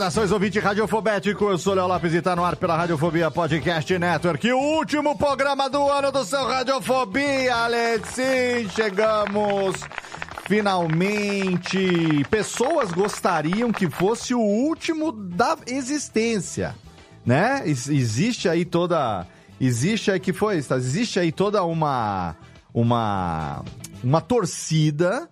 Saudações, ouvinte radiofobético. Eu sou Léo Lopes e está no ar pela Radiofobia Podcast Network. O último programa do ano do seu Radiofobia, Ale. Sim, chegamos. Finalmente, pessoas gostariam que fosse o último da existência, né? Ex- Existe aí toda, existe aí que foi, existe aí toda uma, uma, uma torcida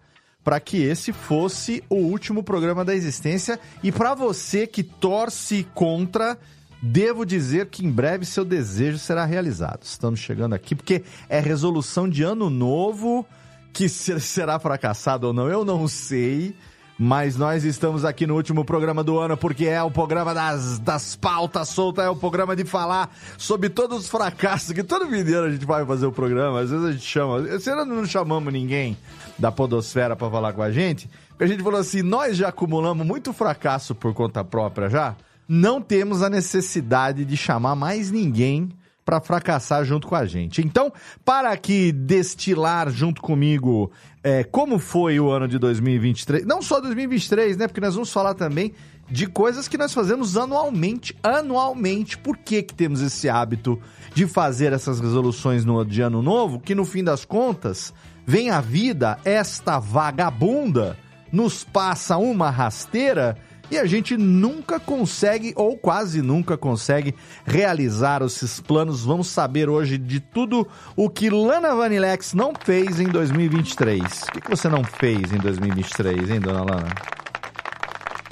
para que esse fosse o último programa da existência e para você que torce contra, devo dizer que em breve seu desejo será realizado. Estamos chegando aqui porque é resolução de ano novo que se- será fracassado ou não, eu não sei. Mas nós estamos aqui no último programa do ano porque é o programa das, das pautas soltas, é o programa de falar sobre todos os fracassos que todo mineiro a gente vai fazer o programa. Às vezes a gente chama, esse ano não chamamos ninguém da podosfera para falar com a gente, a gente falou assim, nós já acumulamos muito fracasso por conta própria já, não temos a necessidade de chamar mais ninguém para fracassar junto com a gente. Então, para aqui destilar junto comigo é, como foi o ano de 2023, não só 2023, né? Porque nós vamos falar também de coisas que nós fazemos anualmente, anualmente. Por que que temos esse hábito de fazer essas resoluções no de ano novo, que no fim das contas, vem a vida, esta vagabunda, nos passa uma rasteira e a gente nunca consegue, ou quase nunca consegue, realizar esses planos. Vamos saber hoje de tudo o que Lana Vanilex não fez em 2023. O que, que você não fez em 2023, hein, dona Lana?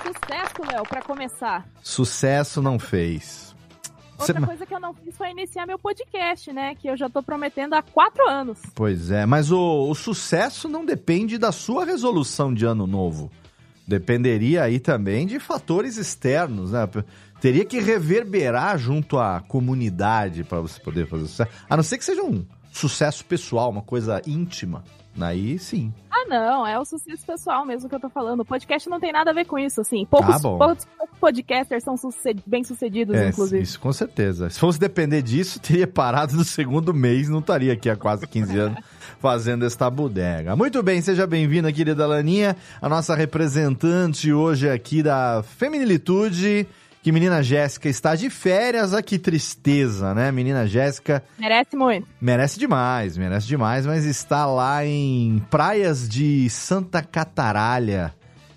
Sucesso, Léo, pra começar. Sucesso não fez. Outra coisa que eu não fiz foi iniciar meu podcast, né? Que eu já tô prometendo há quatro anos. Pois é, mas o, o sucesso não depende da sua resolução de ano novo. Dependeria aí também de fatores externos, né? Teria que reverberar junto à comunidade para você poder fazer sucesso. A não ser que seja um sucesso pessoal, uma coisa íntima. Aí sim. Ah, não, é o sucesso pessoal mesmo que eu tô falando. O podcast não tem nada a ver com isso, assim. Poucos, Ah, poucos podcasters são suce- bem-sucedidos, É, inclusive. isso com certeza. Se fosse depender disso, teria parado no segundo mês, não estaria aqui há quase 15 anos fazendo esta bodega. Muito bem, seja bem-vinda, querida Laninha, a nossa representante hoje aqui da Feminilitude, que menina Jéssica está de férias, ah, que tristeza, né? Menina Jéssica Merece muito. merece demais, merece demais, mas está lá em praias de Santa Cataralha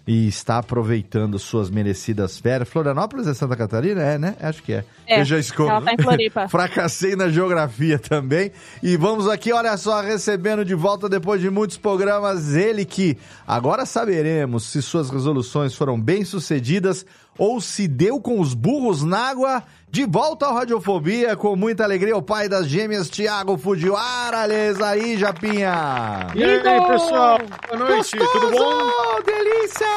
e está aproveitando suas merecidas férias. Florianópolis é Santa Catarina? É, né? Acho que é. É, Eu já escolho. ela tá em Floripa. Fracassei na geografia também. E vamos aqui, olha só, recebendo de volta depois de muitos programas, ele que agora saberemos se suas resoluções foram bem sucedidas ou se deu com os burros na água. De volta ao Radiofobia, com muita alegria, o pai das gêmeas, Thiago Fujiwara. Lês aí, Japinha. E aí, pessoal? Boa noite, tudo bom? Gostoso! Delícia!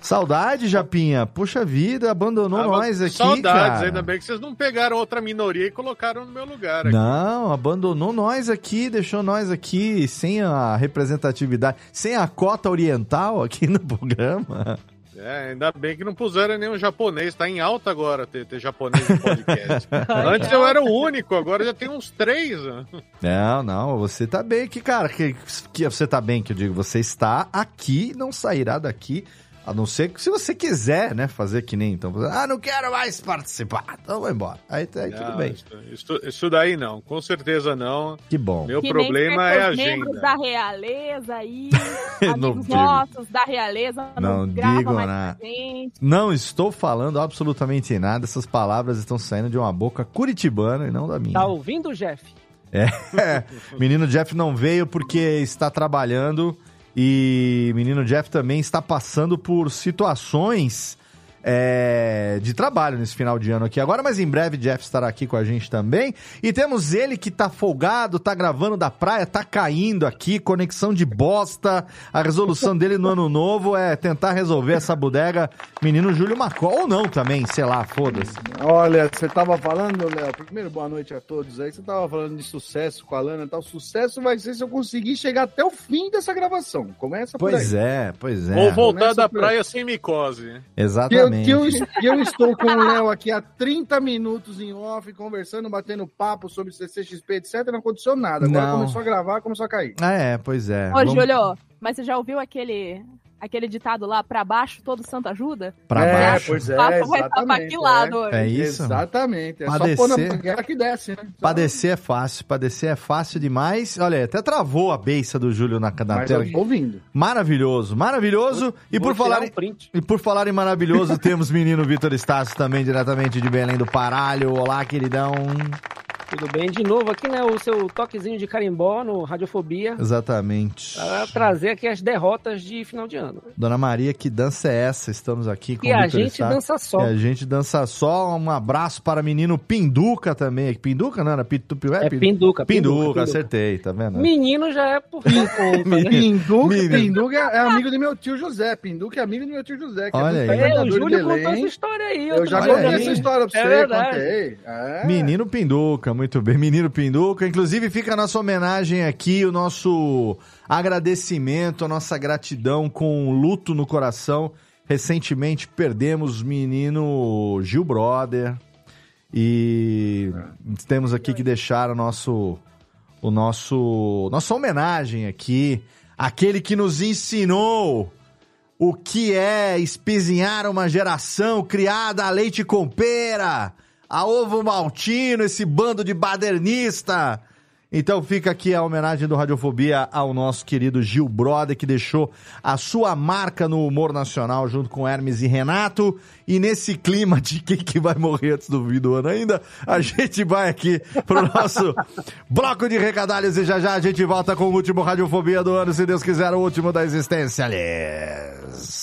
Saudade, Japinha. Puxa vida, abandonou Ah, nós aqui, Saudades, cara. ainda bem que vocês não pegaram outra minoria e colocaram no meu lugar aqui. Não, abandonou nós aqui, deixou nós aqui sem a representatividade, sem a cota oriental aqui no programa. É, ainda bem que não puseram nenhum japonês. Tá em alta agora ter, ter japonês no podcast. Antes eu era o único, agora já tem uns três. né? Não, não, você tá bem aqui, cara. Que, que você tá bem, que eu digo, você está aqui, não sairá daqui. A não ser que se você quiser, né, fazer que nem então. Ah, não quero mais participar. Então vai embora. Aí, aí tudo Não, bem. Isso, isso- daí não, com certeza não. Que bom. Meu Que nem problema é a membros agenda. da realeza aí, amigos digo. nossos da realeza, Não não, digo nada. Não estou falando absolutamente nada. Essas palavras estão saindo de uma boca curitibana e não da minha. Tá ouvindo, Jeff? É, menino Jeff não veio porque está trabalhando e menino Jeff também está passando por situações é, de trabalho nesse final de ano aqui agora, mas em breve Jeff estará aqui com a gente também. E temos ele que tá folgado, tá gravando da praia, tá caindo aqui, conexão de bosta. A resolução dele no ano novo é tentar resolver essa bodega, menino Júlio Macó, ou não também, sei lá, foda-se. Olha, você tava falando, Léo, primeiro boa noite a todos aí. Você tava falando de sucesso com a Lana e tal. Sucesso vai ser se eu conseguir chegar até o fim dessa gravação. Começa por Pois aí. é, pois é. Vou voltar Começa da praia sem micose. Eu, Exatamente. que, eu, que eu estou com o Léo aqui há 30 minutos em off, conversando, batendo papo sobre CCXP, etc. Não aconteceu nada. Agora Não. começou a gravar, começou a cair. Ah, é, pois é. Ô, Vamos Júlio, mas você já ouviu aquele, aquele ditado lá, pra baixo todo santo ajuda? pra é, baixo. pois o é, papo vai estar pra que lado é. É isso? Exatamente. É Padecer- só pôr na guerra que desce, né? Padecer é fácil, padecer é fácil demais. Olha, até travou a beiça do Júlio na, na Mas tela. eu tô ouvindo. Maravilhoso, maravilhoso. E Vou por, tirar falar um print. e por falar em maravilhoso, temos menino Vitor Estácio também, diretamente de Belém do Paralho. Olá, queridão. Tudo bem? De novo aqui, né? O seu toquezinho de carimbó no Radiofobia. Exatamente. Para trazer aqui as derrotas de final de ano. Dona Maria, que dança é essa? Estamos aqui com E o a Vitor gente Estácio. dança só. E a gente dança só. Um abraço para menino Pinduca também. Pinduca, não era Pitupiu? É pinduca. Pinduca, acertei, tá vendo? Menino já é por sua conta, né? Pinduca, Menino. Pinduca é amigo do meu tio José. Pinduca é amigo do meu tio José. Que Olha é aí. É, o Júlio contou essa história aí. Eu já contei essa história pra É você, verdade. contei. É. Menino Pinduca, muito bem. Menino Pinduca. Inclusive, fica a nossa homenagem aqui, o nosso agradecimento, a nossa gratidão com luto no coração. Recentemente perdemos o menino Gil Brother. E temos aqui que deixar o nosso. O nosso. Nossa homenagem aqui. Aquele que nos ensinou o que é espezinhar uma geração criada a leite com pera, a ovo maltino, esse bando de badernista. Então fica aqui a homenagem do Radiofobia ao nosso querido Gil Brother, que deixou a sua marca no humor nacional junto com Hermes e Renato. E nesse clima de quem que vai morrer antes do fim do ano ainda, a gente vai aqui pro nosso bloco de recadalhos e já já a gente volta com o último Radiofobia do ano, se Deus quiser, o último da existência. Aliás.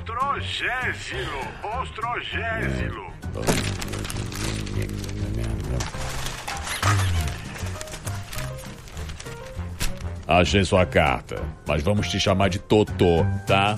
Ostrogésilo, Ostrogésilo. Achei sua carta, mas vamos te chamar de Totô, tá?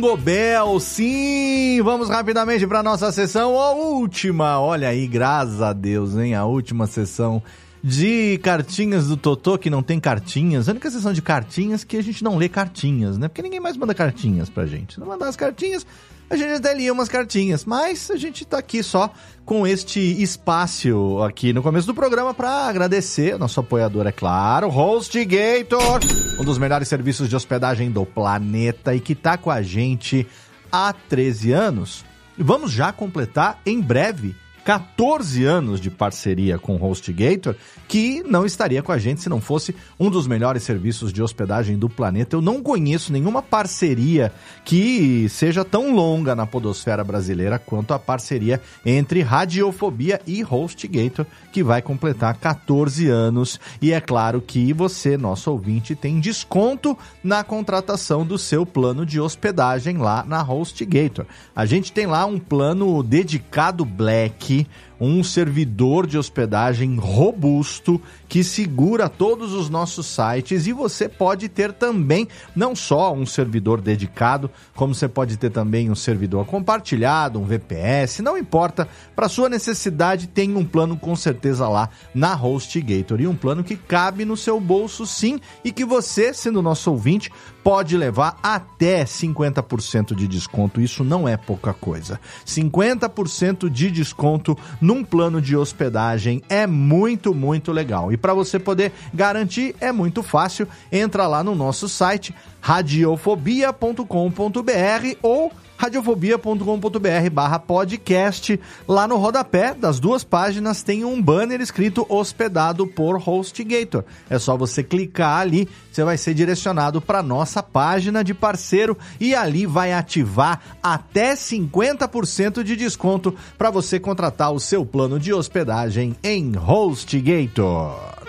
Zingobel, sim! Vamos rapidamente para nossa sessão, a última. Olha aí, graças a Deus, hein? A última sessão de cartinhas do Totô, que não tem cartinhas. A única sessão de cartinhas que a gente não lê cartinhas, né? Porque ninguém mais manda cartinhas pra gente. Não mandar as cartinhas, a gente até lia umas cartinhas. Mas a gente tá aqui só com este espaço aqui no começo do programa para agradecer. Nosso apoiador, é claro, HostGator, um dos melhores serviços de hospedagem do planeta e que tá com a gente há 13 anos. Vamos já completar em breve 14 anos de parceria com o HostGator, que não estaria com a gente se não fosse um dos melhores serviços de hospedagem do planeta. Eu não conheço nenhuma parceria que seja tão longa na podosfera brasileira quanto a parceria entre Radiofobia e HostGator, que vai completar 14 anos. E é claro que você, nosso ouvinte, tem desconto na contratação do seu plano de hospedagem lá na HostGator. A gente tem lá um plano dedicado Black aqui um servidor de hospedagem robusto que segura todos os nossos sites e você pode ter também não só um servidor dedicado, como você pode ter também um servidor compartilhado, um VPS, não importa, para sua necessidade tem um plano com certeza lá na HostGator e um plano que cabe no seu bolso sim e que você, sendo nosso ouvinte, pode levar até 50% de desconto. Isso não é pouca coisa. 50% de desconto num plano de hospedagem é muito, muito legal. E para você poder garantir é muito fácil. Entra lá no nosso site radiofobia.com.br ou radiofobia.com.br barra podcast. Lá no rodapé das duas páginas tem um banner escrito hospedado por HostGator. É só você clicar ali, você vai ser direcionado para nossa página de parceiro e ali vai ativar até 50% de desconto para você contratar o seu plano de hospedagem em HostGator.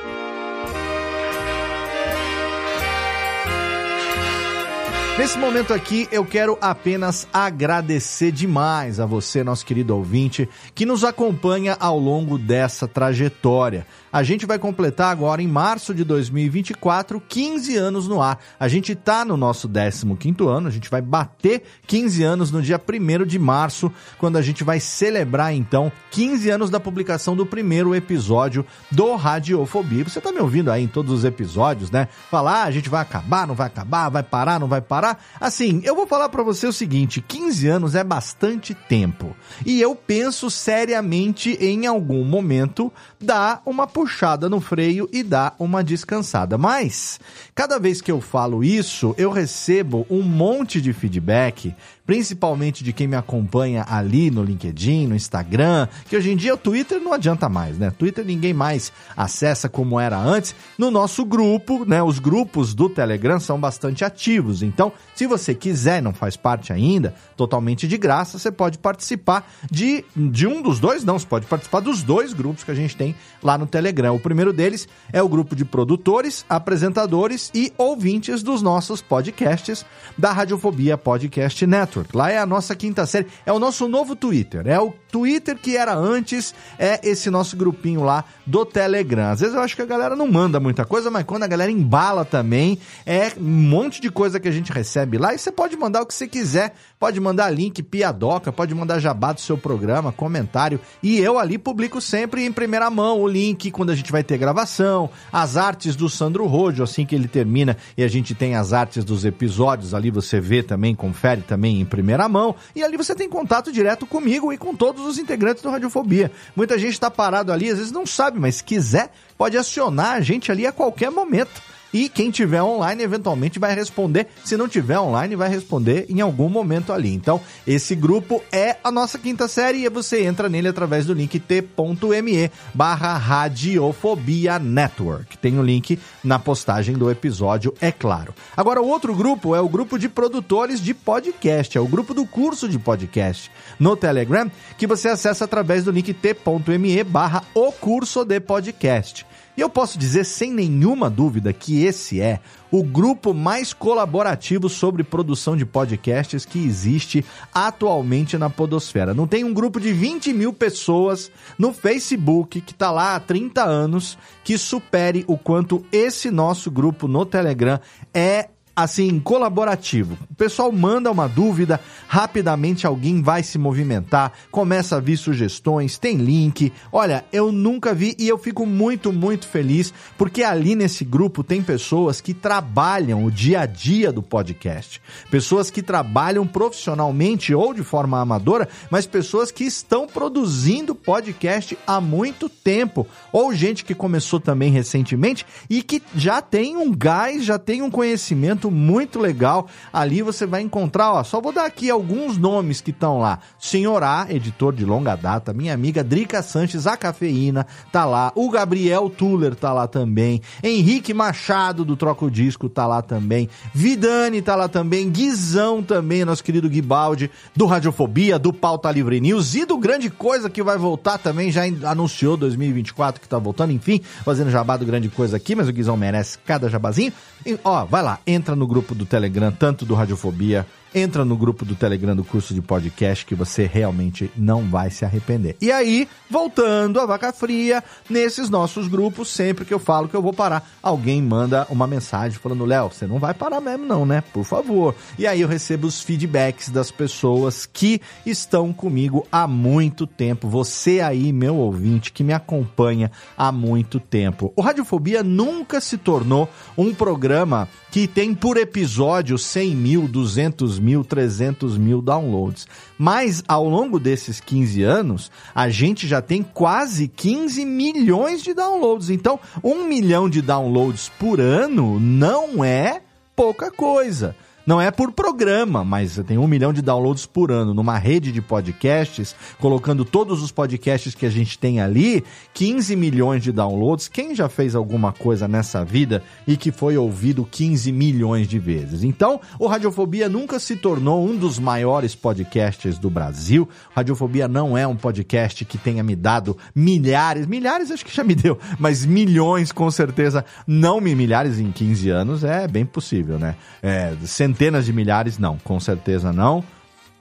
Nesse momento aqui, eu quero apenas agradecer demais a você, nosso querido ouvinte, que nos acompanha ao longo dessa trajetória. A gente vai completar agora, em março de 2024, 15 anos no ar. A gente está no nosso 15 ano, a gente vai bater 15 anos no dia 1 de março, quando a gente vai celebrar, então, 15 anos da publicação do primeiro episódio do Radiofobia. Você está me ouvindo aí em todos os episódios, né? Falar, ah, a gente vai acabar, não vai acabar, vai parar, não vai parar. Assim, eu vou falar para você o seguinte: 15 anos é bastante tempo. E eu penso seriamente em algum momento dar uma puxada no freio e dar uma descansada. Mas, cada vez que eu falo isso, eu recebo um monte de feedback principalmente de quem me acompanha ali no LinkedIn, no Instagram, que hoje em dia o Twitter não adianta mais, né? Twitter ninguém mais acessa como era antes. No nosso grupo, né? Os grupos do Telegram são bastante ativos. Então, se você quiser, não faz parte ainda, totalmente de graça, você pode participar de, de um dos dois, não, você pode participar dos dois grupos que a gente tem lá no Telegram. O primeiro deles é o grupo de produtores, apresentadores e ouvintes dos nossos podcasts da Radiofobia Podcast Network. Lá é a nossa quinta série. É o nosso novo Twitter. É o Twitter que era antes, é esse nosso grupinho lá do Telegram. Às vezes eu acho que a galera não manda muita coisa, mas quando a galera embala também, é um monte de coisa que a gente recebe lá. E você pode mandar o que você quiser. Pode mandar link, piadoca, pode mandar jabá do seu programa, comentário. E eu ali publico sempre em primeira mão o link quando a gente vai ter gravação, as artes do Sandro Rojo, assim que ele termina. E a gente tem as artes dos episódios ali, você vê também, confere também em primeira mão. E ali você tem contato direto comigo e com todos os integrantes do Radiofobia. Muita gente está parado ali, às vezes não sabe, mas se quiser, pode acionar a gente ali a qualquer momento. E quem tiver online eventualmente vai responder. Se não tiver online, vai responder em algum momento ali. Então, esse grupo é a nossa quinta série e você entra nele através do link t.me barra Radiofobia Network. Tem o link na postagem do episódio, é claro. Agora, o outro grupo é o grupo de produtores de podcast, é o grupo do curso de podcast no Telegram, que você acessa através do link t.me barra o curso de podcast. E eu posso dizer sem nenhuma dúvida que esse é o grupo mais colaborativo sobre produção de podcasts que existe atualmente na Podosfera. Não tem um grupo de 20 mil pessoas no Facebook que está lá há 30 anos que supere o quanto esse nosso grupo no Telegram é assim, colaborativo. O pessoal manda uma dúvida, rapidamente alguém vai se movimentar, começa a vir sugestões, tem link. Olha, eu nunca vi e eu fico muito, muito feliz porque ali nesse grupo tem pessoas que trabalham o dia a dia do podcast. Pessoas que trabalham profissionalmente ou de forma amadora, mas pessoas que estão produzindo podcast há muito tempo. Ou gente que começou também recentemente e que já tem um gás, já tem um conhecimento evento muito legal. Ali você vai encontrar, ó, só vou dar aqui alguns nomes que estão lá. Senhor A, editor de longa data, minha amiga Drica Sanches, a cafeína, tá lá. O Gabriel Tuller tá lá também. Henrique Machado do Troco Disco tá lá também. Vidani tá lá também. Guizão também, nosso querido Guibaldi, do Radiofobia, do Pauta Livre News e do Grande Coisa que vai voltar também, já anunciou 2024 que tá voltando, enfim, fazendo jabá do Grande Coisa aqui, mas o Guizão merece cada jabazinho. E, ó, vai lá, entra no grupo do Telegram, tanto do Radiofobia entra no grupo do Telegram do curso de podcast que você realmente não vai se arrepender. E aí, voltando à vaca fria, nesses nossos grupos, sempre que eu falo que eu vou parar, alguém manda uma mensagem falando: Léo, você não vai parar mesmo, não, né? Por favor. E aí eu recebo os feedbacks das pessoas que estão comigo há muito tempo. Você aí, meu ouvinte, que me acompanha há muito tempo. O Radiofobia nunca se tornou um programa que tem por episódio 100 mil, 200 mil, 300 mil downloads. Mas ao longo desses 15 anos, a gente já tem quase 15 milhões de downloads. Então, um milhão de downloads por ano não é pouca coisa. Não é por programa, mas tem um milhão de downloads por ano numa rede de podcasts, colocando todos os podcasts que a gente tem ali, 15 milhões de downloads. Quem já fez alguma coisa nessa vida e que foi ouvido 15 milhões de vezes? Então, o Radiofobia nunca se tornou um dos maiores podcasts do Brasil. Radiofobia não é um podcast que tenha me dado milhares, milhares acho que já me deu, mas milhões com certeza, não me milhares em 15 anos, é bem possível, né? É, centenas de milhares, não, com certeza não.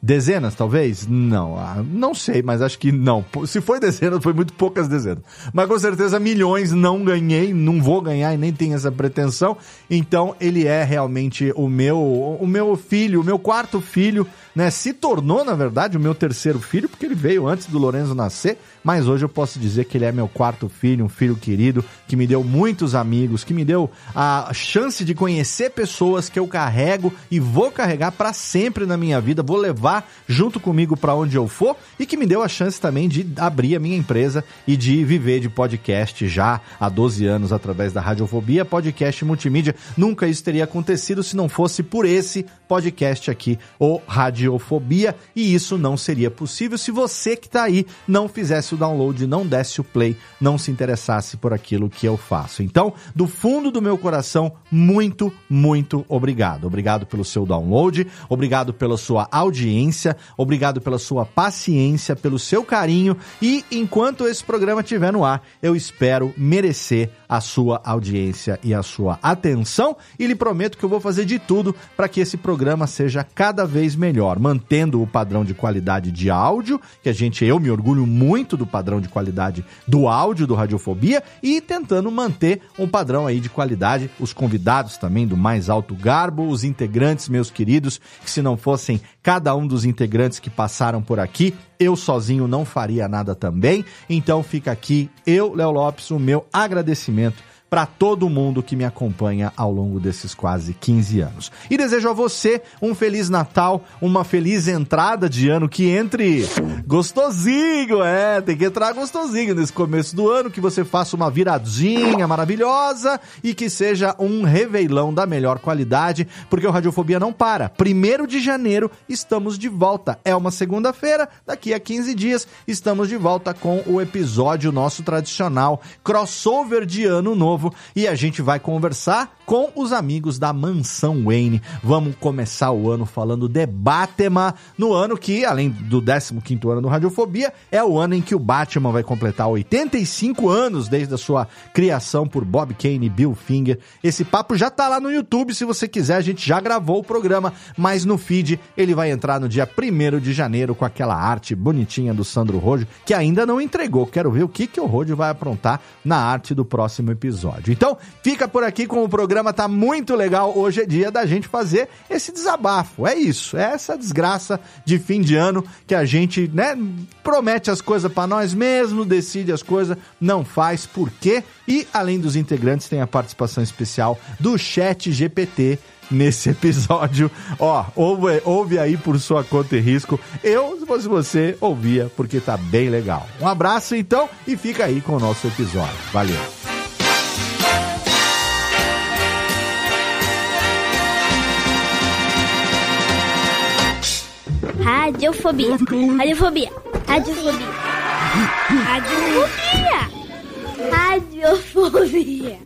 Dezenas, talvez? Não, ah, não sei, mas acho que não. Se foi dezenas, foi muito poucas dezenas. Mas com certeza milhões não ganhei, não vou ganhar e nem tenho essa pretensão. Então ele é realmente o meu, o meu filho, o meu quarto filho, né? Se tornou, na verdade, o meu terceiro filho, porque ele veio antes do Lorenzo nascer mas hoje eu posso dizer que ele é meu quarto filho, um filho querido, que me deu muitos amigos, que me deu a chance de conhecer pessoas que eu carrego e vou carregar para sempre na minha vida, vou levar junto comigo para onde eu for e que me deu a chance também de abrir a minha empresa e de viver de podcast já há 12 anos através da Radiofobia, podcast multimídia. Nunca isso teria acontecido se não fosse por esse podcast aqui, o Radiofobia, e isso não seria possível se você que está aí não fizesse fizesse o download, não desse o play, não se interessasse por aquilo que eu faço. Então, do fundo do meu coração, muito, muito obrigado. Obrigado pelo seu download, obrigado pela sua audiência, obrigado pela sua paciência, pelo seu carinho e enquanto esse programa estiver no ar, eu espero merecer a sua audiência e a sua atenção e lhe prometo que eu vou fazer de tudo para que esse programa seja cada vez melhor, mantendo o padrão de qualidade de áudio, que a gente eu me orgulho muito do padrão de qualidade do áudio do Radiofobia e tentando manter um padrão aí de qualidade, os convidados também do mais alto garbo, os integrantes meus queridos, que se não fossem cada um dos integrantes que passaram por aqui, eu sozinho não faria nada também. Então fica aqui eu, Léo Lopes, o meu agradecimento para todo mundo que me acompanha ao longo desses quase 15 anos. E desejo a você um feliz Natal, uma feliz entrada de ano que entre gostosinho, é, tem que entrar gostosinho nesse começo do ano, que você faça uma viradinha maravilhosa e que seja um reveilão da melhor qualidade, porque o Radiofobia não para. Primeiro de janeiro estamos de volta. É uma segunda-feira, daqui a 15 dias estamos de volta com o episódio nosso tradicional crossover de ano novo novo e a gente vai conversar com os amigos da Mansão Wayne. Vamos começar o ano falando de Batman, no ano que, além do 15 ano do Radiofobia, é o ano em que o Batman vai completar 85 anos desde a sua criação por Bob Kane e Bill Finger. Esse papo já tá lá no YouTube, se você quiser, a gente já gravou o programa, mas no feed ele vai entrar no dia 1 de janeiro com aquela arte bonitinha do Sandro Rojo, que ainda não entregou. Quero ver o que, que o Rojo vai aprontar na arte do próximo episódio. Então, fica por aqui com o programa programa tá muito legal. Hoje é dia da gente fazer esse desabafo. É isso, é essa desgraça de fim de ano que a gente, né, promete as coisas para nós mesmo, decide as coisas, não faz por quê? E além dos integrantes, tem a participação especial do Chat GPT nesse episódio. Ó, ouve, ouve aí por sua conta e risco. Eu, se fosse você, ouvia, porque tá bem legal. Um abraço então e fica aí com o nosso episódio. Valeu! Radiofobia. Radiofobia. Radiofobia. Radiofobia. Radiofobia.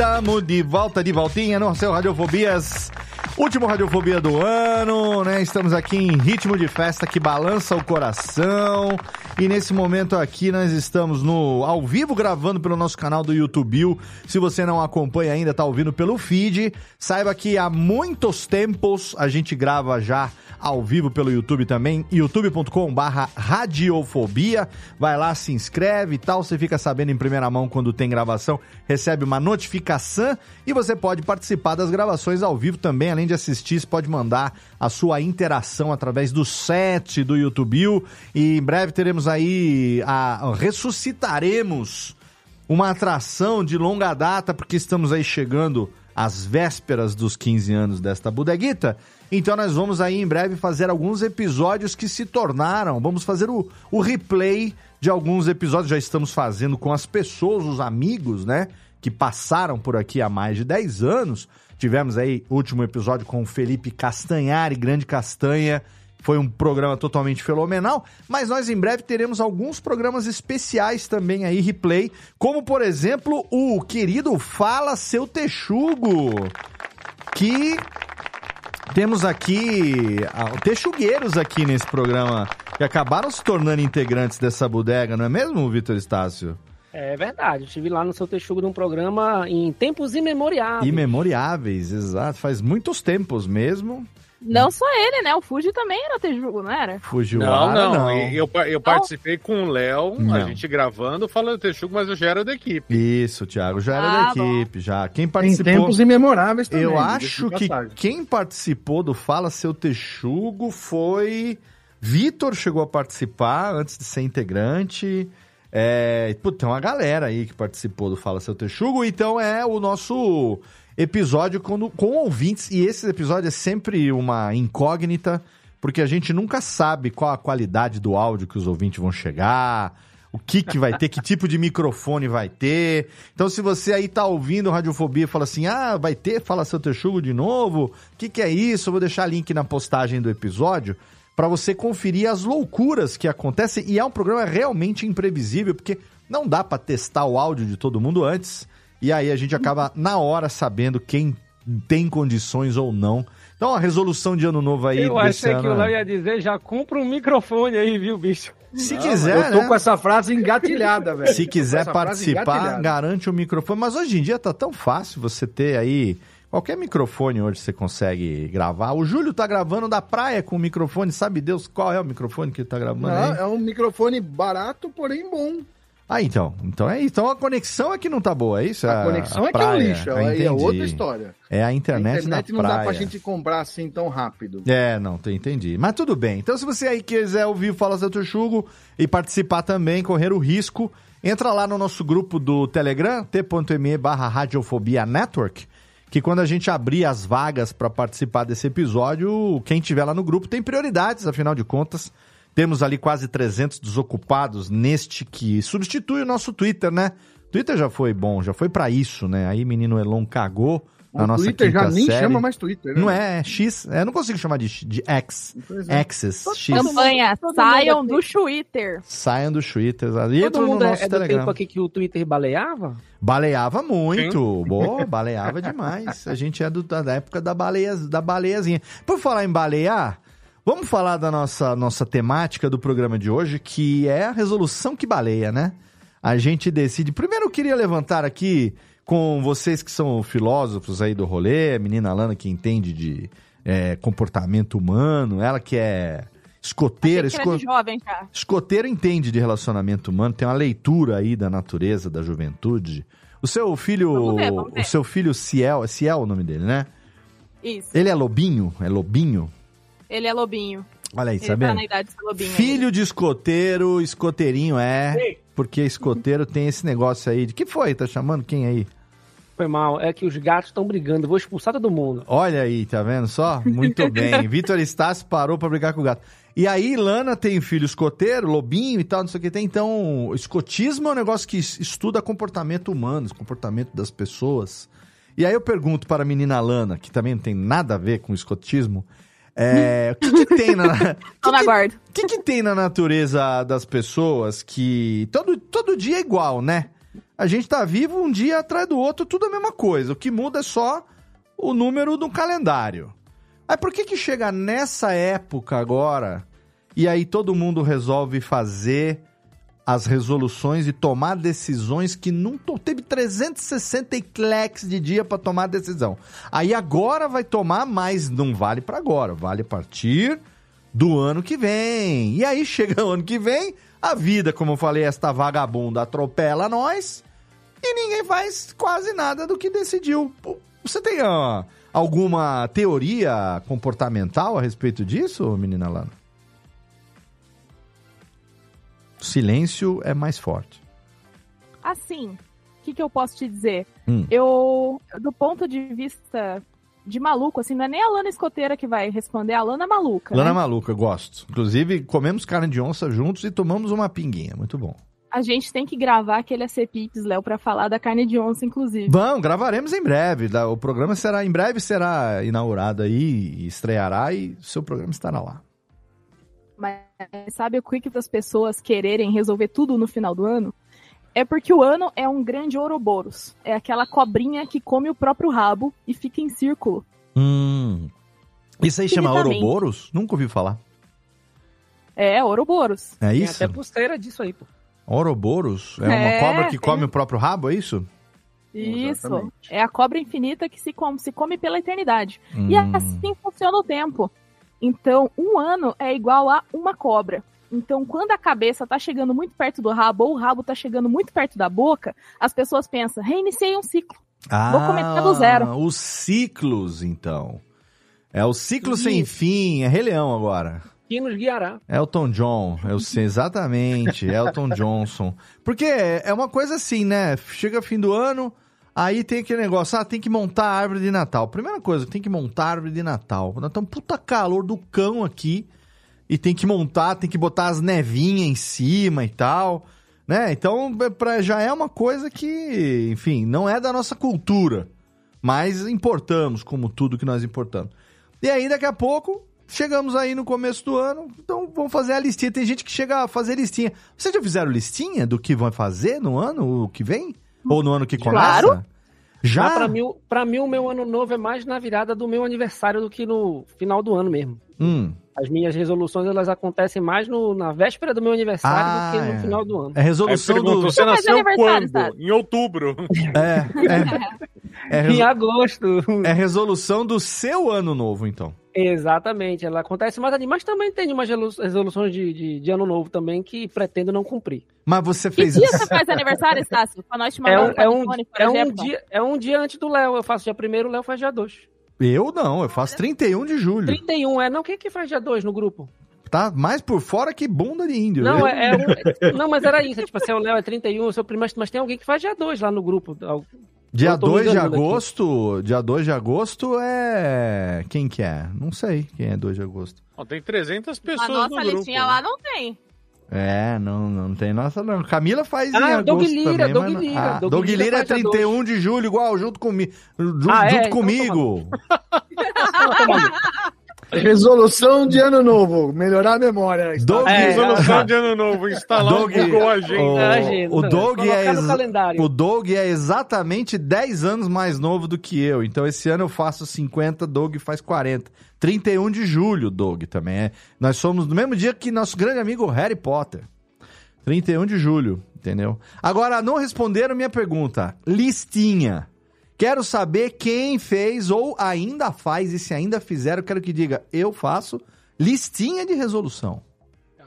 Tamo de volta, de voltinha no seu Radiofobias. Último Radiofobia do ano, né? Estamos aqui em ritmo de festa que balança o coração. E nesse momento aqui nós estamos no ao vivo gravando pelo nosso canal do YouTube. Se você não acompanha ainda, tá ouvindo pelo feed, saiba que há muitos tempos a gente grava já ao vivo pelo YouTube também, youtube.com barra radiofobia. Vai lá, se inscreve e tal, você fica sabendo em primeira mão quando tem gravação, recebe uma notificação e você pode participar das gravações ao vivo também, além de assistir, você pode mandar a sua interação através do set do YouTube e em breve teremos aí a ressuscitaremos uma atração de longa data porque estamos aí chegando às vésperas dos 15 anos desta bodeguita. Então nós vamos aí em breve fazer alguns episódios que se tornaram, vamos fazer o, o replay de alguns episódios, já estamos fazendo com as pessoas, os amigos, né, que passaram por aqui há mais de 10 anos. Tivemos aí último episódio com o Felipe Castanhari, Grande Castanha, foi um programa totalmente fenomenal, mas nós em breve teremos alguns programas especiais também aí, replay, como por exemplo o querido Fala Seu Texugo, que temos aqui ah, texugueiros aqui nesse programa que acabaram se tornando integrantes dessa bodega, não é mesmo, Vitor Estácio? É verdade, eu estive lá no seu texugo num programa em tempos imemoriáveis. Imemoriáveis, exato, faz muitos tempos mesmo. Não só ele, né? O Fuji também era Tejugo, não era? Fujiwara, Não, não. não. Eu, eu participei com o Léo, a Não. gente gravando, falando Texugo, mas eu já era da equipe. Isso, Thiago, já era Ah, da equipe, já. Quem Em participou... tempos imemoráveis também. Eu acho que passagem. quem participou do Fala Seu Texugo foi. Vitor chegou a participar antes de ser integrante. É, pô, tem uma galera aí que participou do Fala Seu Texugo, então é o nosso episódio com, com ouvintes. E esse episódio é sempre uma incógnita, porque a gente nunca sabe qual a qualidade do áudio que os ouvintes vão chegar, o que, que vai ter, que tipo de microfone vai ter. Então, se você aí tá ouvindo Radiofobia e fala assim, ah, vai ter Fala Seu Texugo de novo, o que, que é isso? Eu vou deixar link na postagem do episódio para você conferir as loucuras que acontecem. E é um programa realmente imprevisível, porque não dá para testar o áudio de todo mundo antes. E aí a gente acaba na hora sabendo quem tem condições ou não. Então, a resolução de ano novo aí Eu achei que o ano... Léo ia dizer, já compra um microfone aí, viu, bicho? Se Não, quiser, Eu tô né? com essa frase engatilhada, velho. Se quiser participar, garante o microfone. Mas hoje em dia tá tão fácil você ter aí. Qualquer microfone hoje você consegue gravar. O Júlio tá gravando da praia com o microfone. Sabe Deus qual é o microfone que ele tá gravando Não, aí? é um microfone barato, porém bom. Ah, então. Então é isso. Então a conexão é que não tá boa, é isso? A conexão é que é um praia. lixo. Aí é outra história. É a A internet, internet na não praia. dá pra gente comprar assim tão rápido. É, não, te- entendi. Mas tudo bem. Então, se você aí quiser ouvir o Fala Seu Texugo e participar também, correr o risco, entra lá no nosso grupo do Telegram, t.me barra Radiofobia Network, que quando a gente abrir as vagas para participar desse episódio, quem tiver lá no grupo tem prioridades, afinal de contas. Temos ali quase 300 desocupados neste que substitui o nosso Twitter, né? Twitter já foi bom, já foi para isso, né? Aí menino Elon cagou na O nossa Twitter já nem série. chama mais Twitter, né? Não é, é X. É, eu não consigo chamar de, X- de X. Pois é. X. Campanha, saiam mundo do Twitter. Saiam do Twitter. E Todo no mundo é, nosso é do Telegram. tempo aqui que o Twitter baleava? Baleava muito. Boa, baleava demais. A gente é do- da época da, baleia, da baleiazinha. Por falar em balear, vamos falar da nossa, nossa temática do programa de hoje, que é a resolução que baleia, né? A gente decide. Primeiro eu queria levantar aqui com vocês que são filósofos aí do rolê, a menina Lana que entende de é, comportamento humano, ela que é escoteira. Que esco- jovem já. Escoteiro entende de relacionamento humano, tem uma leitura aí da natureza, da juventude. O seu filho, Vamos ver, vamos ver. o seu filho Ciel, é Ciel o nome dele, né? Isso. Ele é lobinho? É lobinho? Ele é lobinho. Olha aí, Ele sabendo? tá na idade de ser lobinho. Filho de escoteiro, escoteirinho é, porque escoteiro tem esse negócio aí de que foi? Tá chamando quem aí? Foi mal, é que os gatos estão brigando, vou expulsar todo mundo. Olha aí, tá vendo só? Muito bem. Vitor Estácio parou pra brigar com o gato. E aí, Lana tem filho escoteiro, lobinho e tal, não sei o que tem. Então, escotismo é um negócio que es- estuda comportamento humano, comportamento das pessoas. E aí eu pergunto para a menina Lana, que também não tem nada a ver com escotismo, é, o que, que tem na. Tô na guarda. O que, que tem na natureza das pessoas que todo, todo dia é igual, né? A gente tá vivo um dia atrás do outro, tudo a mesma coisa. O que muda é só o número do calendário. Aí por que que chega nessa época agora e aí todo mundo resolve fazer as resoluções e tomar decisões que não teve 360 eclex de dia pra tomar decisão. Aí agora vai tomar, mas não vale pra agora, vale a partir do ano que vem. E aí chega o ano que vem, a vida, como eu falei, esta vagabunda atropela nós e ninguém faz quase nada do que decidiu. Você tem ah, alguma teoria comportamental a respeito disso, menina Lana? Silêncio é mais forte. Assim, o que, que eu posso te dizer? Hum. Eu, do ponto de vista de maluco, assim, não é nem a Lana escoteira que vai responder, é a Lana maluca. Lana né? Maluca, eu gosto. Inclusive, comemos carne de onça juntos e tomamos uma pinguinha. Muito bom. A gente tem que gravar aquele ACPIPS, Léo, pra falar da carne de onça, inclusive. Vamos, gravaremos em breve. O programa será, em breve será inaugurado aí, estreará e o seu programa estará lá. Mas sabe o quick das pessoas quererem resolver tudo no final do ano? É porque o ano é um grande Ouroboros. É aquela cobrinha que come o próprio rabo e fica em círculo. Hum. Isso aí chama. Ouroboros? Nunca ouvi falar. É, Ouroboros. É Tem isso? até pulseira disso aí, pô. Ouroboros? É uma É, cobra que tem. come o próprio rabo, é isso? Isso. Exatamente. É a cobra infinita que se come, se come pela eternidade. Hum. E assim funciona o tempo. Então, um ano é igual a uma cobra. Então, quando a cabeça tá chegando muito perto do rabo ou o rabo tá chegando muito perto da boca, as pessoas pensam, reiniciei um ciclo. Vou começar do zero. Ah, Os ciclos, então. É o ciclo sem fim. É Rei Leão agora. Que nos guiará. Elton John, eu sei exatamente, Elton Johnson. Porque é uma coisa assim, né? Chega fim do ano, aí tem aquele negócio, ah, tem que montar a árvore de Natal. Primeira coisa, tem que montar a árvore de Natal. Nós estamos puta calor do cão aqui, e tem que montar, tem que botar as nevinhas em cima e tal, né? Então, pra, já é uma coisa que, enfim, não é da nossa cultura, mas importamos, como tudo que nós importamos. E aí, daqui a pouco, chegamos aí no começo do ano, então vamos fazer a listinha. Tem gente que chega a fazer listinha. Vocês já fizeram listinha do que vão fazer no ano que vem? Ou no ano que começa? Claro. Já? Mas pra mim, pra mim, o meu ano novo é mais na virada do meu aniversário do que no final do ano mesmo. Hum, As minhas resoluções, elas acontecem mais no- na véspera do meu aniversário Ah, do que no é. final do ano. é resolução do... você nasceu quando? sabe? Em outubro. É, é, é, Em resol- agosto. é resolução do seu ano novo, então. Exatamente, ela acontece mais ali, mas também tem umas resolu- resoluções de, de, de ano novo também que pretendo não cumprir. Mas você Que fez dia isso. você faz aniversário, Estácio? Pra nós te É mandar um, é um, panetone, por é um exemplo? dia, é um dia antes do Léo. Eu faço dia 1 o Léo faz dia 2. Eu não, eu faço 31 de julho. 31, é. Não, quem é que faz dia 2 no grupo? Tá mais por fora que bunda de índio. Não, é, é um- não, mas era isso. Tipo, se o Léo é 31, o seu primeiro, mas tem alguém que faz dia 2 lá no grupo. Dia Eu tô me 2 de enganando aqui. agosto, dia 2 de agosto é... Quem que é? Não sei quem é 2 de agosto. Ó, tem 300 pessoas A nossa no grupo. listinha lá não tem. É, não, não tem nossa não. Camila faz em Ah, agosto Doug Lira, também, Doug mas Lira, Ah, Doug Doug Lira Lira é faz dia 31 de julho, igual, junto, comi... junto, Ah, é? junto Então comigo. Resolução de ano novo, melhorar a memória. Doug, É, Resolução de ano novo, instalar Doug- um Google Agenda. o, agenda. o Doug é o Doug é exatamente 10 anos mais novo do que eu. Então esse ano eu faço 50, Doug faz 40. 31 de julho, Doug também é. Nós somos no mesmo dia que nosso grande amigo Harry Potter. 31 de julho, entendeu? Agora, não responderam minha pergunta. Listinha. Quero saber quem fez ou ainda faz, e se ainda fizeram, quero que diga, eu faço listinha de resolução.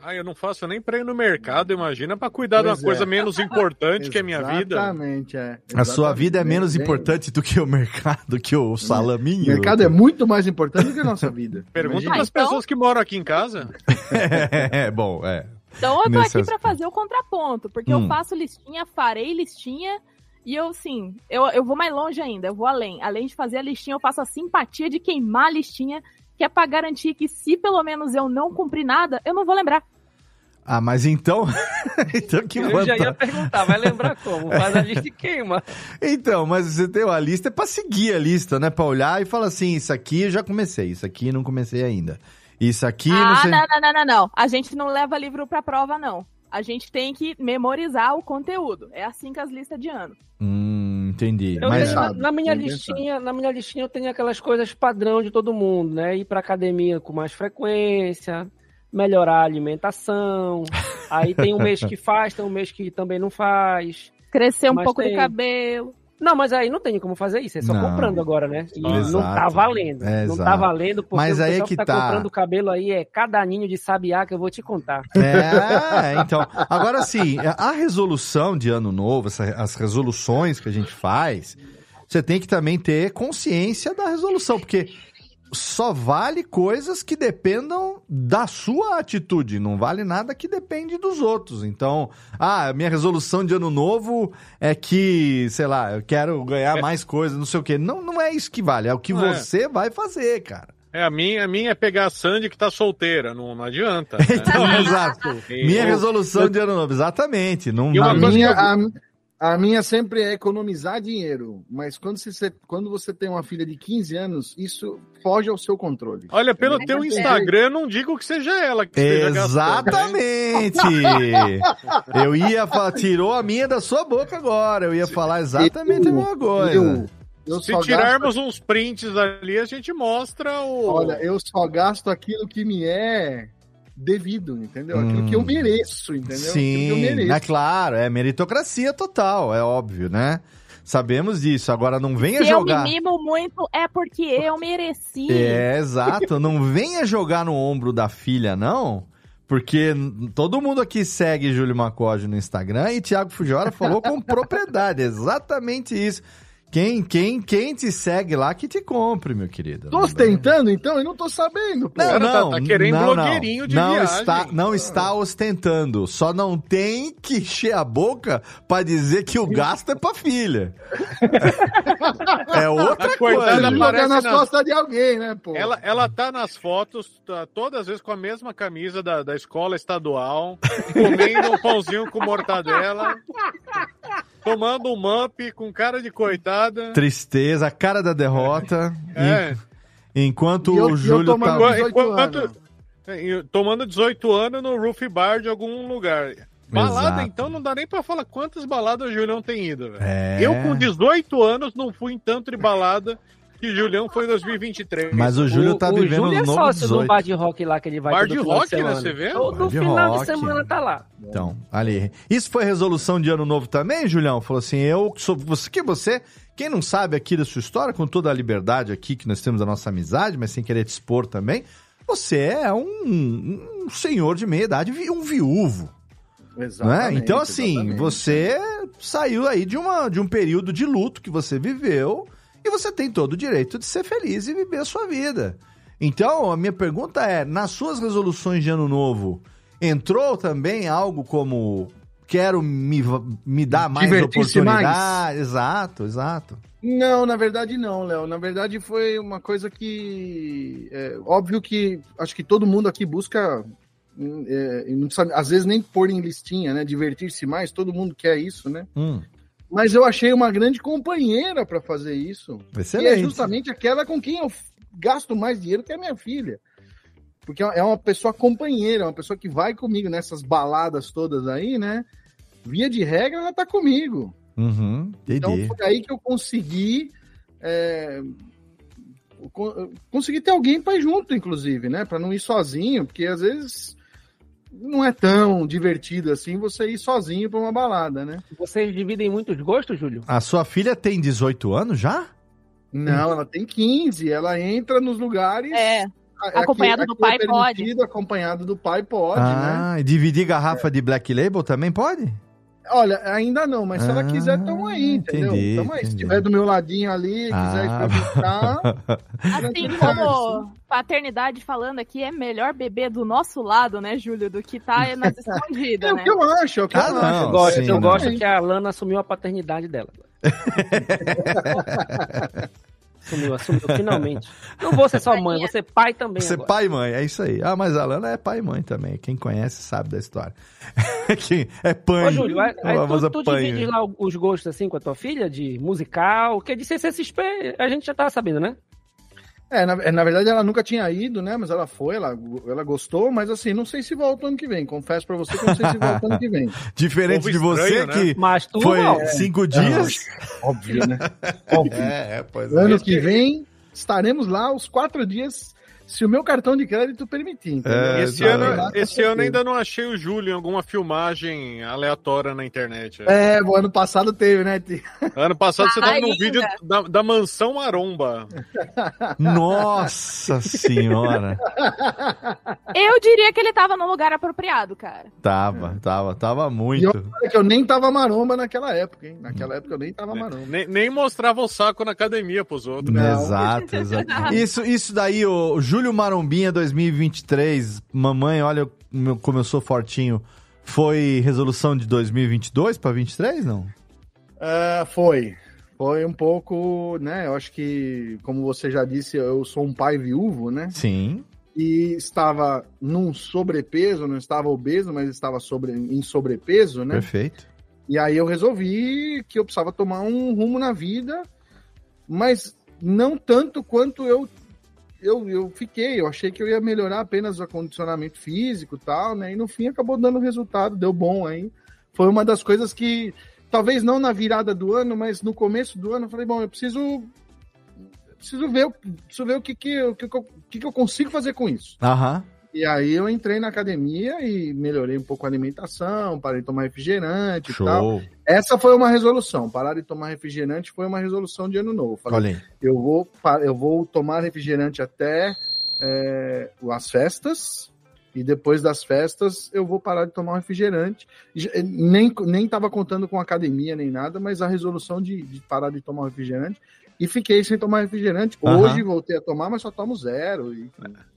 Ah, eu não faço nem pra ir no mercado, imagina, pra cuidar de uma Pois é. coisa menos importante que a minha vida. Exatamente, é. A sua Exatamente. vida é menos Bem- importante do que o mercado, do que o O salaminho. mercado é muito mais importante do que a nossa vida. Pergunta Imagina. pras então- pessoas que moram aqui em casa. é, bom, é. Então eu tô Nesse aqui pra aspecto. fazer o contraponto, porque Hum. eu faço listinha, farei listinha, e eu, sim, eu, eu vou mais longe ainda, eu vou além. Além de fazer a listinha, eu faço a simpatia de queimar a listinha que é pra garantir que se pelo menos eu não cumprir nada, eu não vou lembrar. Ah, mas então. então que Eu já ia perguntar, vai lembrar como? Faz a lista e queima. Então, mas você tem uma lista é pra seguir a lista, né? Pra olhar e falar assim: isso aqui eu já comecei, isso aqui não comecei ainda. Isso aqui não ah, sei. não, não, não, não, não. A gente não leva livro pra prova, não. A gente tem que memorizar o conteúdo. É assim que as listas de ano. Hum, entendi. Eu Mas tenho- na, na minha listinha, na minha listinha eu tenho aquelas coisas padrão de todo mundo, né? Ir pra academia com mais frequência, melhorar a alimentação. Aí tem um mês que faz, tem um mês que também não faz. Crescer um Mas pouco tem- de cabelo. Não, mas aí não tem como fazer isso, é só Não. comprando agora, né? E Exato. não tá valendo. É, não tá valendo porque Mas o aí é pessoal que tá, tá. comprando cabelo aí é cada ninho de sabiá que eu vou te contar. É, então. Agora sim, a resolução de ano novo, as resoluções que a gente faz, você tem que também ter consciência da resolução, porque só vale coisas que dependam da sua atitude, não vale nada que depende dos outros. Então, ah, a minha resolução de ano novo é que, sei lá, eu quero ganhar mais coisas, não sei o quê. Não, não é isso que vale, é o que Não é. você vai fazer, cara. É, a minha, a minha é pegar a Sandy que tá solteira, não, não adianta. né? Então, exato. Minha eu- resolução de ano novo, exatamente. Não, E uma A coisa minha, que eu- a, a minha sempre é economizar dinheiro. Mas quando você, quando você tem uma filha de 15 anos, isso foge ao seu controle. Olha, pelo É, teu é. Instagram, eu não digo que seja ela que esteja gastando? Exatamente! Eu ia falar, tirou a minha da sua boca agora. Eu ia falar exatamente a mesma coisa. Eu, eu Se tirarmos uns prints ali, a gente mostra o. Olha, eu só gasto aquilo que me é devido, entendeu? Aquilo Hum. que eu mereço, entendeu? Aquilo que eu Sim, mereço. é claro, é meritocracia total, é óbvio, né? Sabemos disso. Agora não venha Se jogar. eu me mimo muito, é porque eu mereci. É, exato. Não venha jogar no ombro da filha, não. Porque todo mundo aqui segue Júlio Macode no Instagram e Thiago Fujora falou com propriedade. Exatamente isso. Quem, quem, quem te segue lá que te compre, meu querido. Tô ostentando, então? Eu não tô sabendo, pô. Não, cara tá- não, tá querendo não, blogueirinho não. de não viagem. Está, não está ostentando. Só não tem que encher a boca pra dizer que o gasto é pra filha. é outra coisa. Jogar nas nas- costas de alguém, né, pô? Ela, ela tá nas fotos, tá, todas as vezes com a mesma camisa da, da escola estadual, comendo um pãozinho com mortadela, tomando um mup com cara de coitada. Tristeza, a cara da derrota. É. En- Enquanto E eu- e o Júlio tomando tá. 18 Enquanto- anos. É, e tomando 18 anos no roof bar de algum lugar. Balada, Exato. então, não dá nem pra falar quantas baladas o Julião tem ido, velho. É. Eu, com 18 anos, não fui em tanto de balada que o Julião foi em 2023. Mas o Júlio tá o vivendo Júlio é novo sócio do 18. bar de rock lá que ele vai Bar de rock, né, você vê? Todo final rock. de semana tá lá. Então, ali. Isso foi resolução de ano novo também, Julião? Falou assim, eu sou você que você, quem não sabe aqui da sua história, com toda a liberdade aqui que nós temos a nossa amizade, mas sem querer te expor também, você é um, um senhor de meia idade, um viúvo. É? Exatamente, Então, assim, exatamente. você saiu aí de, uma, de um período de luto que você viveu e você tem todo o direito de ser feliz e viver a sua vida. Então, a minha pergunta é: nas suas resoluções de ano novo, entrou também algo como quero me, me dar mais Divertir-se mais? oportunidade? Exato, exato. Não, na verdade não, Léo. Na verdade foi uma coisa que. É, óbvio que acho que todo mundo aqui busca. hum, é, não sabe, às vezes nem pôr em listinha, né? Divertir-se mais, todo mundo quer isso, né? Hum, Mas eu achei uma grande companheira para fazer isso. Que é excelente. justamente aquela com quem eu gasto mais dinheiro, que é a minha filha. Porque é uma pessoa companheira, é uma pessoa que vai comigo nessas baladas todas aí, né? Via de regra, ela tá comigo. Uhum, Então foi aí que eu consegui. é, co- consegui ter alguém para ir junto, inclusive, né? Para não ir sozinho, porque às vezes não é tão divertido assim você ir sozinho para uma balada, né? Vocês dividem muitos gostos, Júlio? A sua filha tem 18 anos já? Não, ela tem 15, ela entra nos lugares. É. a- acompanhado do pai, é permitido, Acompanhado do pai pode, né? ah, e dividir garrafa de Black Label também pode? Olha, ainda não, mas se ela Ah, quiser, tamo aí, entendeu? entendi, tamo aí. Se entendi. estiver do meu ladinho ali, quiser Ah. experimentar. Assim como paternidade falando aqui, é melhor beber do nosso lado, né, Júlio, do que tá nas escondidas, É né? o que eu acho, é o que Ah, eu não, acho. Eu gosto, sim, eu gosto que a Lana assumiu a paternidade dela. Assumiu, assumiu, finalmente. Não vou ser só mãe, vou ser pai também. Você agora. pai e mãe, é isso aí. Ah, mas a Lana é pai e mãe também. Quem conhece sabe da história. É pai. Ô, Júlio, aí, tu, tu divide lá os gostos assim com a tua filha, de musical, que de CCXP a gente já tava sabendo, né? É, na, é, na verdade ela nunca tinha ido, né? Mas ela foi, ela, ela gostou, mas assim, não sei se volta ano que vem. Confesso pra você que não sei se volta ano que vem. Diferente de você estranho, né? que Mas tu foi não. cinco dias. Óbvio, né? Óbvio. É, é, pois é. Ano que vem estaremos lá os quatro dias, se o meu cartão de crédito permitir. entendeu? É, Esse ano, Lá, com esse ano ainda não achei o Júlio em alguma filmagem aleatória na internet. é. É, o ano passado teve, né? Ti? Ano passado você tava no Ainda. vídeo da, da mansão Maromba. Nossa senhora. Eu diria que ele tava no lugar apropriado, cara. Tava, tava, tava E muito. olha que eu nem tava maromba naquela época, hein? Naquela época eu nem tava maromba. Nem, nem mostrava o saco na academia pros outros. Não. Exato, exato. Isso, isso daí, o Júlio Marombinha 2023, mamãe, olha como eu sou fortinho, foi resolução de 2022 para 23, não? Ah, foi. Foi um pouco, né? Eu acho que, como você já disse, eu sou um pai viúvo, né? Sim. E estava num sobrepeso, não estava obeso, mas estava sobre, em sobrepeso, né? Perfeito. E aí eu resolvi que eu precisava tomar um rumo na vida, mas não tanto quanto eu eu, eu fiquei. Eu achei que eu ia melhorar apenas o acondicionamento físico e tal, né? E no fim acabou dando resultado, deu bom aí. Foi uma das coisas que, talvez não na virada do ano, mas no começo do ano, eu falei, bom, eu preciso. Preciso ver, preciso ver o que, que, o que, que eu, que, que eu consigo fazer com isso. Aham. E aí eu entrei na academia e melhorei um pouco a alimentação, parei de tomar refrigerante e tal. Show. Essa foi uma resolução. Parar de tomar refrigerante foi uma resolução de ano novo. Falei, eu vou, eu vou tomar refrigerante até é, as festas. E depois das festas eu vou parar de tomar um refrigerante. Nem, nem tava contando com academia nem nada, mas a resolução de, de parar de tomar um refrigerante. E fiquei sem tomar refrigerante. Aham. Hoje voltei a tomar, mas só tomo zero. E,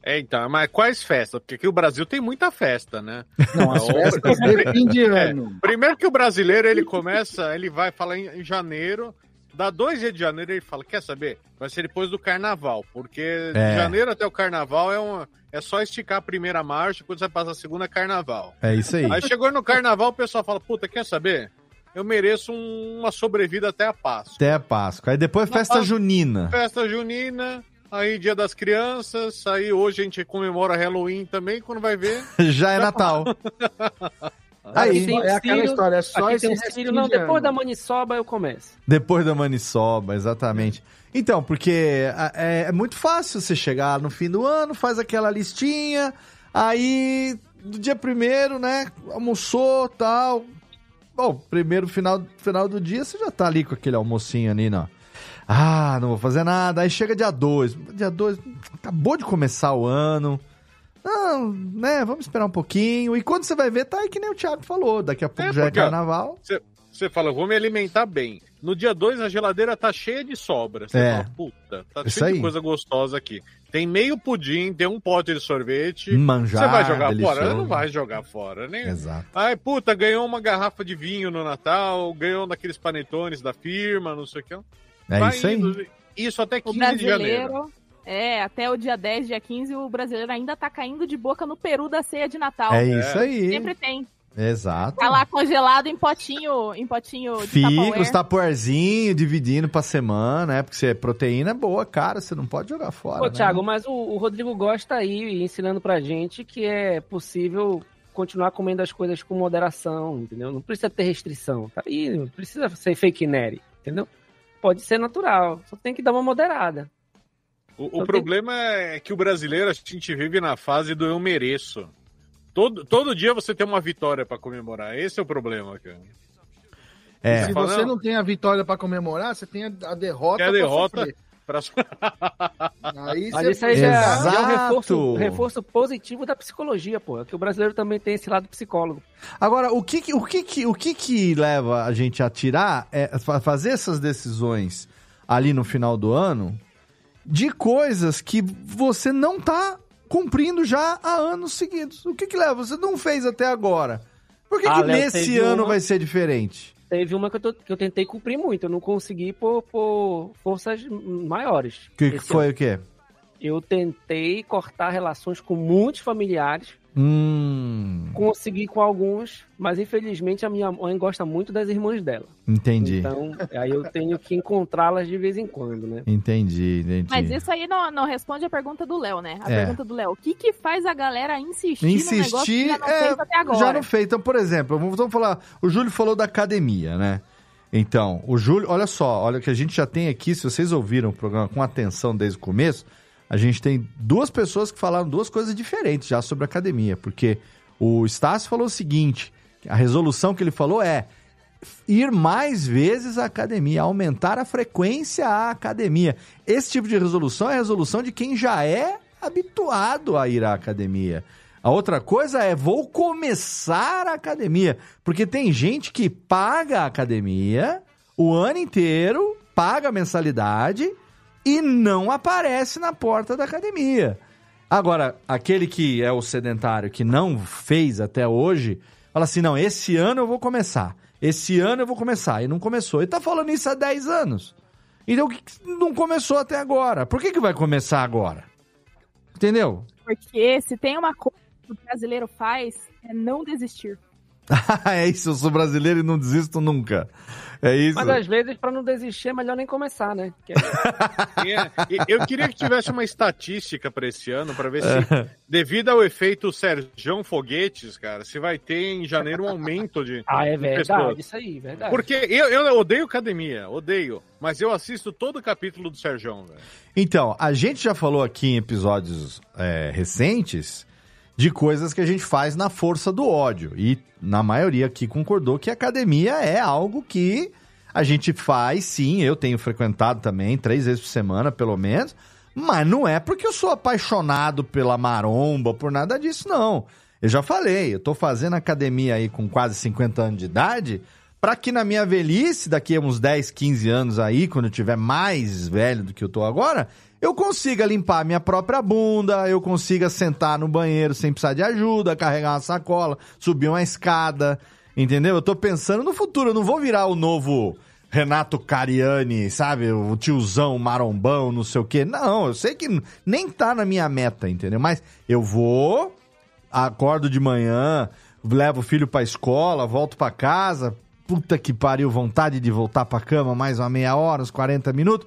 É, então, mas quais festas? Porque aqui o Brasil tem muita festa, né? não, as Não. festas de fim de ano. Primeiro que o brasileiro, ele começa, ele vai falar em, em janeiro, dá dois dias de janeiro, ele fala, quer saber? Vai ser depois do carnaval, porque É. de janeiro até o carnaval é, uma, é só esticar a primeira marcha, quando você passa a segunda é carnaval. É isso aí. Aí chegou no carnaval, o pessoal fala, puta, quer saber? Eu mereço um- uma sobrevida até a Páscoa. Até a Páscoa. Aí depois festa Ah. junina. Festa junina, aí dia das crianças, aí hoje a gente comemora Halloween também, quando vai ver... Já é Natal. Aí, é aquela história, é só aqui esse um Ciro, não, de depois da maniçoba eu começo. depois da maniçoba, exatamente. Então, porque é, é muito fácil você chegar no fim do ano, faz aquela listinha, aí do dia primeiro, né, almoçou, tal. Bom, primeiro final, final do dia você já tá ali com aquele almocinho ali, não. Ah, não vou fazer nada. Aí chega dia 2. Dia 2, acabou de começar o ano. Não, né, vamos esperar um pouquinho. E quando você vai ver, tá aí que nem o Thiago falou. Daqui a pouco É, já é carnaval. Você fala, vou me alimentar bem. No dia 2, a geladeira tá cheia de sobras. Você É. fala, puta, tá Isso cheio aí. de coisa gostosa aqui. Tem meio pudim, tem um pote de sorvete. Manjar, Você vai jogar delicioso. fora? Não vai jogar fora, né? Exato. Ai, puta, ganhou uma garrafa de vinho no Natal, ganhou um daqueles panetones da firma, não sei o que. É Vai isso aí. indo. Isso até O 15 de janeiro. brasileiro, é, até o dia 10, dia 15, o brasileiro ainda tá caindo de boca no peru da ceia de Natal. É isso aí. Sempre tem. Exato. Tá lá congelado em potinho, em potinho de Fica os tapuarzinhos dividindo pra semana, né? Porque você, proteína é boa, cara. Você não pode jogar fora. Ô, né? Thiago, mas o, o Rodrigo gosta aí ensinando pra gente que é possível continuar comendo as coisas com moderação, entendeu? Não precisa ter restrição, tá? E não precisa ser fake neri, entendeu? Pode ser natural, só tem que dar uma moderada. O, o Então tem- problema é que o brasileiro, a gente vive na fase do eu mereço. Todo, todo dia você tem uma vitória pra comemorar. Esse é o problema, cara. É. Se você não. tem a vitória pra comemorar, você tem a, derrota Quer a derrota pra... Aí Mas isso aí já, já é um Exato. reforço, reforço positivo da psicologia, pô. Que o brasileiro também tem esse lado psicólogo. Agora, o que o que o que que leva a gente a tirar, é fa- fazer essas decisões ali no final do ano de coisas que você não tá cumprindo já há anos seguidos. O que que leva? Você não fez até agora. Por que, Ah, que Léo, nesse ano uma- vai ser diferente? teve uma que eu, tô- que eu tentei cumprir muito, eu não consegui por, por forças maiores. Que, que foi ano. o quê? Eu tentei cortar relações com muitos familiares, Hum, consegui com alguns, mas infelizmente a minha mãe gosta muito das irmãs dela. entendi. Então, aí eu tenho que encontrá-las de vez em quando, né? Entendi, entendi. Mas isso aí não, não responde a pergunta do Léo, né? A É. pergunta do Léo. O que que faz a galera insistir, no negócio que Insistir já não é, fez até agora? já não fez. Então, por exemplo, vamos vamos falar. O Júlio falou da academia, né? Então, o Júlio, olha só, olha o que a gente já tem aqui. Se vocês ouviram o programa com atenção desde o começo, a gente tem duas pessoas que falaram duas coisas diferentes já sobre a academia. Porque o Estácio falou o seguinte: a resolução que ele falou é ir mais vezes à academia, aumentar a frequência à academia. Esse tipo de resolução é a resolução de quem já é habituado a ir à academia. A outra coisa é vou começar a academia, porque tem gente que paga a academia o ano inteiro, paga a mensalidade e não aparece na porta da academia. Agora, aquele que é o sedentário que não fez até hoje, fala assim: não, esse ano eu vou começar. Esse ano eu vou começar. E não começou. E tá falando isso há 10 anos. Então, não começou até agora? Por que, que vai começar agora? Entendeu? Porque se tem uma coisa que o brasileiro faz, é não desistir. é isso, eu sou brasileiro e não desisto nunca. É isso. Mas às vezes, pra não desistir, é melhor nem começar, né? É- É, eu queria que tivesse uma estatística para esse ano, para ver se, devido ao efeito Serjão Foguetes, cara, se vai ter em janeiro um aumento de. Ah, é de verdade, pessoas. isso aí, verdade. Porque eu, eu odeio academia, odeio. Mas eu assisto todo o capítulo do Serjão, velho. Então, a gente já falou aqui em episódios é, recentes de coisas que a gente faz na força do ódio. E na maioria aqui concordou que academia é algo que a gente faz, sim. Eu tenho frequentado também, três vezes por semana, pelo menos. Mas não é porque eu sou apaixonado pela maromba, por nada disso, não. Eu já falei, eu tô fazendo academia aí com quase 50 anos de idade, para que na minha velhice, daqui a uns 10, 15 anos aí, quando eu tiver mais velho do que eu tô agora, eu consiga limpar minha própria bunda, eu consiga sentar no banheiro sem precisar de ajuda, carregar uma sacola, subir uma escada, entendeu? Eu tô pensando no futuro, eu não vou virar o novo Renato Cariani, sabe? O tiozão marombão, não sei o quê. Não, eu sei que nem tá na minha meta, entendeu? Mas eu vou, acordo de manhã, levo o filho pra escola, volto pra casa, puta que pariu, vontade de voltar pra cama mais uma meia hora, uns 40 minutos.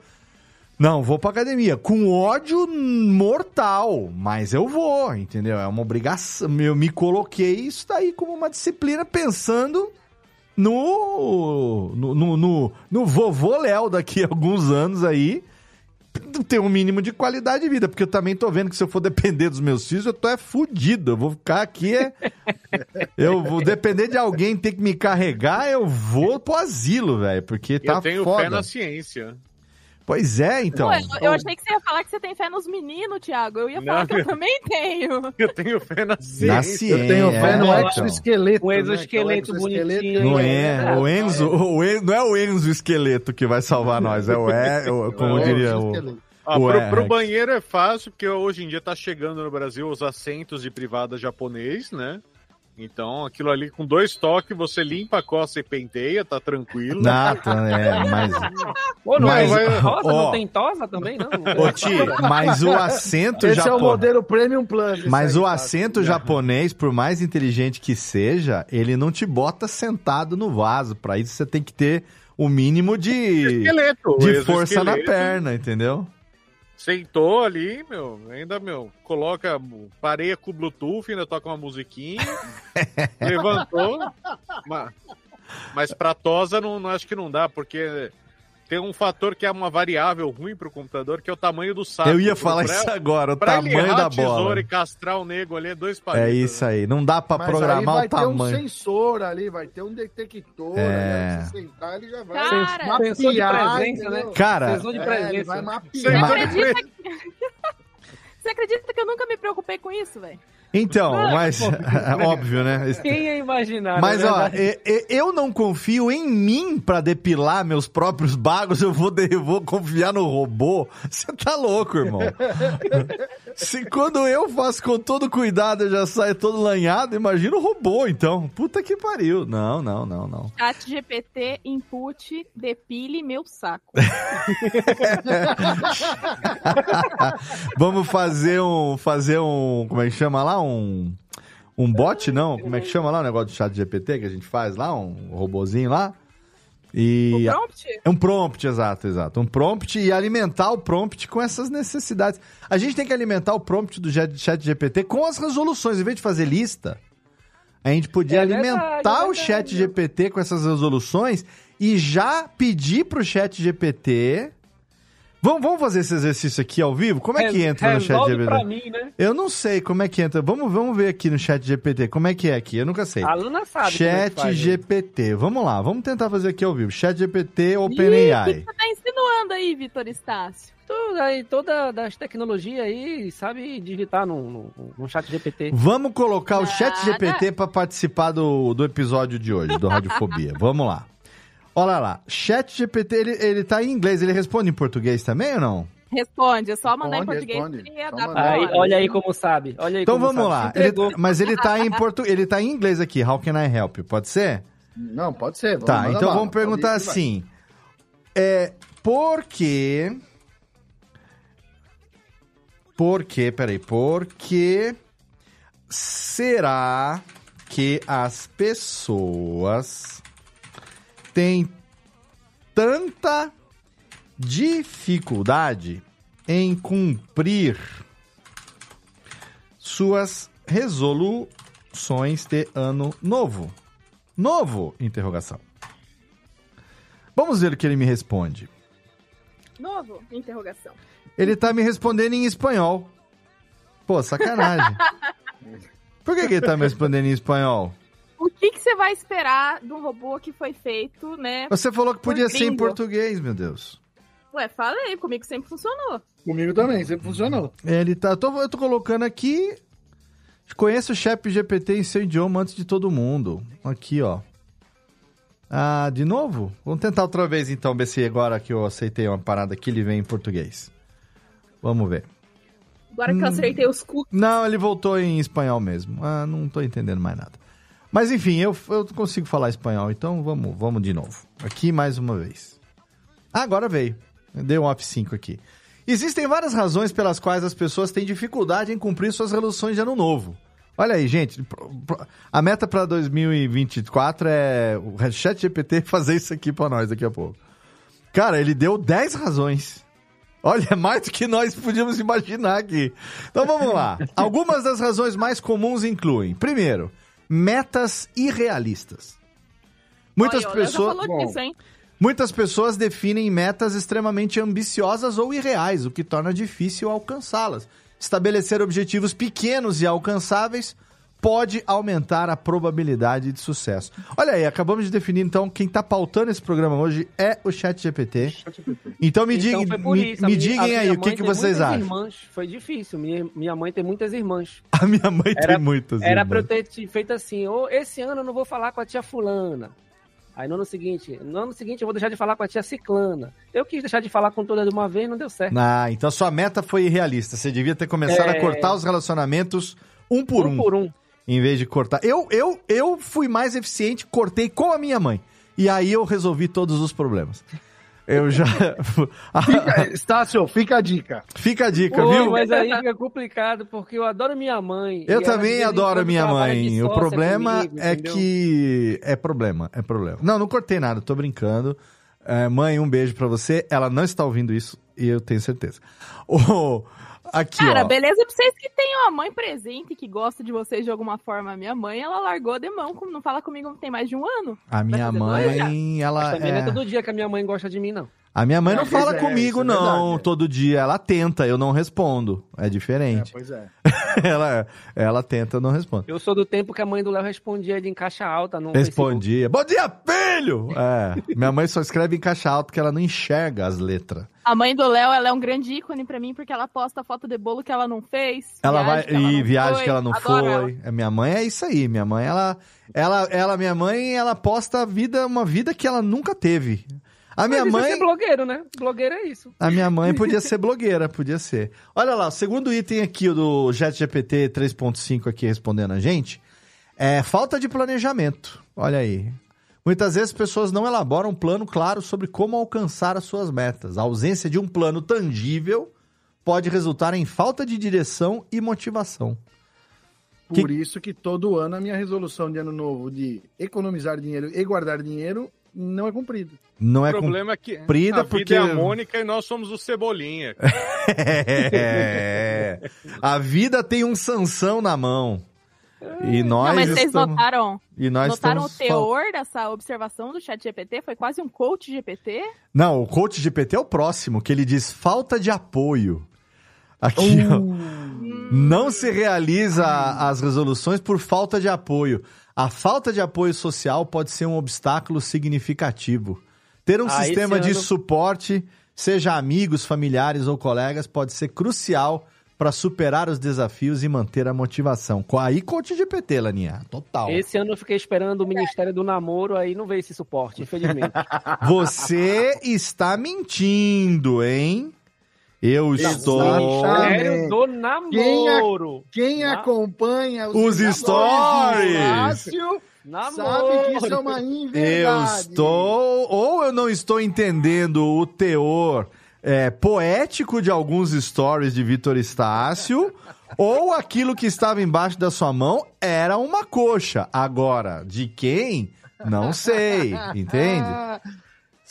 Não, vou pra academia. Com ódio mortal, mas eu vou, entendeu? É uma obrigação. Eu me coloquei isso daí como uma disciplina pensando no. no, no, no, no vovô Léo daqui a alguns anos aí. Ter um mínimo de qualidade de vida, porque eu também tô vendo que se eu for depender dos meus filhos, eu tô é fudido. Eu vou ficar aqui, é... eu vou depender de alguém ter que me carregar, eu vou pro asilo, velho, porque tá eu tenho foda. fé na ciência. Pois é, então. Pô, eu, eu achei que você ia falar que você tem fé nos meninos, Thiago. Eu ia falar Não. que eu também tenho. Eu tenho fé na ciência. Na ciência. Eu tenho fé no é, exoesqueleto. O né, exoesqueleto é exoesqueleto bonitinho. Não É, é, é, o Enzo, o En- não é o Enzo esqueleto que vai salvar nós, é o é, o- como É diria o. Ah, o pro, é, pro banheiro é fácil, porque hoje em dia tá chegando no Brasil os assentos de privada japonês, né? Então, aquilo ali com dois toques, você limpa, coça e penteia, tá tranquilo. Não, tá, é, mas Pô, não Mas, é tosa? ó. Não tem tosa também, não? Ô, Ti, mas o assento Esse é o japonês, modelo Premium Plus. mas aí, o tá? assento japonês, por mais inteligente que seja, ele não te bota sentado no vaso. Pra isso você tem que ter o mínimo de Esqueleto, de força na perna, entendeu? Sentou ali, meu, ainda, meu, coloca, pareia com o Bluetooth, ainda toca uma musiquinha, levantou, mas, mas pra tosa não, não acho que não dá, porque tem um fator que é uma variável ruim pro computador, que é o tamanho do saco. Eu ia falar pra- isso agora, o tamanho da a tesoura bola. e castrar o nego ali é dois palitos. É isso aí, não dá pra Mas programar aí vai o ter um tamanho. sensor ali, vai ter um detector. É. Você sentar, ele já vai Cara, Sensor de mapear, presença, né? Cara, Sensor de É, ele vai presença. mapear. Você acredita, que... você acredita que eu nunca me preocupei com isso, velho? Então, mas óbvio, né? Quem ia imaginar? Mas ó, verdade? eu não confio em mim pra depilar meus próprios bagos, eu vou, eu vou confiar no robô. Você tá louco, irmão? Se quando eu faço com todo cuidado eu já saio todo lanhado, imagina o robô, então. Puta que pariu. Não, não, não, não. Chat GPT, input, depile meu saco. Vamos fazer um. Fazer um. Como é que chama lá? Um. Um bot, não? Como é que chama lá o negócio do chat GPT que a gente faz lá? Um robozinho lá? E. O prompt? É um prompt, exato, exato. Um prompt e alimentar o prompt com essas necessidades. A gente tem que alimentar o prompt do chat GPT com as resoluções. Em vez de fazer lista, a gente podia É verdade, alimentar é o verdade. chat GPT com essas resoluções e já pedir pro chat GPT. Vamos, vamos fazer esse exercício aqui ao vivo? Como é que entra no chat GPT? pra mim, né? Eu não sei como é que entra. Vamos, vamos ver aqui no chat GPT. Como é que é aqui? Eu nunca sei. A Luna sabe como é Chat que faz, né? GPT. Vamos lá, vamos tentar fazer aqui ao vivo. Chat GPT OpenAI. que você tá insinuando aí, Vitor Estácio? Tudo aí, toda das tecnologias aí, sabe digitar no, no, no chat GPT. Vamos colocar o chat. GPT para participar do, do episódio de hoje, do Radiofobia. Vamos lá. Olha lá, chat GPT, ele, ele tá em inglês, ele responde em português também ou não? Responde, é só mandar em Responde, português responde. que ia dar pra Aí, olha aí como sabe. Olha aí Então como vamos sabe. lá. Ele- mas ele tá em portu, ele tá em inglês aqui. How can I help? you? Pode ser? Não, pode ser. Tá, manda então bala, vamos perguntar assim. É, por que... Por que, peraí, por que será que as pessoas têm tanta dificuldade em cumprir suas resoluções de ano novo? Novo? Interrogação. Vamos ver o que ele me responde. Novo? Interrogação. Ele tá me respondendo em espanhol. Pô, sacanagem. Por que, que ele tá me respondendo em espanhol? O que, que você vai esperar de um robô que foi feito, né? Você falou que podia ser em português, meu Deus. Ué, falei, comigo sempre funcionou. Comigo também, sempre funcionou. Ele tá. Eu tô, eu tô colocando aqui. Conheça o Chat GPT em seu idioma antes de todo mundo. Aqui, ó. Ah, de novo? Vamos tentar outra vez então, ver se agora que eu aceitei uma parada aqui ele vem em português. Vamos ver. Agora que eu acertei os cookies. Não, ele voltou em espanhol mesmo. Ah, não tô entendendo mais nada. Mas enfim, eu, eu consigo falar espanhol, então vamos, vamos de novo. Aqui mais uma vez. Ah, agora veio. Deu um F5 aqui. Existem várias razões pelas quais as pessoas têm dificuldade em cumprir suas resoluções de ano novo. Olha aí, gente. A meta para 2024 é o Chat GPT fazer isso aqui para nós daqui a pouco. Cara, ele deu 10 razões. Olha, mais do que nós podíamos imaginar aqui. Então vamos lá. Algumas das razões mais comuns incluem: primeiro, metas irrealistas. Muitas Olha, pessoas. falou disso, hein? Muitas pessoas definem metas extremamente ambiciosas ou irreais, o que torna difícil alcançá-las. Estabelecer objetivos pequenos e alcançáveis pode aumentar a probabilidade de sucesso. Olha aí, acabamos de definir então quem está pautando esse programa hoje é o Chat GPT. Então me, Então digam, por me. A me a digam aí o que, que vocês acham. Irmãs. Foi difícil. Minha, minha mãe tem muitas irmãs. A minha mãe Era- tem muitas. Era irmãs. pra eu ter te feito assim, "Ô, esse ano eu não vou falar com a tia fulana. Aí no ano seguinte, no ano seguinte eu vou deixar de falar com a tia ciclana. Eu quis deixar de falar com toda de uma vez, não deu certo. Ah, então sua meta foi irrealista. Você devia ter começado a É. cortar os relacionamentos um por um. um por um. Em vez de cortar. Eu, eu, eu fui mais eficiente, cortei com a minha mãe. E aí eu resolvi todos os problemas. Eu já. Fica, Estácio, fica a dica. Fica a dica, Pô, viu? mas aí fica complicado, porque eu adoro minha mãe. Eu também adoro minha mãe. O sócia problema comigo, é entendeu? que. É problema, é problema. Não, não cortei nada, tô brincando. É, mãe, um beijo pra você. Ela não está ouvindo isso e eu tenho certeza. Ô, aqui, Cara, ó. beleza pra vocês que têm uma mãe presente que gosta de vocês de alguma forma. Minha mãe, ela largou de mão, como não fala comigo tem mais de um ano. A minha dois mãe, ela Mas também não é é. todo dia que a minha mãe gosta de mim, não. A minha mãe não Ah, pois fala é, comigo, é não, verdade, é. todo dia. Ela tenta, eu não respondo. É É, diferente. pois é. ela, ela tenta, eu não respondo. Eu sou do tempo que a mãe do Léo respondia ele em caixa alta. No Facebook. Respondia. Bom dia, filho! É, minha mãe só escreve em caixa alta porque ela não enxerga as letras. A mãe do Léo, ela é um grande ícone pra mim, porque ela posta foto de bolo que ela não fez. Ela vai e não viagem foi. que ela não Adoro ela. foi. A minha mãe é isso aí. Minha mãe, ela, ela, ela, minha mãe, ela posta a vida, uma vida que ela nunca teve. A minha Mas é mãe, ser blogueiro, né? Blogueiro é isso. a minha mãe podia ser blogueira, podia ser. Olha lá, o segundo item aqui do ChatGPT 3.5 aqui respondendo a gente é falta de planejamento. Olha aí. Muitas vezes pessoas não elaboram um plano claro sobre como alcançar as suas metas. A ausência de um plano tangível pode resultar em falta de direção e motivação. Por isso que todo ano a minha resolução de ano novo de economizar dinheiro e guardar dinheiro não é cumprida. Não é o problema é que cumprida a vida porque é a Mônica e nós somos o Cebolinha. É. A vida tem um Sansão na mão. E nós Não, mas vocês estamos... notaram, E nós notaram o estamos fal- teor dessa observação do chat GPT? Foi quase um coach GPT? Não, o coach GPT é o próximo, que ele diz falta de apoio. Aqui, ó. Não se realiza as resoluções por falta de apoio. A falta de apoio social pode ser um obstáculo significativo. Ter um Ah, sistema de ano- suporte, seja amigos, familiares ou colegas, pode ser crucial para superar os desafios e manter a motivação. Com aí, coach GPT, Laninha. Total. Esse ano eu fiquei esperando o Ministério do Namoro, aí não veio esse suporte, infelizmente. Você está mentindo, hein? Eu estou. Ministério do Quem, a- Namoro. quem Na- acompanha Os stories. Márcio Namoro. sabe que isso é uma Eu estou. Ou eu não estou entendendo o teor é, poético de alguns stories de Vitor Estácio, ou aquilo que estava embaixo da sua mão era uma coxa. Agora, de quem? Não sei, entende?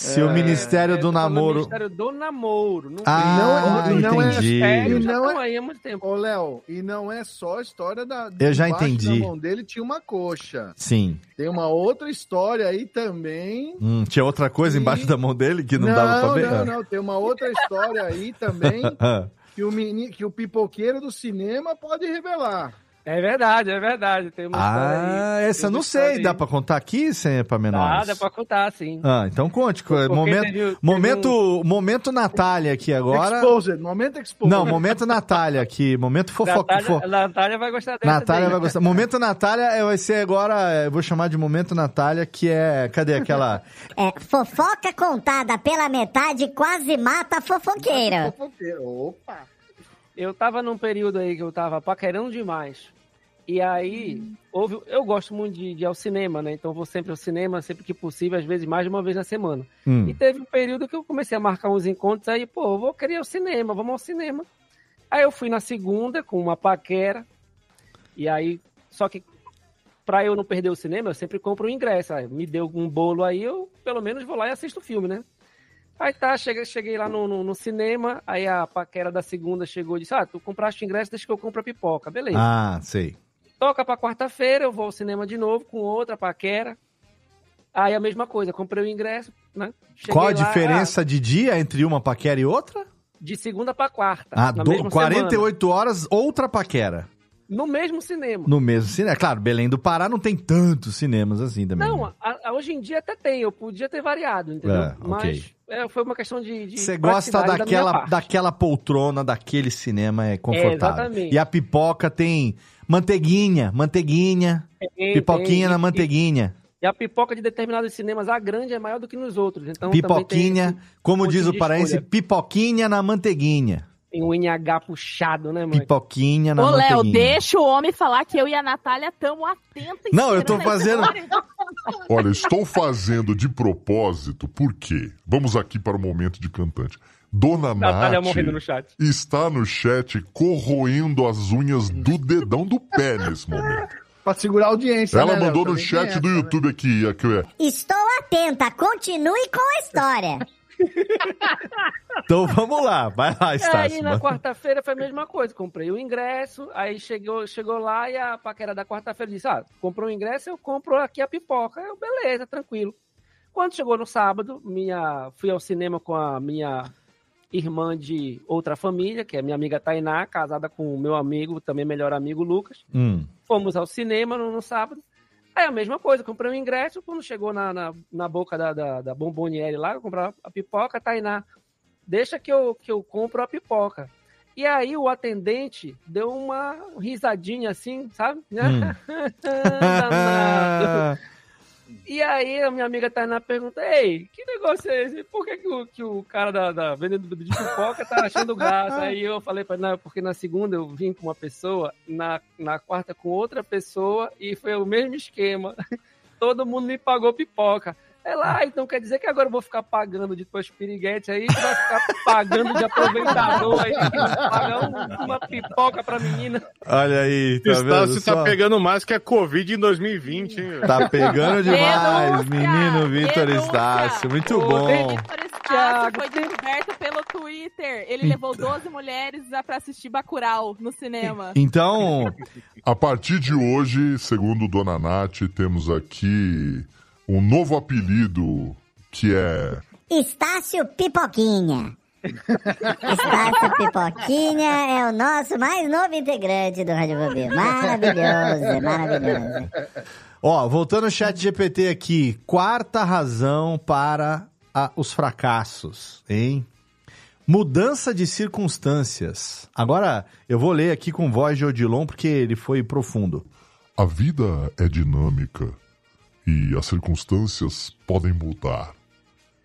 Se o Ministério É, do Namoro. Ministério do Namoro. Não Ah, Não é- não é- entendi. É, já não é- aí há muito tempo. Ô, Léo, e não é só a história da. Eu já embaixo entendi. Da mão dele tinha uma coxa. Sim. Tem uma outra história aí também. Hum, tinha outra coisa E- embaixo da mão dele que não, dava pra ver? Não, não, tem uma outra história aí também Ah. que o, meni, que o pipoqueiro do cinema pode revelar. É verdade, é verdade. Tem uma história Ah, aí. essa não sei. aí. Dá pra contar aqui, sem é pra menores? Dá, dá pra contar, sim. Ah, então conte. Porque momento, teve- teve momento, momento Natália aqui agora. Exposed, momento exposed. Não, momento Natália aqui. Momento fofoca. Natália, fo- Natália vai gostar dessa Natália daí. vai gostar. Momento Natália é, vai ser agora. Eu vou chamar de Momento Natália, que é. Cadê aquela. É, fofoca contada pela metade quase mata a fofoqueira. Fofoqueiro. Opa! Eu tava num período aí que eu tava paquerando demais. E aí, houve, eu gosto muito de, de ir ao cinema, né? Então vou sempre ao cinema, sempre que possível, às vezes mais de uma vez na semana. Hum. E teve um período que eu comecei a marcar uns encontros aí, pô, eu vou querer ir ao cinema, vamos ao cinema. Aí eu fui na segunda com uma paquera. E aí, só que pra eu não perder o cinema, eu sempre compro o ingresso. Aí me deu um bolo aí, eu pelo menos vou lá e assisto o filme, né? Aí tá, cheguei, cheguei lá no, no, no cinema, aí a paquera da segunda chegou e disse: Ah, tu compraste o ingresso, deixa que eu compro a pipoca. Beleza. Ah, sei. Toca pra quarta-feira, eu vou ao cinema de novo com outra paquera. Aí a mesma coisa, comprei o ingresso, né? Cheguei Qual a lá, diferença de dia entre uma paquera e outra? de segunda pra quarta. Ah, do- mesma 48 horas, outra paquera. semana. No mesmo cinema. No mesmo cinema. Claro, Belém do Pará não tem tantos cinemas assim também. Não, né? a- a- hoje em dia até tem, eu podia ter variado, entendeu? É. Mas é, foi uma questão de. Você gosta praticidade da daquela, daquela poltrona, daquele cinema é confortável. exatamente. e a pipoca tem manteiguinha, manteiguinha, Tem, pipoquinha tem, na manteiguinha, E a pipoca de determinados cinemas, a grande é maior do que nos outros. Então pipoquinha, tem, como diz o paraense, escolha. pipoquinha na manteiguinha. tem um NH puxado, né, mãe? Pipoquinha na Ô, Léo, deixa o homem falar que eu e a Natália estamos atentas. Não, eu tô fazendo-. Olha, estou fazendo de propósito, por quê? Vamos aqui para o momento de cantante. Dona Natália Nath morrendo no chat. está no chat corroendo as unhas do dedão do pé nesse momento. Pra segurar a audiência. Ela né, Léo? mandou no Também chat do né? YouTube aqui, aqui é. Estou atenta, continue com a história. Então vamos lá, vai lá, E aí, Estácio. na quarta-feira foi a mesma coisa. Comprei o ingresso, aí chegou, chegou lá e a paquera da quarta-feira disse: Ah, comprou o ingresso, eu compro aqui a pipoca. Eu, beleza, tranquilo. Quando chegou no sábado, minha, fui ao cinema com a minha irmã de outra família, que é minha amiga Tainá, casada com o meu amigo, também melhor amigo Lucas. Hum. Fomos ao cinema no, no sábado. Aí a mesma coisa, comprei o ingresso, quando chegou na, na, na boca da, da, da Bomboniere lá, eu comprei a pipoca, Tainá, deixa que eu, que eu compro a pipoca. E aí o atendente deu uma risadinha assim, sabe? Danado. E aí a minha amiga Tainá pergunta, ei, que negócio é esse? Por que, que, o, que o cara da, da de pipoca tá achando graça? Aí eu falei pra ela, porque na segunda eu vim com uma pessoa, na, na quarta com outra pessoa, e foi o mesmo esquema. Todo mundo me pagou pipoca. Ela, ah, então quer dizer que agora eu vou ficar pagando de tuas piriguetes aí, tu vai ficar pagando de aproveitador aí, pagar um- uma pipoca pra menina. Olha aí, tá Estácio vendo? tá só? pegando mais que a Covid em 2020, hein? Tá pegando demais, Denúncia! menino Vitor! Estácio. Muito Ô, bom. Vitor Estácio foi descoberto pelo Twitter. Ele levou 12 mulheres pra assistir Bacurau no cinema. Então, A partir de hoje, segundo Dona Nath, temos aqui um novo apelido que é. Estácio Pipoquinha. Estácio Pipoquinha é o nosso mais novo integrante do Rádio Bobinho. Maravilhoso, maravilhoso. ó, voltando ao chat GPT aqui. Quarta razão para a- os fracassos, hein? Mudança de circunstâncias. Agora, eu vou ler aqui com voz de Odilon, porque ele foi profundo. A vida é dinâmica e as circunstâncias podem mudar.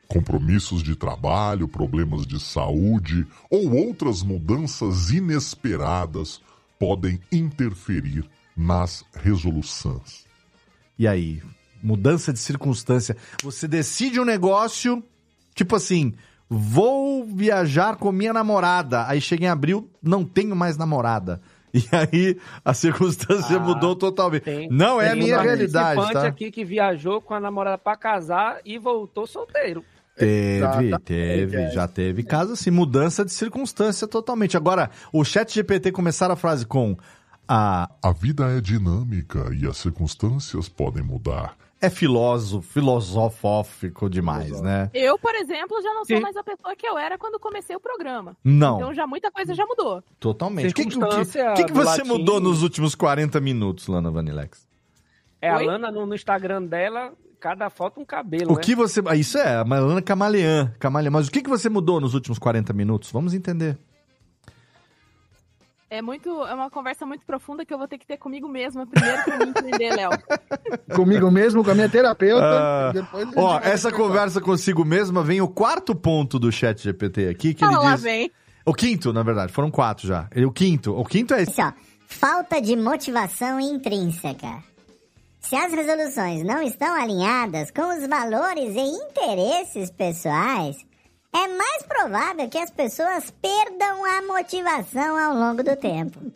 Compromissos de trabalho, problemas de saúde ou outras mudanças inesperadas podem interferir nas resoluções. E aí? Mudança de circunstância. Você decide um negócio, tipo assim, vou viajar com minha namorada. Aí chega em abril, não tenho mais namorada. E aí a circunstância Ah, mudou totalmente. Tem- não é a tem minha um realidade, participante tá? aqui que viajou com a namorada pra casar e voltou solteiro. Teve, Exatamente, teve, é. já teve caso assim, mudança de circunstância totalmente. Agora, o chat GPT começaram a frase com a... A vida é dinâmica e as circunstâncias podem mudar. É filósofo, filosofófico demais, né? Eu, por exemplo, já não sou mais a pessoa que eu era quando comecei o programa. Não. Então já muita coisa já mudou. Totalmente. O que, que, que- que você latim. mudou nos últimos 40 minutos, Lana Vanilex? É, Oi? a Lana no, no Instagram dela, cada foto um cabelo, O né? que você. ah, Isso é, a Lana Camaleã, Camaleã. Mas o que, que você mudou nos últimos 40 minutos? Vamos entender. É muito, é uma conversa muito profunda que eu vou ter que ter comigo mesma primeiro pra me entender, Léo. Comigo mesmo, com a minha terapeuta. Ah, depois ó, essa conversa consigo mesma vem o quarto ponto do chat GPT aqui, que Ah, ele lá diz. vem. O quinto, na verdade, foram quatro já. Ele- O quinto, o quinto é esse. Ó, falta de motivação intrínseca. Se as resoluções não estão alinhadas com os valores e interesses pessoais, é mais provável que as pessoas perdam a motivação ao longo do tempo.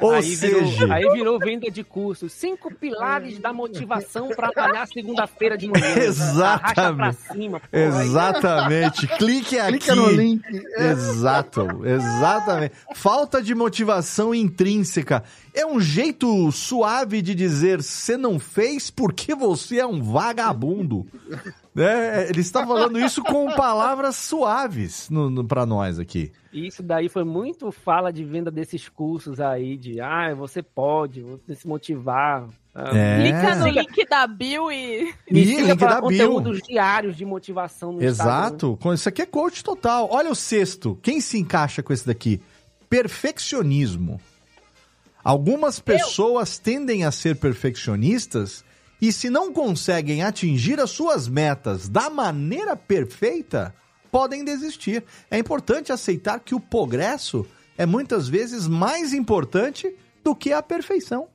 Ou aí, seja- virou, aí virou venda de curso. Cinco pilares da motivação pra trabalhar segunda-feira de manhã. Exatamente. cima. Exatamente. Clique aqui. Clica no link. Exato, exatamente. Falta de motivação intrínseca. É um jeito suave de dizer você não fez porque você é um vagabundo. Né? Ele está falando isso com palavras suaves no, no, para nós aqui. Isso daí foi muito fala de venda desses cursos aí, de ah, você pode, você se motivar. Ah, É. Clica no link da Bill e. Me Ih, siga link para da conteúdos diários de motivação no. Exato. Isso aqui é coach total. Olha o sexto. Quem se encaixa com esse daqui? Perfeccionismo. Algumas pessoas tendem a ser perfeccionistas e, se não conseguem atingir as suas metas da maneira perfeita, podem desistir. É importante aceitar que o progresso é muitas vezes mais importante do que a perfeição.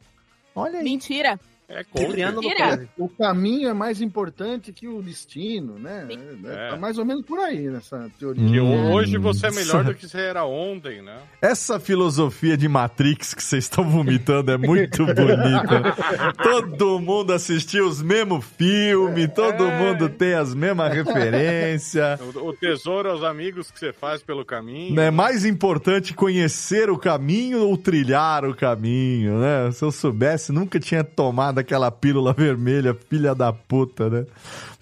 Olha aí. Mentira. É Cipriano Mentira. O caminho é mais importante que o destino, né? É, É. Tá mais ou menos por aí nessa teoria. Que Hum. hoje você é melhor do que você era ontem, né? Essa filosofia de Matrix que vocês estão vomitando é muito bonita. todo mundo assistiu os mesmos filmes, todo É. mundo tem as mesmas referências. O, o tesouro é os amigos que você faz pelo caminho. É mais importante conhecer o caminho ou trilhar o caminho, né? Se eu soubesse, nunca tinha tomado daquela pílula vermelha, filha da puta, né?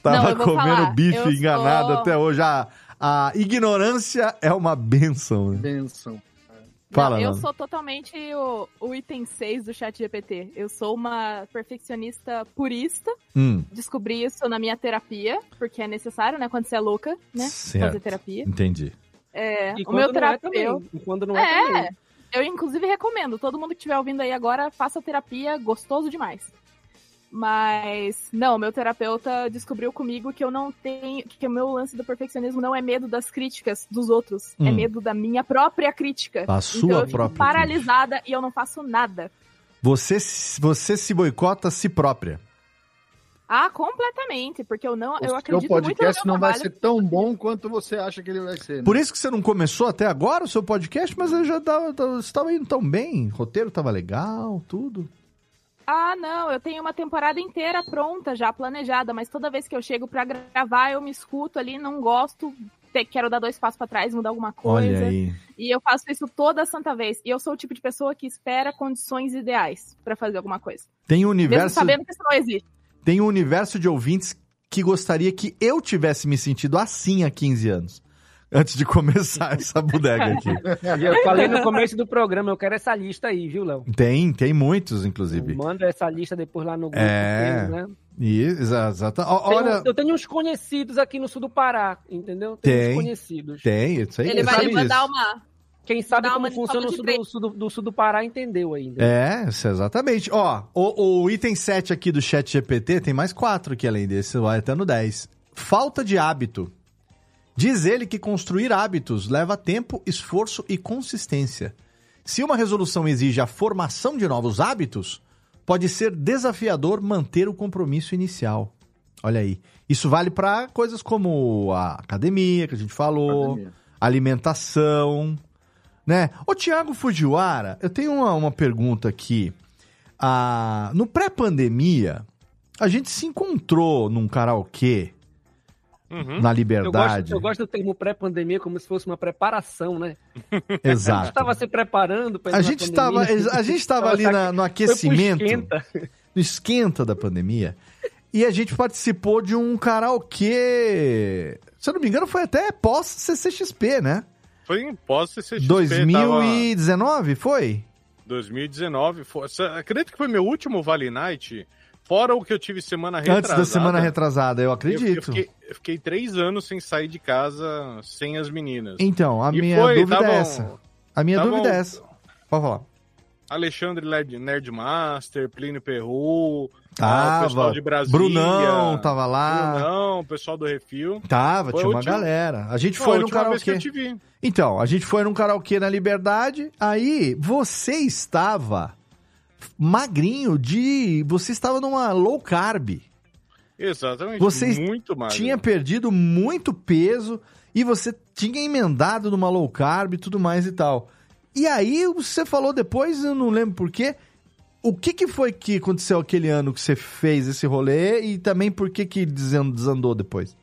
Tava Não, comendo falar, bife eu enganado sou- até hoje. A, a ignorância é uma benção. Né? Benção. Fala, Não, eu Nando. sou totalmente o, o item 6 do chat GPT. Eu sou uma perfeccionista purista. Hum. Descobri isso na minha terapia, porque é necessário, né? Quando você é louca, né? Certo. Fazer terapia. Entendi. É, E o meu quando não é terapeuta. E quando não é, É, também. eu inclusive recomendo. Todo mundo que estiver ouvindo aí agora, faça terapia, gostoso demais. Mas, não, meu terapeuta descobriu comigo que eu não tenho. que o meu lance do perfeccionismo não é medo das críticas dos outros. É Hum. medo da minha própria crítica. A então sua eu fico própria paralisada e eu não faço nada. Você, você se boicota a si própria. Ah, completamente, porque eu não. O eu seu acredito muito no podcast meu não vai trabalho. ser tão bom quanto você acha que ele vai ser. né? Por isso que você não começou até agora o seu podcast, mas eu já tava, tava- você estava indo tão bem, o roteiro tava legal, tudo. Ah, não, eu tenho uma temporada inteira pronta, já planejada, mas toda vez que eu chego pra gravar, eu me escuto ali, não gosto, quero dar dois passos pra trás, mudar alguma coisa. Olha aí. E eu faço isso toda santa vez. E eu sou o tipo de pessoa que espera condições ideais pra fazer alguma coisa. Tem um Mesmo universo, sabendo que isso não existe. tem um universo de ouvintes que gostaria que eu tivesse me sentido assim há 15 anos. Antes de começar essa bodega aqui. Eu falei no começo do programa, eu quero essa lista aí, viu, Léo? Tem, tem muitos, inclusive. Manda essa lista depois lá no grupo. É. deles, né? E, exa- exata. ó, Tem um- Olha, eu tenho uns conhecidos aqui no sul do Pará, entendeu? Tem, Tem. uns conhecidos. tem, isso aí. Ele vai lhe mandar uma. Quem sabe como funciona o sul do, sul do- do sul do Pará entendeu ainda. É, isso, exatamente. Ó, o, o item 7 aqui do chat GPT tem mais quatro aqui além desse, vai até no 10. Falta de hábito. Diz ele que construir hábitos leva tempo, esforço e consistência. Se uma resolução exige a formação de novos hábitos, pode ser desafiador manter o compromisso inicial. Olha aí. Isso vale para coisas como a academia, que a gente falou, Academia. alimentação, né? Ô, Tiago Fujiwara, eu tenho uma, uma pergunta aqui. Ah, no pré-pandemia, a gente se encontrou num karaokê Uhum. na Eu gosto, Liberdade. eu gosto do termo pré-pandemia como se fosse uma preparação, né? A gente Exato. estava se preparando para A gente estava a gente estava ali na- no aquecimento, esquenta. no esquenta da pandemia, e a gente participou de um karaokê, se eu não me engano, foi até pós CCXP, né? Foi em pós-CCXP. 2019, foi? 2019. Foi, acredito que foi meu último Vale Night, fora o que eu tive semana retrasada. Antes da semana retrasada, eu acredito. Eu, fiquei, eu fiquei três anos sem sair de casa sem as meninas. Então, a E minha foi, dúvida tavam- é essa. A minha tavam dúvida é essa. Pode falar. Alexandre Nerd- Nerdmaster, Plínio Perru, ah, Tava. o pessoal de Brasília. Brunão tava lá. Brunão, o pessoal do Refil. Tava, Foi tinha uma última- galera. A gente Foi foi a que karaokê. Então, a gente foi num karaokê na Liberdade, aí você estava magrinho de... Você estava numa low carb. Exatamente. Você muito mais. tinha perdido muito peso e você tinha emendado numa low carb e tudo mais e tal. E aí você falou depois, eu não lembro porquê, o que, que foi que aconteceu aquele ano que você fez esse rolê e também por que que desan- desandou depois?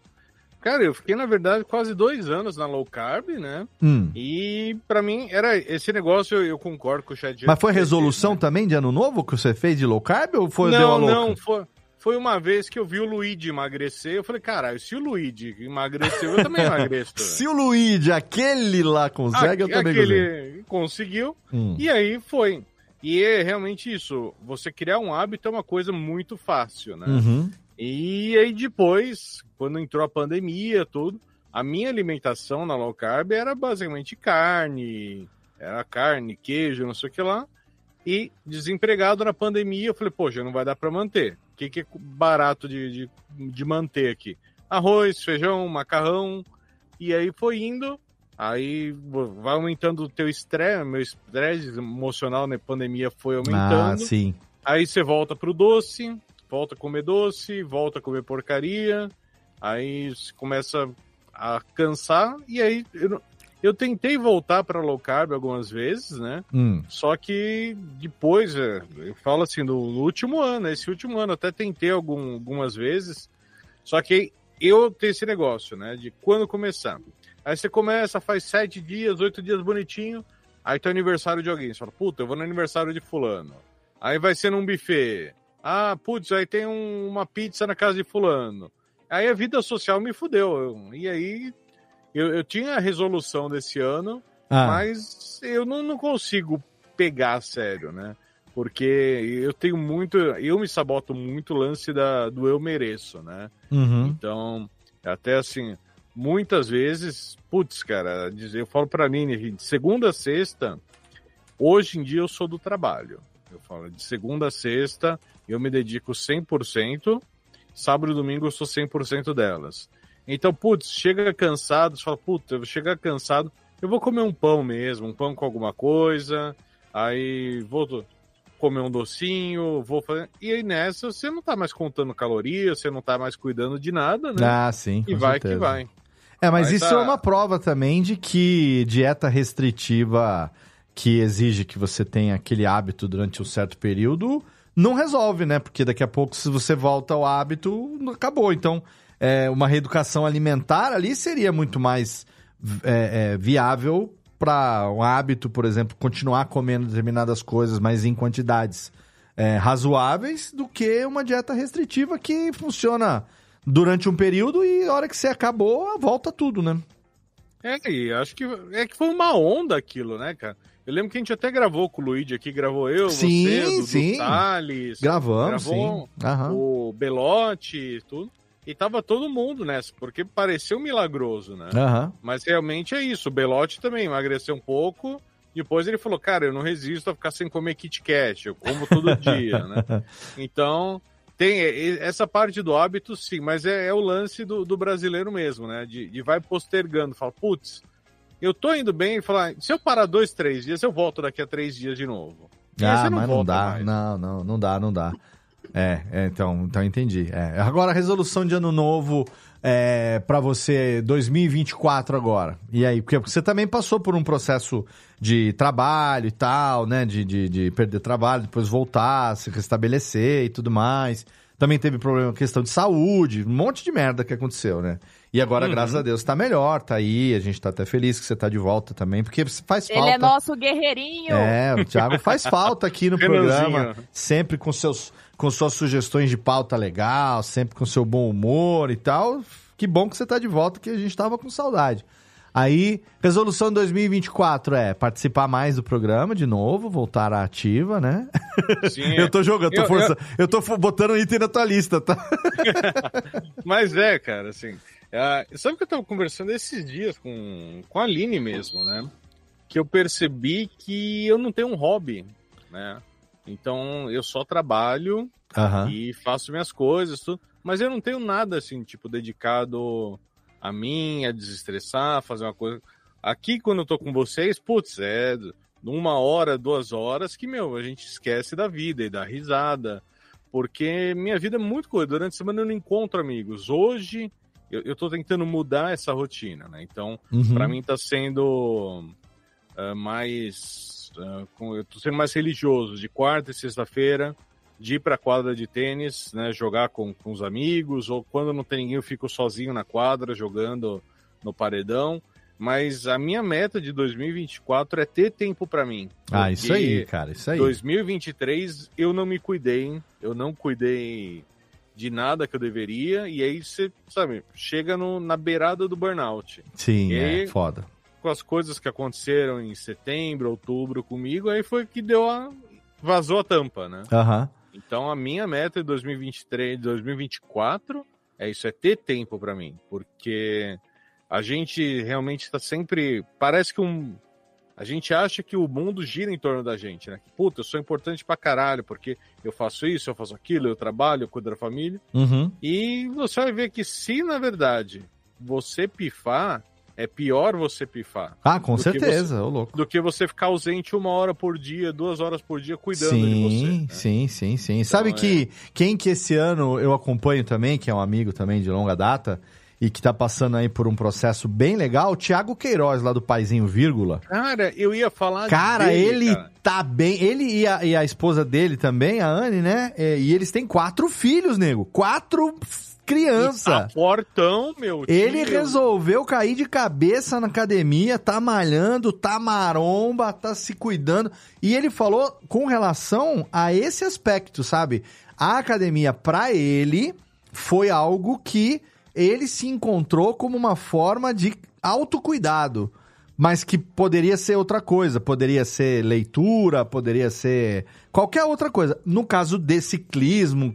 Cara, eu fiquei, na verdade, quase dois anos na low carb, né? Hum. E pra mim, era esse negócio, eu, concordo com o chat. Mas foi resolução também de ano novo que você fez de low carb ou foi deu a Não, não, foi, foi uma vez que eu vi o Luigi emagrecer, eu falei, caralho, se o Luigi emagreceu, eu também emagreço. Se o Luigi, aquele lá consegue, eu também. Aquele conseguiu, Hum. e aí foi. E é realmente isso, você criar um hábito é uma coisa muito fácil, né? Uhum. E aí depois, quando entrou a pandemia, tudo, a minha alimentação na low carb era basicamente carne, era carne, queijo, não sei o que lá. E desempregado na pandemia, eu falei, poxa, não vai dar para manter. O que, que é barato de, de, de manter aqui? Arroz, feijão, macarrão. E aí foi indo, aí vai aumentando o teu estresse, meu estresse emocional na pandemia foi aumentando. Ah, sim. Aí você volta pro doce, volta a comer doce, volta a comer porcaria, aí você começa a cansar, e aí eu, eu tentei voltar para low carb algumas vezes, né? Hum. Só que depois, é, eu falo assim, no, no último ano, esse último ano, até tentei algum- algumas vezes, só que eu tenho esse negócio, né? De quando começar. Aí você começa, faz sete dias, oito dias bonitinho, aí tem aniversário de alguém. Você fala, puta, eu vou no aniversário de fulano. Aí vai ser num buffet. Ah, putz, aí tem um- uma pizza na casa de fulano. Aí a vida social me fudeu. Eu- e aí eu, eu tinha a resolução desse ano, Ah. mas eu não, não consigo pegar a sério, né? Porque eu tenho muito. Eu me saboto muito o lance da, do eu mereço, né? Uhum. Então, até assim, muitas vezes, putz, cara, eu falo pra mim, de segunda a sexta, hoje em dia eu sou do trabalho. Eu falo, de segunda a sexta, eu me dedico 100%, sábado e domingo eu sou 100% delas. Então, putz, chega cansado, você fala, puta, eu vou chegar cansado, eu vou comer um pão mesmo, um pão com alguma coisa, aí vou comer um docinho, vou fazer. E aí nessa você não tá mais contando calorias, você não tá mais cuidando de nada, né? Ah, sim. E vai certeza. que vai. É, mas Vai isso tá- é uma prova também de que dieta restritiva que exige que você tenha aquele hábito durante um certo período não resolve, né? Porque daqui a pouco, se você volta ao hábito, acabou. Então, é, uma reeducação alimentar ali seria muito mais é, é, viável para um hábito, por exemplo, continuar comendo determinadas coisas, mas em quantidades é, razoáveis, do que uma dieta restritiva que funciona durante um período e a hora que você acabou, volta tudo, né? É, e acho que é que foi uma onda aquilo, né, cara? Eu lembro que a gente até gravou com o Luigi aqui, gravou eu, Sim, você, Dudu sim. Salles, Gravamos, gravou sim. Aham. o Belotti, tudo. E tava todo mundo nessa, porque pareceu milagroso, né? Aham. Mas realmente é isso. O Belotti também emagreceu um pouco. Depois ele falou, cara, eu não resisto a ficar sem comer Kit Kat, eu como todo dia, né? Então, tem essa parte do hábito, sim, mas é, é o lance do, do brasileiro mesmo, né? De, de vai postergando, fala, putz, eu tô indo bem, e fala, se eu parar dois, três dias, eu volto daqui a três dias de novo. Ah, você mas não dá, mais. não, não, não dá, não dá. É, é, então, então entendi. É. Agora, a resolução de ano novo é, para você 2024 agora. E aí, porque você também passou por um processo de trabalho e tal, né? De, de, de perder trabalho, depois voltar, se restabelecer e tudo mais. Também teve problema com questão de saúde, um monte de merda que aconteceu, né? E agora, Uhum. graças a Deus, tá melhor, tá aí. A gente tá até feliz que você tá de volta também, porque faz falta. Ele é nosso guerreirinho. É, o Thiago faz falta aqui no programa, sempre com seus com suas sugestões de pauta legal, sempre com seu bom humor e tal. Que bom que você tá de volta, que a gente tava com saudade. Aí, resolução 2024 é participar mais do programa de novo, voltar à ativa, né? Sim, eu tô jogando, eu tô Eu- forçando, eu, tô fo- botando um item na tua lista, tá? Mas é, cara, assim. É, sabe que eu tava conversando esses dias com, com a Aline mesmo, né? Que eu percebi que eu não tenho um hobby, né? Então eu só trabalho e faço minhas coisas, tudo, mas eu não tenho nada assim, tipo, dedicado a mim, a desestressar, fazer uma coisa. Aqui, quando eu tô com vocês, putz, é uma hora, duas horas que, meu, a gente esquece da vida e da risada. Porque minha vida é muito coisa. Durante a semana eu não encontro amigos. Hoje eu, eu tô tentando mudar essa rotina, né? Então, Uhum. pra mim tá sendo ah, mais. ah, com- eu tô sendo mais religioso. De quarta e sexta-feira, de ir pra quadra de tênis, né? Jogar com, com os amigos. Ou quando não tem ninguém, eu fico sozinho na quadra, jogando no paredão. Mas a minha meta de 2024 é ter tempo pra mim. Ah, isso aí, cara, isso aí. 2023 eu não me cuidei, eu não cuidei de nada que eu deveria, e aí você, sabe, chega no- na beirada do burnout. Sim, E é aí, foda. Com as coisas que aconteceram em setembro, outubro comigo, aí foi que deu a. vazou a tampa, né? Aham. Então a minha meta de 2023, 2024 é isso, é ter tempo pra mim, porque a gente realmente está sempre, parece que um a gente acha que o mundo gira em torno da gente, né? Puta, eu sou importante pra caralho, porque eu faço isso, eu faço aquilo, eu trabalho, eu cuido da família. Uhum. E você vai ver que se na verdade você pifar, é pior você pifar. Ah, com certeza, você- ô louco. Do que você ficar ausente uma hora por dia, duas horas por dia cuidando de você. Sim, sim, sim, sim. Sabe Então, que quem que esse ano eu acompanho também, que é um amigo também de longa data, e que tá passando aí por um processo bem legal, o Thiago Queiroz, lá do Paizinho Vírgula. Cara, eu ia falar Cara, dele, ele cara. tá bem. Ele e a, e a esposa dele também, a Anne, né? É, E eles têm quatro filhos, nego. Quatro crianças. Tá fortão, meu Ele tio. resolveu cair de cabeça na academia, tá malhando, tá maromba, tá se cuidando. E ele falou com relação a esse aspecto, sabe? A academia, pra ele, foi algo que ele se encontrou como uma forma de autocuidado. Mas que poderia ser outra coisa. Poderia ser leitura, poderia ser qualquer outra coisa. No caso de ciclismo,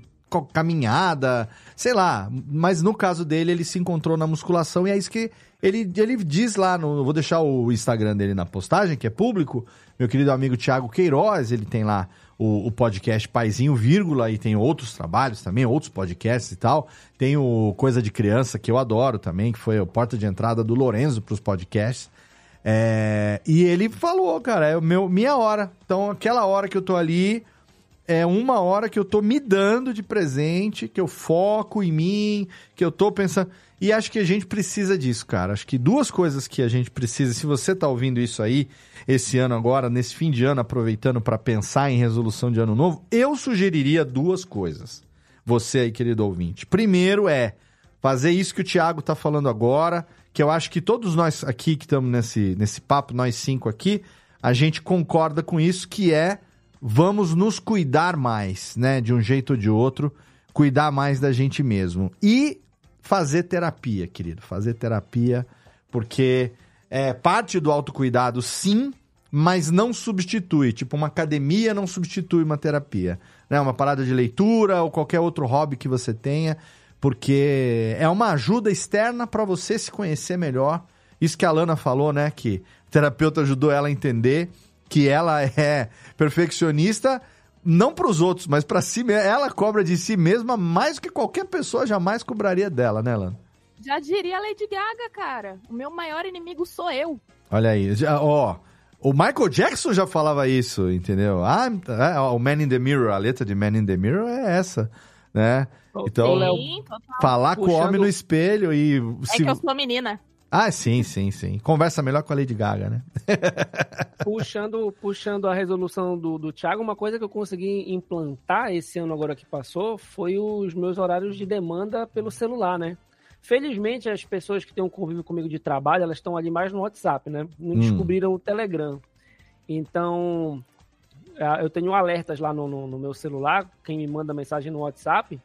caminhada, sei lá. Mas no caso dele, ele se encontrou na musculação e é isso que ele, ele diz lá no. Vou deixar o Instagram dele na postagem, que é público. Meu querido amigo Thiago Queiroz, ele tem lá o, o podcast Paizinho, vírgula, e tem outros trabalhos também, outros podcasts e tal. Tem o Coisa de Criança, que eu adoro também, que foi a porta de entrada do Lorenzo para os podcasts. É, e ele falou, cara, é meu, minha hora. Então, aquela hora que eu tô ali, é uma hora que eu tô me dando de presente, que eu foco em mim, que eu tô pensando. E acho que a gente precisa disso, cara. Acho que duas coisas que a gente precisa, se você tá ouvindo isso aí, esse ano agora, nesse fim de ano, aproveitando para pensar em resolução de ano novo, eu sugeriria duas coisas. Você aí, querido ouvinte. Primeiro é fazer isso que o Thiago tá falando agora, que eu acho que todos nós aqui que estamos nesse, nesse papo, nós cinco aqui, a gente concorda com isso, que é vamos nos cuidar mais, né? De um jeito ou de outro, cuidar mais da gente mesmo. E fazer terapia, querido. Fazer terapia, porque é parte do autocuidado, sim, mas não substitui. Tipo, uma academia não substitui uma terapia. Né? Uma parada de leitura ou qualquer outro hobby que você tenha, porque é uma ajuda externa para você se conhecer melhor. Isso que a Lana falou, né? Que o terapeuta ajudou ela a entender que ela é perfeccionista, não para os outros, mas para si mesma. Ela cobra de si mesma mais do que qualquer pessoa jamais cobraria dela, né, Lana? Já diria a Lady Gaga, cara. O meu maior inimigo sou eu. Olha aí, já- ó. O Michael Jackson já falava isso, entendeu? Ah, é, ó, o Man in the Mirror, a letra de Man in the Mirror é essa, né? Então, Sim, falar com o Puxando- homem no espelho e... É se- que eu sou menina. Ah, sim, sim, sim. Conversa melhor com a Lady Gaga, né? puxando, puxando a resolução do, do Thiago, uma coisa que eu consegui implantar esse ano agora que passou foi os meus horários de demanda pelo celular, né? Felizmente, as pessoas que têm um convívio comigo de trabalho, elas estão ali mais no WhatsApp, né? Não Hum. descobriram o Telegram. Então, ah, eu tenho alertas lá no, no- no meu celular, quem me manda mensagem no WhatsApp,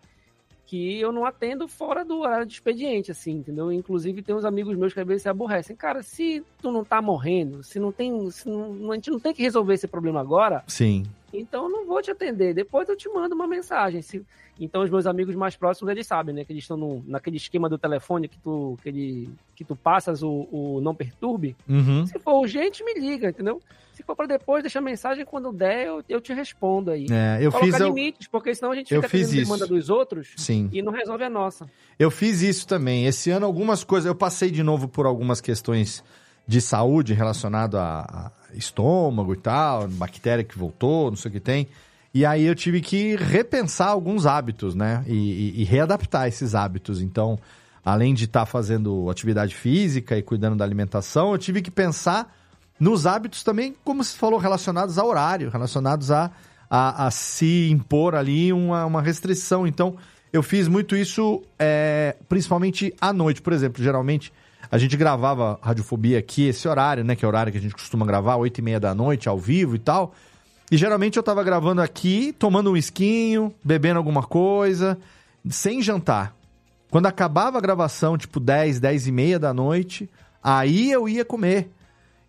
que eu não atendo fora do horário de expediente, assim, entendeu? Inclusive, tem uns amigos meus que às vezes se aborrecem. Cara, se tu não tá morrendo, se não tem. Se não, a gente não tem que resolver esse problema agora, Sim. Então eu não vou te atender. Depois eu te mando uma mensagem. Se- Então os meus amigos mais próximos, eles sabem, né? Que eles estão no- naquele esquema do telefone que tu, que ele, que tu passas o, o não perturbe. Uhum. Se for urgente, me liga, entendeu? Se for para depois, deixa a mensagem quando der, eu, eu te respondo aí. É, eu Coloca fiz eu- limites, porque senão a gente eu fica fiz atendendo isso. demanda dos outros Sim. e não resolve a nossa. Eu fiz isso também. Esse ano, algumas coisas. Eu passei de novo por algumas questões de saúde relacionado a, a estômago e tal, bactéria que voltou, não sei o que tem. E aí eu tive que repensar alguns hábitos, né? E, e- e readaptar esses hábitos. Então, além de estar fazendo atividade física e cuidando da alimentação, eu tive que pensar nos hábitos também, como se falou, relacionados a horário, relacionados a, a, a se impor ali uma, uma restrição. Então, eu fiz muito isso, é, principalmente à noite, por exemplo. Geralmente, a gente gravava Radiofobia aqui, esse horário, né? Que é o horário que a gente costuma gravar, 8 e meia da noite, ao vivo e tal. E geralmente eu tava gravando aqui, tomando um esquinho, bebendo alguma coisa, sem jantar. Quando acabava a gravação, tipo 10, 10 e meia da noite, aí eu ia comer.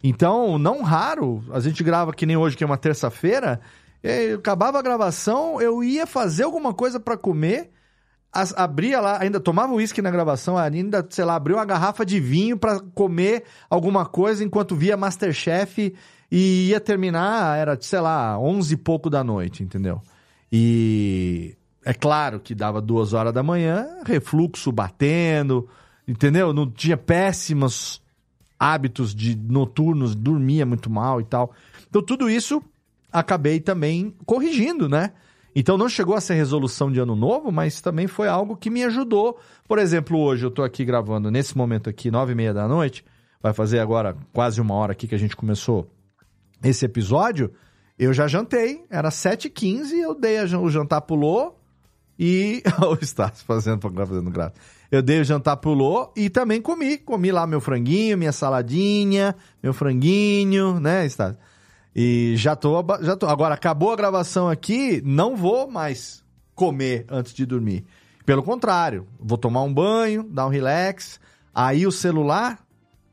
Então, não raro, a gente grava que nem hoje, que é uma terça-feira, eh, acabava a gravação, eu ia fazer alguma coisa pra comer, as- abria lá, ainda tomava uísque na gravação, ainda, sei lá, abria uma garrafa de vinho pra comer alguma coisa enquanto via Masterchef e ia terminar, era, sei lá, 11 e pouco da noite, entendeu? E é claro que dava duas horas da manhã, refluxo batendo, entendeu? Não tinha péssimos hábitos de noturnos, dormia muito mal e tal. Então tudo isso acabei também corrigindo, né? Então não chegou a ser resolução de ano novo, mas também foi algo que me ajudou. Por exemplo, hoje eu tô aqui gravando, nesse momento aqui, nove e meia da noite, vai fazer agora quase uma hora aqui que a gente começou esse episódio, eu já jantei, era 7h15, eu dei a o jantar pulou e... o Estácio fazendo, fazendo graça. Eu dei o jantar pulou e também comi. Comi lá meu franguinho, minha saladinha, meu franguinho, né, Estácio? E já tô, já tô. Agora, acabou a gravação aqui, não vou mais comer antes de dormir. Pelo contrário, vou tomar um banho, dar um relax. Aí o celular,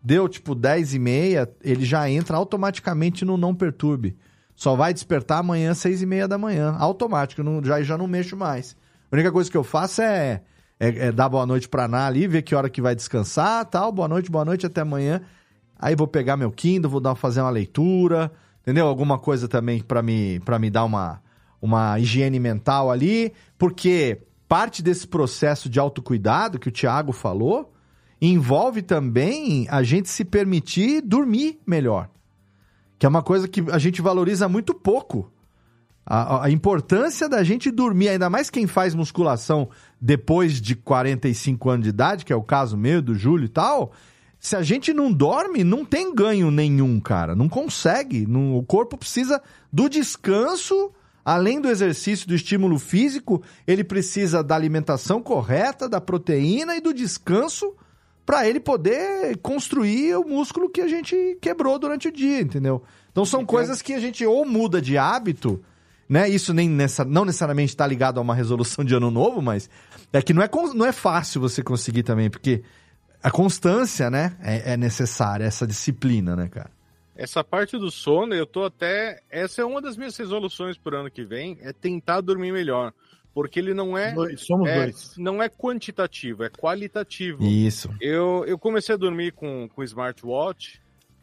deu tipo 10 e meia, ele já entra automaticamente no não perturbe. Só vai despertar amanhã, 6 e meia da manhã. Automático, não, já, já não mexo mais. A única coisa que eu faço é, é, é dar boa noite pra Ana ali, ver que hora que vai descansar, tal. Boa noite, boa noite, até amanhã. Aí vou pegar meu Kindle, vou dar, fazer uma leitura, entendeu? Alguma coisa também pra me, pra me dar uma, uma higiene mental ali, porque parte desse processo de autocuidado que o Thiago falou envolve também a gente se permitir dormir melhor. Que é uma coisa que a gente valoriza muito pouco. A- a importância da gente dormir, ainda mais quem faz musculação depois de 45 anos de idade, que é o caso meu, do Júlio e tal. Se a gente não dorme, não tem ganho nenhum, cara. Não consegue. Não- o corpo precisa do descanso, além do exercício, do estímulo físico, ele precisa da alimentação correta, da proteína e do descanso para ele poder construir o músculo que a gente quebrou durante o dia, entendeu? Então são coisas que a gente ou muda de hábito, né? Isso nem nessa, não necessariamente está ligado a uma resolução de ano novo, mas é que não é, não é fácil você conseguir também, porque a constância, né, é, é necessária, essa disciplina, né, cara? Essa parte do sono, eu tô até. Essa é uma das minhas resoluções pro ano que vem, é tentar dormir melhor. Porque ele não é. Dois, somos é- dois. Não é quantitativo, é qualitativo. Isso. Eu, eu comecei a dormir com, com smartwatch.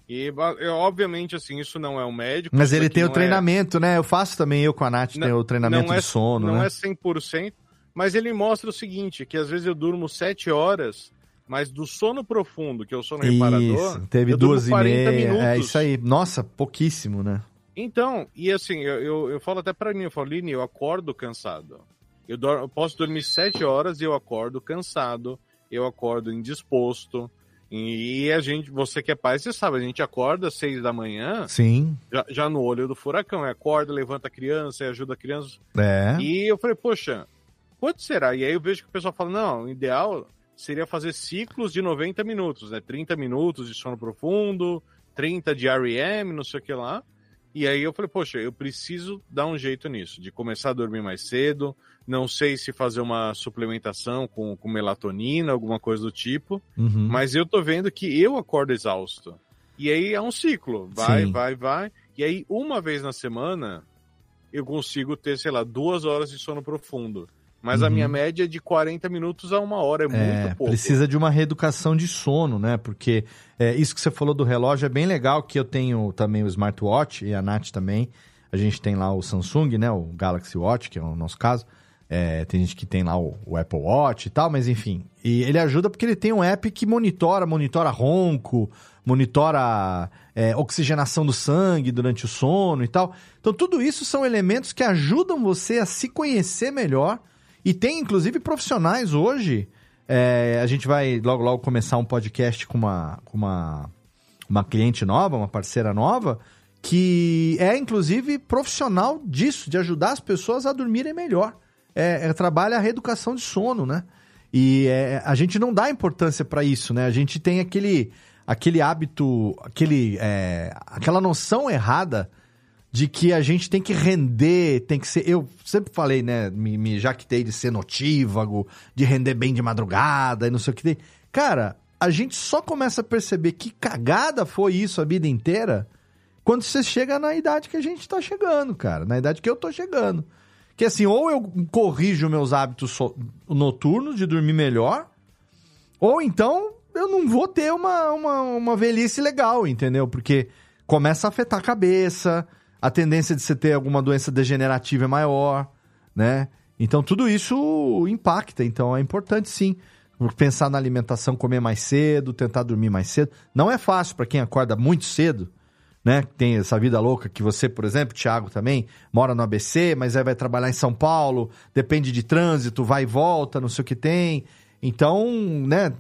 E, eu, obviamente, assim, isso não é um médico. Mas ele tem o não é- treinamento, né? Eu faço também, eu com a Nath, tem o treinamento não é, de sono, Não né? é 100%, mas ele mostra o seguinte, que às vezes eu durmo 7 horas, mas do sono profundo, que é o sono reparador, Isso, teve eu durmo duas e 40 meia. minutos. É isso aí. Nossa, pouquíssimo, né? Então, e assim, eu, eu, eu falo até pra mim, eu falo, Line, eu acordo cansado. Eu, dor- eu posso dormir 7 horas e eu acordo cansado, eu acordo indisposto. E a gente, você que é pai, você sabe, a gente acorda às 6 da manhã, Sim. já, já no olho do furacão, é, acorda, levanta a criança, ajuda a criança. É. E eu falei, poxa, quanto será? E aí eu vejo que o pessoal fala, não, o ideal seria fazer ciclos de 90 minutos, né? 30 minutos de sono profundo, 30 de REM, não sei o que lá. E aí eu falei, poxa, eu preciso dar um jeito nisso, de começar a dormir mais cedo. Não sei se fazer uma suplementação com, com melatonina, alguma coisa do tipo. Uhum. Mas eu tô vendo que eu acordo exausto. E aí é um ciclo. Vai, Sim. vai, vai. E aí, uma vez na semana, eu consigo ter, sei lá, duas horas de sono profundo. Mas a Uhum. minha média é de 40 minutos a uma hora, é, É, muito pouco. precisa de uma reeducação de sono, né? Porque é, isso que você falou do relógio é bem legal, que eu tenho também o smartwatch e a Nath também. A gente tem lá o Samsung, né? O Galaxy Watch, que é o nosso caso. É, tem gente que tem lá o, o Apple Watch e tal, mas enfim. E ele ajuda porque ele tem um app que monitora, monitora ronco, monitora é, oxigenação do sangue durante o sono e tal. Então tudo isso são elementos que ajudam você a se conhecer melhor. E tem inclusive profissionais hoje. é, a gente vai logo logo começar um podcast com uma, com uma, uma cliente nova, uma parceira nova, que é inclusive profissional disso, de ajudar as pessoas a dormirem melhor. É, é, trabalha a reeducação de sono, né? E é, a gente não dá importância para isso, né? A gente tem aquele, aquele hábito, aquele, é, aquela noção errada de que a gente tem que render, tem que ser. Eu sempre falei, né? Me, me jactei de ser notívago, de render bem de madrugada e não sei o que. Cara, a gente só começa a perceber que cagada foi isso a vida inteira quando você chega na idade que a gente tá chegando, cara. Na idade que eu tô chegando. Que assim, ou eu corrijo meus hábitos noturnos de dormir melhor, ou então eu não vou ter uma, uma, uma velhice legal, entendeu? Porque começa a afetar a cabeça, a tendência de você ter alguma doença degenerativa é maior, né? Então tudo isso impacta, então é importante sim pensar na alimentação, comer mais cedo, tentar dormir mais cedo. Não é fácil para quem acorda muito cedo, né? Tem essa vida louca que você, por exemplo, Thiago também, mora no ABC, mas aí vai trabalhar em São Paulo, depende de trânsito, vai e volta, não sei o que tem. Então, né,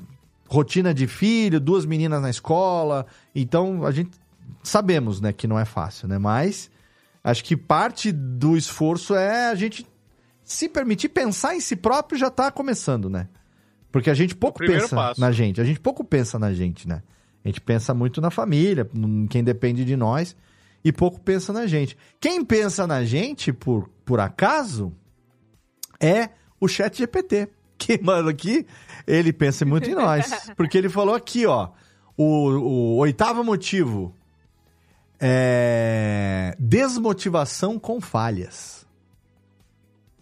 rotina de filho, duas meninas na escola. Então, a gente sabemos, né, que não é fácil, né? Mas acho que parte do esforço é a gente se permitir pensar em si próprio já tá começando, né? Porque a gente pouco primeiro pensa passo. na gente, a gente pouco pensa na gente, né? A gente pensa muito na família, em quem depende de nós, e pouco pensa na gente. Quem pensa na gente, por, por acaso, é o Chat GPT. Que, mano, aqui, ele pensa muito em nós. Porque ele falou aqui, ó, o, o oitavo motivo é desmotivação com falhas.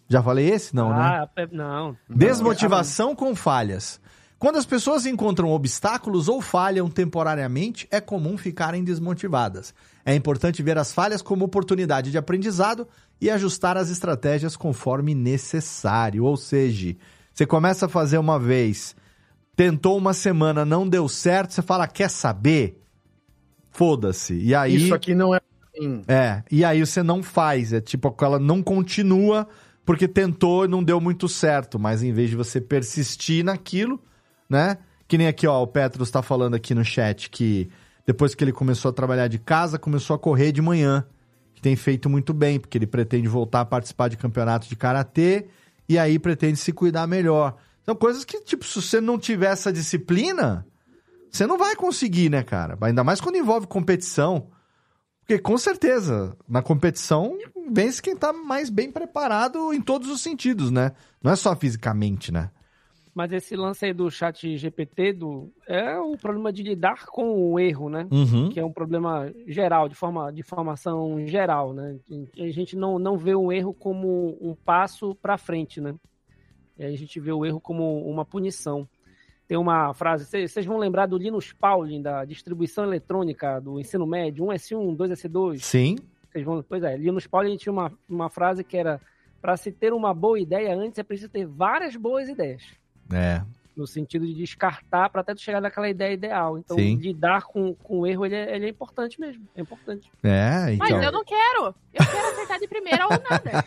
Já falei esse? Não, né? ah, pe- não. Desmotivação com falhas. Quando as pessoas encontram obstáculos ou falham temporariamente, é comum ficarem desmotivadas. É importante ver as falhas como oportunidade de aprendizado e ajustar as estratégias conforme necessário. Ou seja, você começa a fazer uma vez, tentou uma semana, não deu certo, você fala, quer saber? Foda-se. E aí. Isso aqui não é assim. É, e aí você não faz, é tipo, ela não continua porque tentou e não deu muito certo, mas em vez de você persistir naquilo, né? Que nem aqui, ó, o Petros tá falando aqui no chat que depois que ele começou a trabalhar de casa, começou a correr de manhã, que tem feito muito bem, porque ele pretende voltar a participar de campeonatos de karatê e aí pretende se cuidar melhor. São coisas que, tipo, se você não tiver essa disciplina, você não vai conseguir, né, cara? Ainda mais quando envolve competição. Porque com certeza, na competição, vence quem tá mais bem preparado em todos os sentidos, né? Não é só fisicamente, né? Mas esse lance aí do chat GPT do, é o problema de lidar com o erro, né? Uhum. Que é um problema geral, de, forma, de formação geral, né? A gente não, não vê o erro como um passo para frente, né? A gente vê o erro como uma punição. Tem uma frase, vocês vão lembrar do Linus Pauling, da distribuição eletrônica do ensino médio, 1S1, 2S2. Sim. Vocês vão, pois é, Linus Pauling tinha uma, uma frase que era para se ter uma boa ideia antes é preciso ter várias boas ideias É. no sentido de descartar para até tu chegar naquela ideia ideal. Então, Sim. lidar com, com o erro, ele é, ele é importante mesmo. É importante. É, Mas então. eu não quero. Eu quero acertar de primeira ou nada.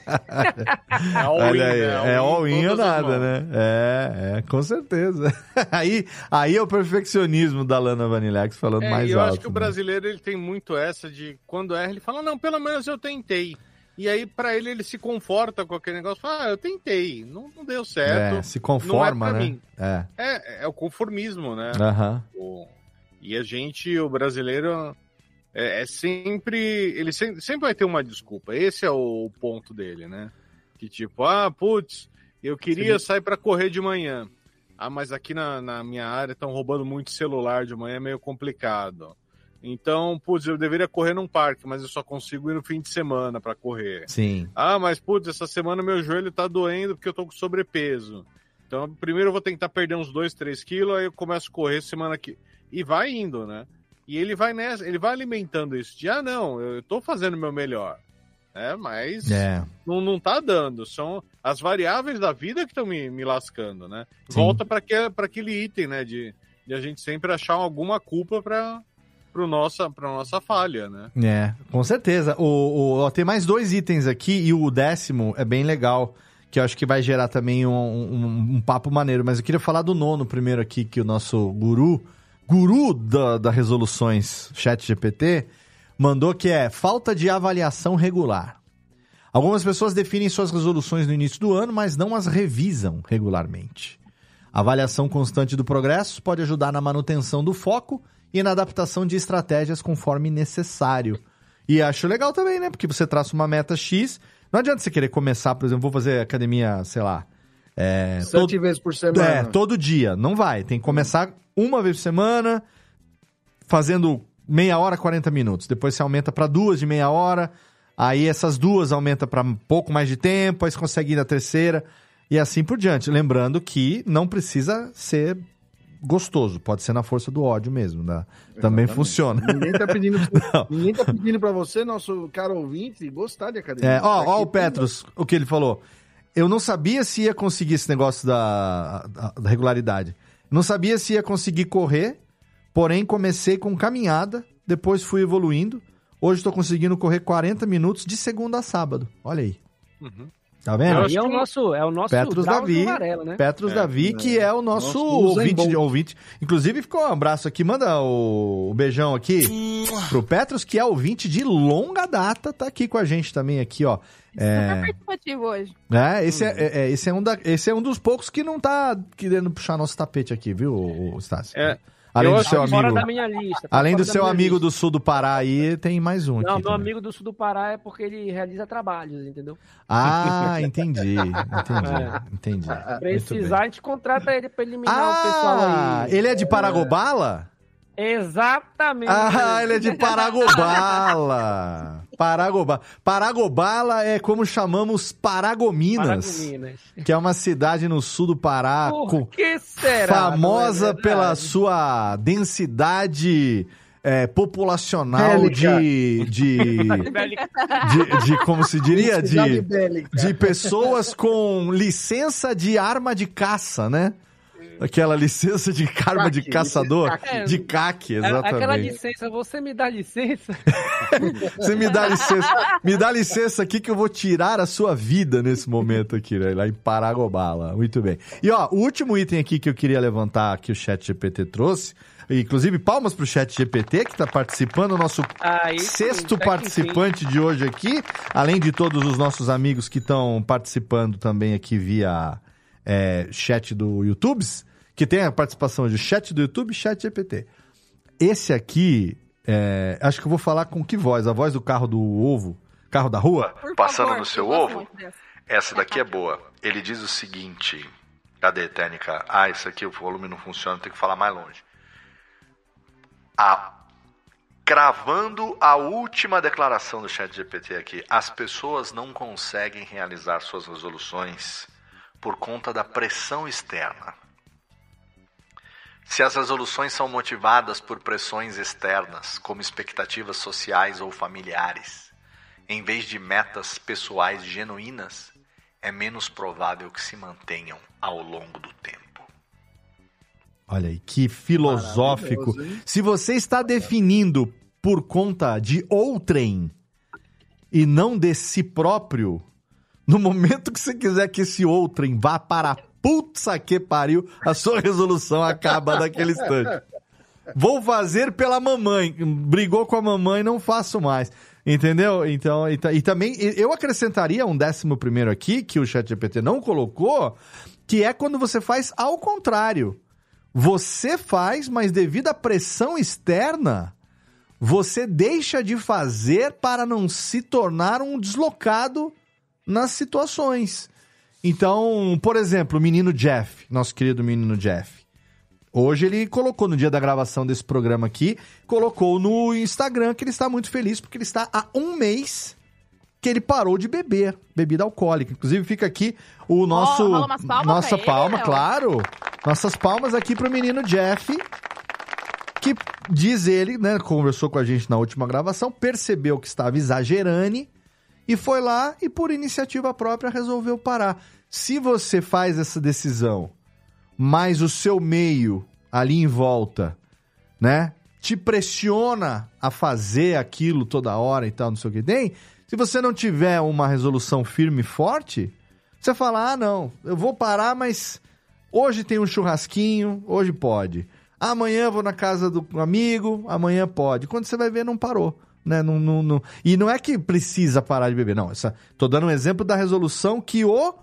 Olha aí, né? é All-in all-in ou nada, né? É, é, com certeza. aí, aí é o perfeccionismo da Lana Vanilex falando É, mais e eu alto. acho que o né? brasileiro ele tem muito essa de quando erra, ele fala, não, pelo menos eu tentei. E aí, pra ele, ele se conforta com aquele negócio, ah, eu tentei, não, não deu certo. É, se conforma, não é né? É. É, é o conformismo, né? Aham. O- E a gente, o brasileiro, é, é sempre. Ele sempre, sempre vai ter uma desculpa. Esse é o ponto dele, né? Que tipo, ah, putz, eu queria sair pra correr de manhã. Ah, mas aqui na, na minha área estão roubando muito celular de manhã, é meio complicado. Então, putz, eu deveria correr num parque, mas eu só consigo ir no fim de semana pra correr. Sim. Ah, mas putz, essa semana meu joelho tá doendo porque eu tô com sobrepeso. Então, primeiro eu vou tentar perder uns 2, 3 quilos, aí eu começo a correr semana que. E vai indo, né? E ele vai nessa, ele vai alimentando isso de, ah, não, eu tô fazendo o meu melhor. É, mas É. não, não tá dando. São as variáveis da vida que estão me, me lascando, né? Sim. Volta para aquele item, né? De, de a gente sempre achar alguma culpa para pro nossa, pra nossa falha, né? É, com certeza. O, o- ó, tem mais dois itens aqui e o décimo é bem legal, que eu acho que vai gerar também um, um- um papo maneiro. Mas eu queria falar do nono primeiro aqui, que o nosso guru, guru da, da resoluções chat GPT, mandou que é falta de avaliação regular. Algumas pessoas definem suas resoluções no início do ano, mas não as revisam regularmente. A avaliação constante do progresso pode ajudar na manutenção do foco e na adaptação de estratégias conforme necessário. E acho legal também, né? Porque você traça uma meta X. Não adianta você querer começar, por exemplo, vou fazer academia, sei lá. É, Sete vezes por semana. é, todo dia. Não vai. Tem que começar uma vez por semana, fazendo meia hora, 40 minutos. Depois você aumenta para duas de meia hora. Aí essas duas aumenta para um pouco mais de tempo. Aí você consegue ir na terceira. E assim por diante. Lembrando que não precisa ser gostoso. Pode ser na força do ódio mesmo. Né? Também Exatamente. funciona. Ninguém tá pedindo, ninguém tá pedindo pra você, nosso caro ouvinte, gostar de academia. É, ó, ó o Petros, o que ele falou. Eu não sabia se ia conseguir esse negócio da, da- da regularidade. Não sabia se ia conseguir correr, porém comecei com caminhada, depois fui evoluindo. Hoje estou conseguindo correr 40 minutos de segunda a sábado. Olha aí. Uhum. Tá vendo? E é o nosso, é o nosso Petros Davi, Varela, né? Petros É, Davi, que é o nosso, Nosso Usain ouvinte, Bolt. ouvinte. Inclusive, ficou um abraço aqui, manda o, o beijão aqui pro Petros, que é ouvinte de longa data, tá aqui com a gente também aqui, ó. Super É, participativo hoje. é, esse, é, é, esse, é um da, esse é um dos poucos que não tá querendo puxar nosso tapete aqui, viu, o, Stassi? É, Além eu do seu amigo. da minha lista. tá Além do seu amigo lista. do sul do Pará aí, tem mais um Não, meu também. amigo do sul do Pará é porque ele realiza trabalhos, entendeu? Ah, entendi. Entendi. É. Entendi. Precisar, a gente contrata ele pra eliminar o pessoal Ah, aí. ele é de Paragobala? Exatamente. Ah, ele é de Paragobala. Paragobala. Paragobala é como chamamos Paragominas, Paragominas. que é uma cidade no sul do Pará, Por que será? famosa Não é pela sua densidade é, populacional de, de, de, de, como se diria, de, de pessoas com licença de arma de caça, né? Aquela licença de arma de CAC, caçador, CAC. de É, Aquela exatamente. licença, você me dá licença? Você me dá licença, me dá licença aqui que eu vou tirar a sua vida nesse momento aqui, né? lá em Paragobala. Muito bem. E ó, o último item aqui que eu queria levantar que o Chat GPT trouxe, inclusive palmas pro Chat GPT que tá participando, o nosso sim, sexto participante de hoje aqui, além de todos os nossos amigos que estão participando também aqui via é, chat do YouTube, que tem a participação de chat do YouTube e chat GPT. Esse aqui, é, acho que eu vou falar com que voz? A voz do carro do ovo? Carro da rua? Por Passando favor, no seu ovo? Essa daqui é boa. Ele diz o seguinte. Cadê, Técnica? Ah, isso aqui o volume não funciona, tem que falar mais longe. A... Cravando a última declaração do chat GPT aqui, as pessoas não conseguem realizar suas resoluções por conta da pressão externa. Se as resoluções são motivadas por pressões externas, como expectativas sociais ou familiares, em vez de metas pessoais genuínas, é menos provável que se mantenham ao longo do tempo. Olha aí, que filosófico. Se você está definindo por conta de outrem e não de si próprio, no momento que você quiser que esse outrem vá para a que pariu, a sua resolução acaba naquele instante. Vou fazer pela mamãe. Brigou com a mamãe, não faço mais. Entendeu? Então, e, e também eu acrescentaria um décimo primeiro aqui, que o ChatGPT não colocou, que é quando você faz ao contrário. Você faz, mas devido à pressão externa, você deixa de fazer para não se tornar um deslocado nas situações. Então, por exemplo, o menino Jeff, nosso querido menino Jeff. Hoje ele colocou no dia da gravação desse programa aqui, colocou no Instagram que ele está muito feliz porque ele está há um mês que ele parou de beber bebida alcoólica. Inclusive fica aqui o nosso umas palmas nossa ele, palma, Léo? claro. Nossas palmas aqui pro menino Jeff, que diz ele, né, conversou com a gente na última gravação, percebeu que estava exagerando e foi lá e por iniciativa própria resolveu parar. Se você faz essa decisão, mas o seu meio ali em volta, né, te pressiona a fazer aquilo toda hora e tal, não sei o que tem, se você não tiver uma resolução firme e forte, você fala: "Ah, não, eu vou parar, mas hoje tem um churrasquinho, hoje pode. Amanhã vou na casa do amigo, amanhã pode. Quando você vai ver, não parou. Né? Não, não, não- E não é que precisa parar de beber, não. Essa... Tô dando um exemplo da resolução que o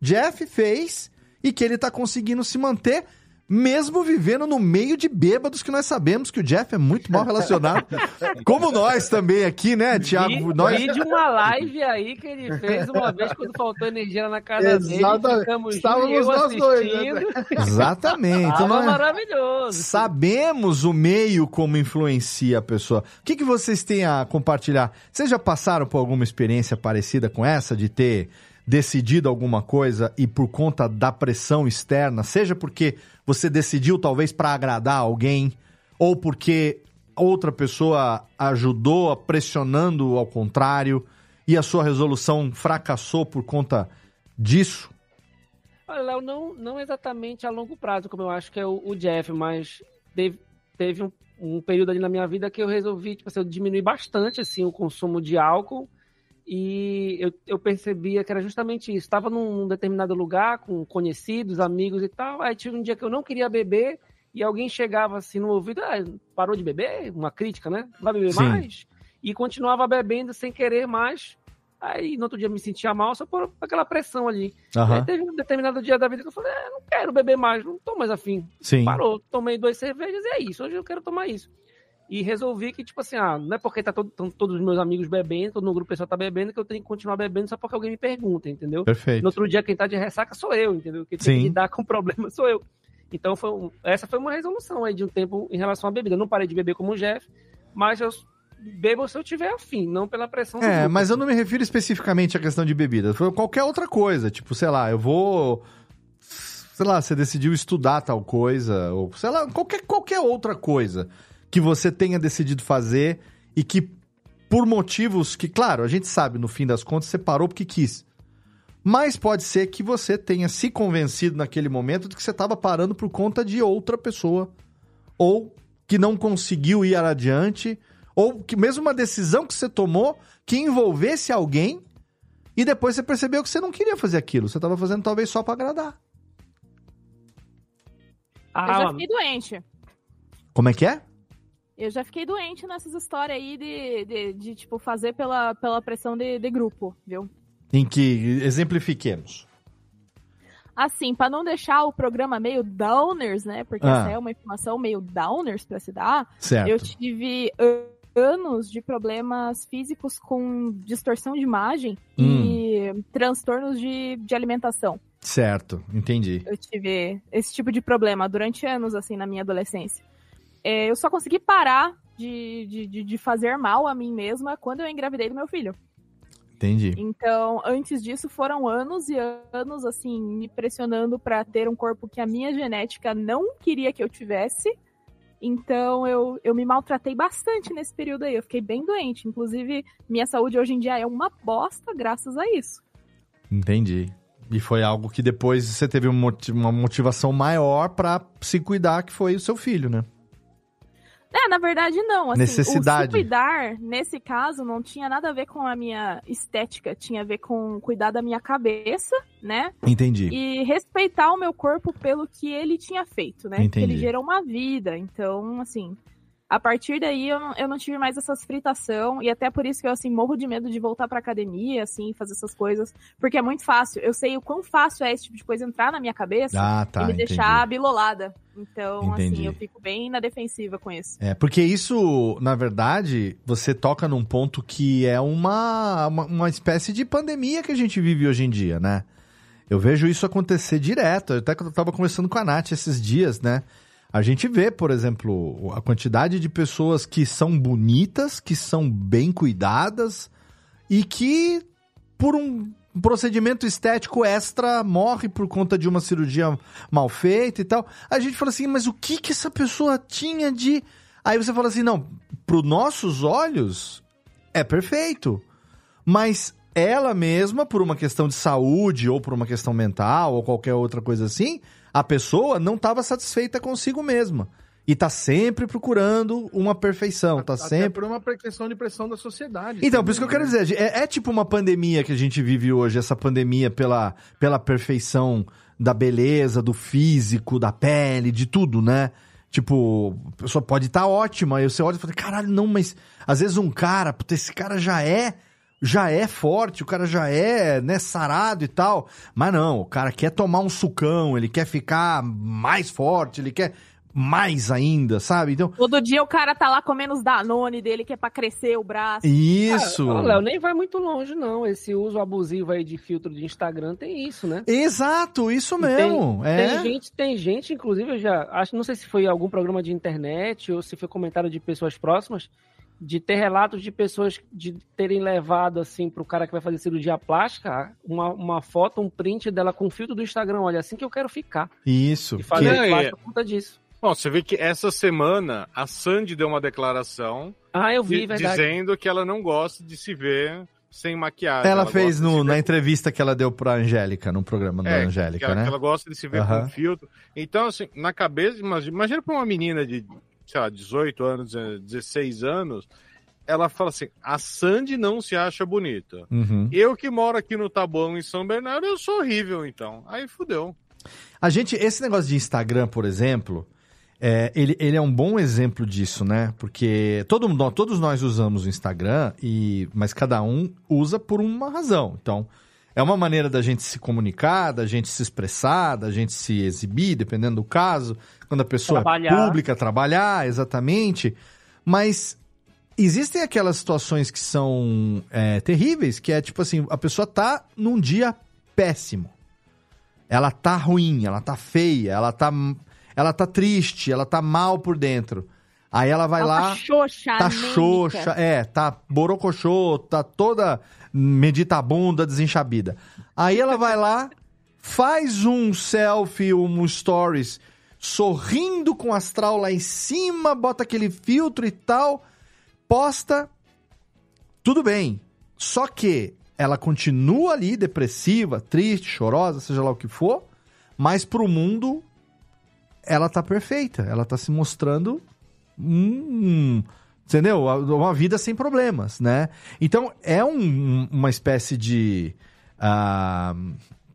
Jeff fez e que ele tá conseguindo se manter, mesmo vivendo no meio de bêbados, que nós sabemos que o Jeff é muito mal relacionado. Como nós também aqui, né, Thiago? Vi, Nós... vi de uma live aí que ele fez uma vez quando faltou energia lá na casa Exatamente. dele. Ficamos Estávamos nós dois, né? assistindo. Exatamente. É- maravilhoso. Sabemos o meio como influencia a pessoa. O que, que vocês têm a compartilhar? Vocês já passaram por alguma experiência parecida com essa de ter decidido alguma coisa e por conta da pressão externa, seja porque você decidiu talvez para agradar alguém ou porque outra pessoa ajudou pressionando ao contrário e a sua resolução fracassou por conta disso? Olha, Léo, não, não exatamente a longo prazo, como eu acho que é o, o Jeff, mas teve, teve um, um período ali na minha vida que eu resolvi, tipo assim, eu diminuir bastante, assim, o consumo de álcool e eu, eu percebia que era justamente isso. Estava num, num determinado lugar com conhecidos, amigos e tal, aí tive um dia que eu não queria beber e alguém chegava assim no ouvido, ah, parou de beber? Uma crítica, né? Vai beber Sim. mais? E continuava bebendo sem querer mais. Aí no outro dia me sentia mal só por aquela pressão ali. Aham. Aí teve um determinado dia da vida que eu falei, é, não quero beber mais, não tô mais afim. Sim. Parou, tomei duas cervejas e é isso, hoje eu quero tomar isso. E resolvi que, tipo assim, ah, não é porque tá todo, tão todos os meus amigos bebendo, todo no grupo pessoal tá bebendo, que eu tenho que continuar bebendo só porque alguém me pergunta, entendeu? Perfeito. No outro dia, quem tá de ressaca sou eu, entendeu? Quem tem Sim. que lidar com o problema sou eu. Então, foi um- essa foi uma resolução aí de um tempo em relação à bebida. Eu não parei de beber como o Jeff, mas eu bebo se eu tiver afim, não pela pressão É, mas eu não me refiro especificamente à questão de bebida. Foi qualquer outra coisa. Tipo, sei lá, eu vou. Sei lá, você decidiu estudar tal coisa, ou sei lá, qualquer, qualquer outra coisa que você tenha decidido fazer e que, por motivos que, claro, a gente sabe, no fim das contas, você parou porque quis. Mas pode ser que você tenha se convencido naquele momento de que você estava parando por conta de outra pessoa. Ou que não conseguiu ir adiante. Ou que mesmo uma decisão que você tomou que envolvesse alguém e depois você percebeu que você não queria fazer aquilo. Você estava fazendo talvez só para agradar. Eu Ah, já fiquei doente. Como é que é? Eu já fiquei doente nessas histórias aí de, de, de, tipo, fazer pela, pela pressão de, de grupo, viu? Em que exemplifiquemos. Assim, pra não deixar o programa meio downers, né? Porque Ah. essa é uma informação meio downers pra se dar. Certo. Eu tive an- anos de problemas físicos com distorção de imagem e transtornos de, de alimentação. Certo, entendi. Eu tive esse tipo de problema durante anos, assim, na minha adolescência. É, eu só consegui parar de, de, de- fazer mal a mim mesma quando eu engravidei do meu filho. Entendi. Então, antes disso, foram anos e anos, assim, me pressionando pra ter um corpo que a minha genética não queria que eu tivesse. Então, eu, eu me maltratei bastante nesse período aí. Eu fiquei bem doente. Inclusive, minha saúde hoje em dia é uma bosta graças a isso. Entendi. E foi algo que depois você teve um uma motivação maior pra se cuidar, que foi o seu filho, né? É, na verdade, não. Assim, Necessidade. O cuidar, nesse caso, não tinha nada a ver com a minha estética. Tinha a ver com cuidar da minha cabeça, né? Entendi. E respeitar o meu corpo pelo que ele tinha feito, né? Porque Entendi. ele gerou uma vida. Então, assim, a partir daí eu não, eu não tive mais essas fritação. E até por isso que eu, assim, morro de medo de voltar pra academia, assim, fazer essas coisas. Porque é muito fácil. Eu sei o quão fácil é esse tipo de coisa entrar na minha cabeça Ah, tá, e me entendi. deixar bilolada. Então, Entendi. assim, eu fico bem na defensiva com isso. É, porque isso, na verdade, você toca num ponto que é uma, uma, uma espécie de pandemia que a gente vive hoje em dia, né? Eu vejo isso acontecer direto. Eu até que eu tava conversando com a Nath esses dias, né? A gente vê, por exemplo, a quantidade de pessoas que são bonitas, que são bem cuidadas e que, por um procedimento estético extra, morre por conta de uma cirurgia mal feita e tal. A gente fala assim, mas o que que essa pessoa tinha de. Aí você fala assim, não, pro nossos olhos é perfeito. Mas ela mesma, por uma questão de saúde, ou por uma questão mental, ou qualquer outra coisa assim, a pessoa não estava satisfeita consigo mesma. E tá sempre procurando uma perfeição, tá Até sempre. por uma questão de pressão da sociedade. Então, por isso que eu também, quero né? dizer, é, é tipo uma pandemia que a gente vive hoje, essa pandemia pela, pela perfeição da beleza, do físico, da pele, de tudo, né? Tipo, a pessoa pode estar ótima, aí você olha e fala, caralho, não, mas às vezes um cara, puta, esse cara já é, já é forte, o cara já é, né, sarado e tal. Mas não, o cara quer tomar um sucão, ele quer ficar mais forte, ele quer mais ainda, sabe? Então, Todo dia o cara tá lá comendo os Danone dele, que é pra crescer o braço. isso. Ah, Léo, nem vai muito longe, não. Esse uso abusivo aí de filtro de Instagram tem isso, né? Exato, isso E mesmo. Tem, é. tem gente, tem gente, inclusive, eu já acho, não sei se foi algum programa de internet ou se foi comentário de pessoas próximas, de ter relatos de pessoas de terem levado assim pro cara que vai fazer cirurgia plástica uma, uma foto, um print dela com o filtro do Instagram. Olha, assim que eu quero ficar. Isso. E fazer Que- plástica por conta disso. Bom, você vê que essa semana a Sandy deu uma declaração Ah, eu vi, verdade. dizendo que ela não gosta de se ver sem maquiagem. Ela, fez gosta de no, na entrevista que ela deu pra Angélica, no programa da É, Angélica, que ela, né? que ela gosta de se ver Aham. com filtro. Então, assim, na cabeça, imagina, imagina pra uma menina de sei lá, 18 anos, eh, 16 anos, ela fala assim: a Sandy não se acha bonita. Uhum. Eu que moro aqui no Taboão, em São Bernardo, eu sou horrível, então. Aí fudeu. A gente, esse negócio de Instagram, por exemplo, é, ele, ele é um bom exemplo disso, né? Porque todo mundo, todos nós usamos o Instagram, e, mas cada um usa por uma razão. Então, é uma maneira da gente se comunicar, da gente se expressar, da gente se exibir, dependendo do caso. Quando a pessoa Trabalhar. é pública, trabalhar, exatamente. Mas existem aquelas situações que são é, terríveis, que é tipo assim, a pessoa tá num dia péssimo. Ela tá ruim, ela tá feia, ela tá, ela tá triste, ela tá mal por dentro. Aí ela vai Ela lá. tá xoxa, Tá xoxa, é, tá borocochô, tá toda meditabunda, desenxabida. Aí ela vai lá, faz um selfie, um stories, sorrindo com o astral lá em cima, bota aquele filtro e tal, posta, tudo bem. Só que ela continua ali depressiva, triste, chorosa, seja lá o que for, mas pro mundo ela tá perfeita, ela tá se mostrando hum, entendeu? Uma vida sem problemas, né? Então é um- uma espécie de ah,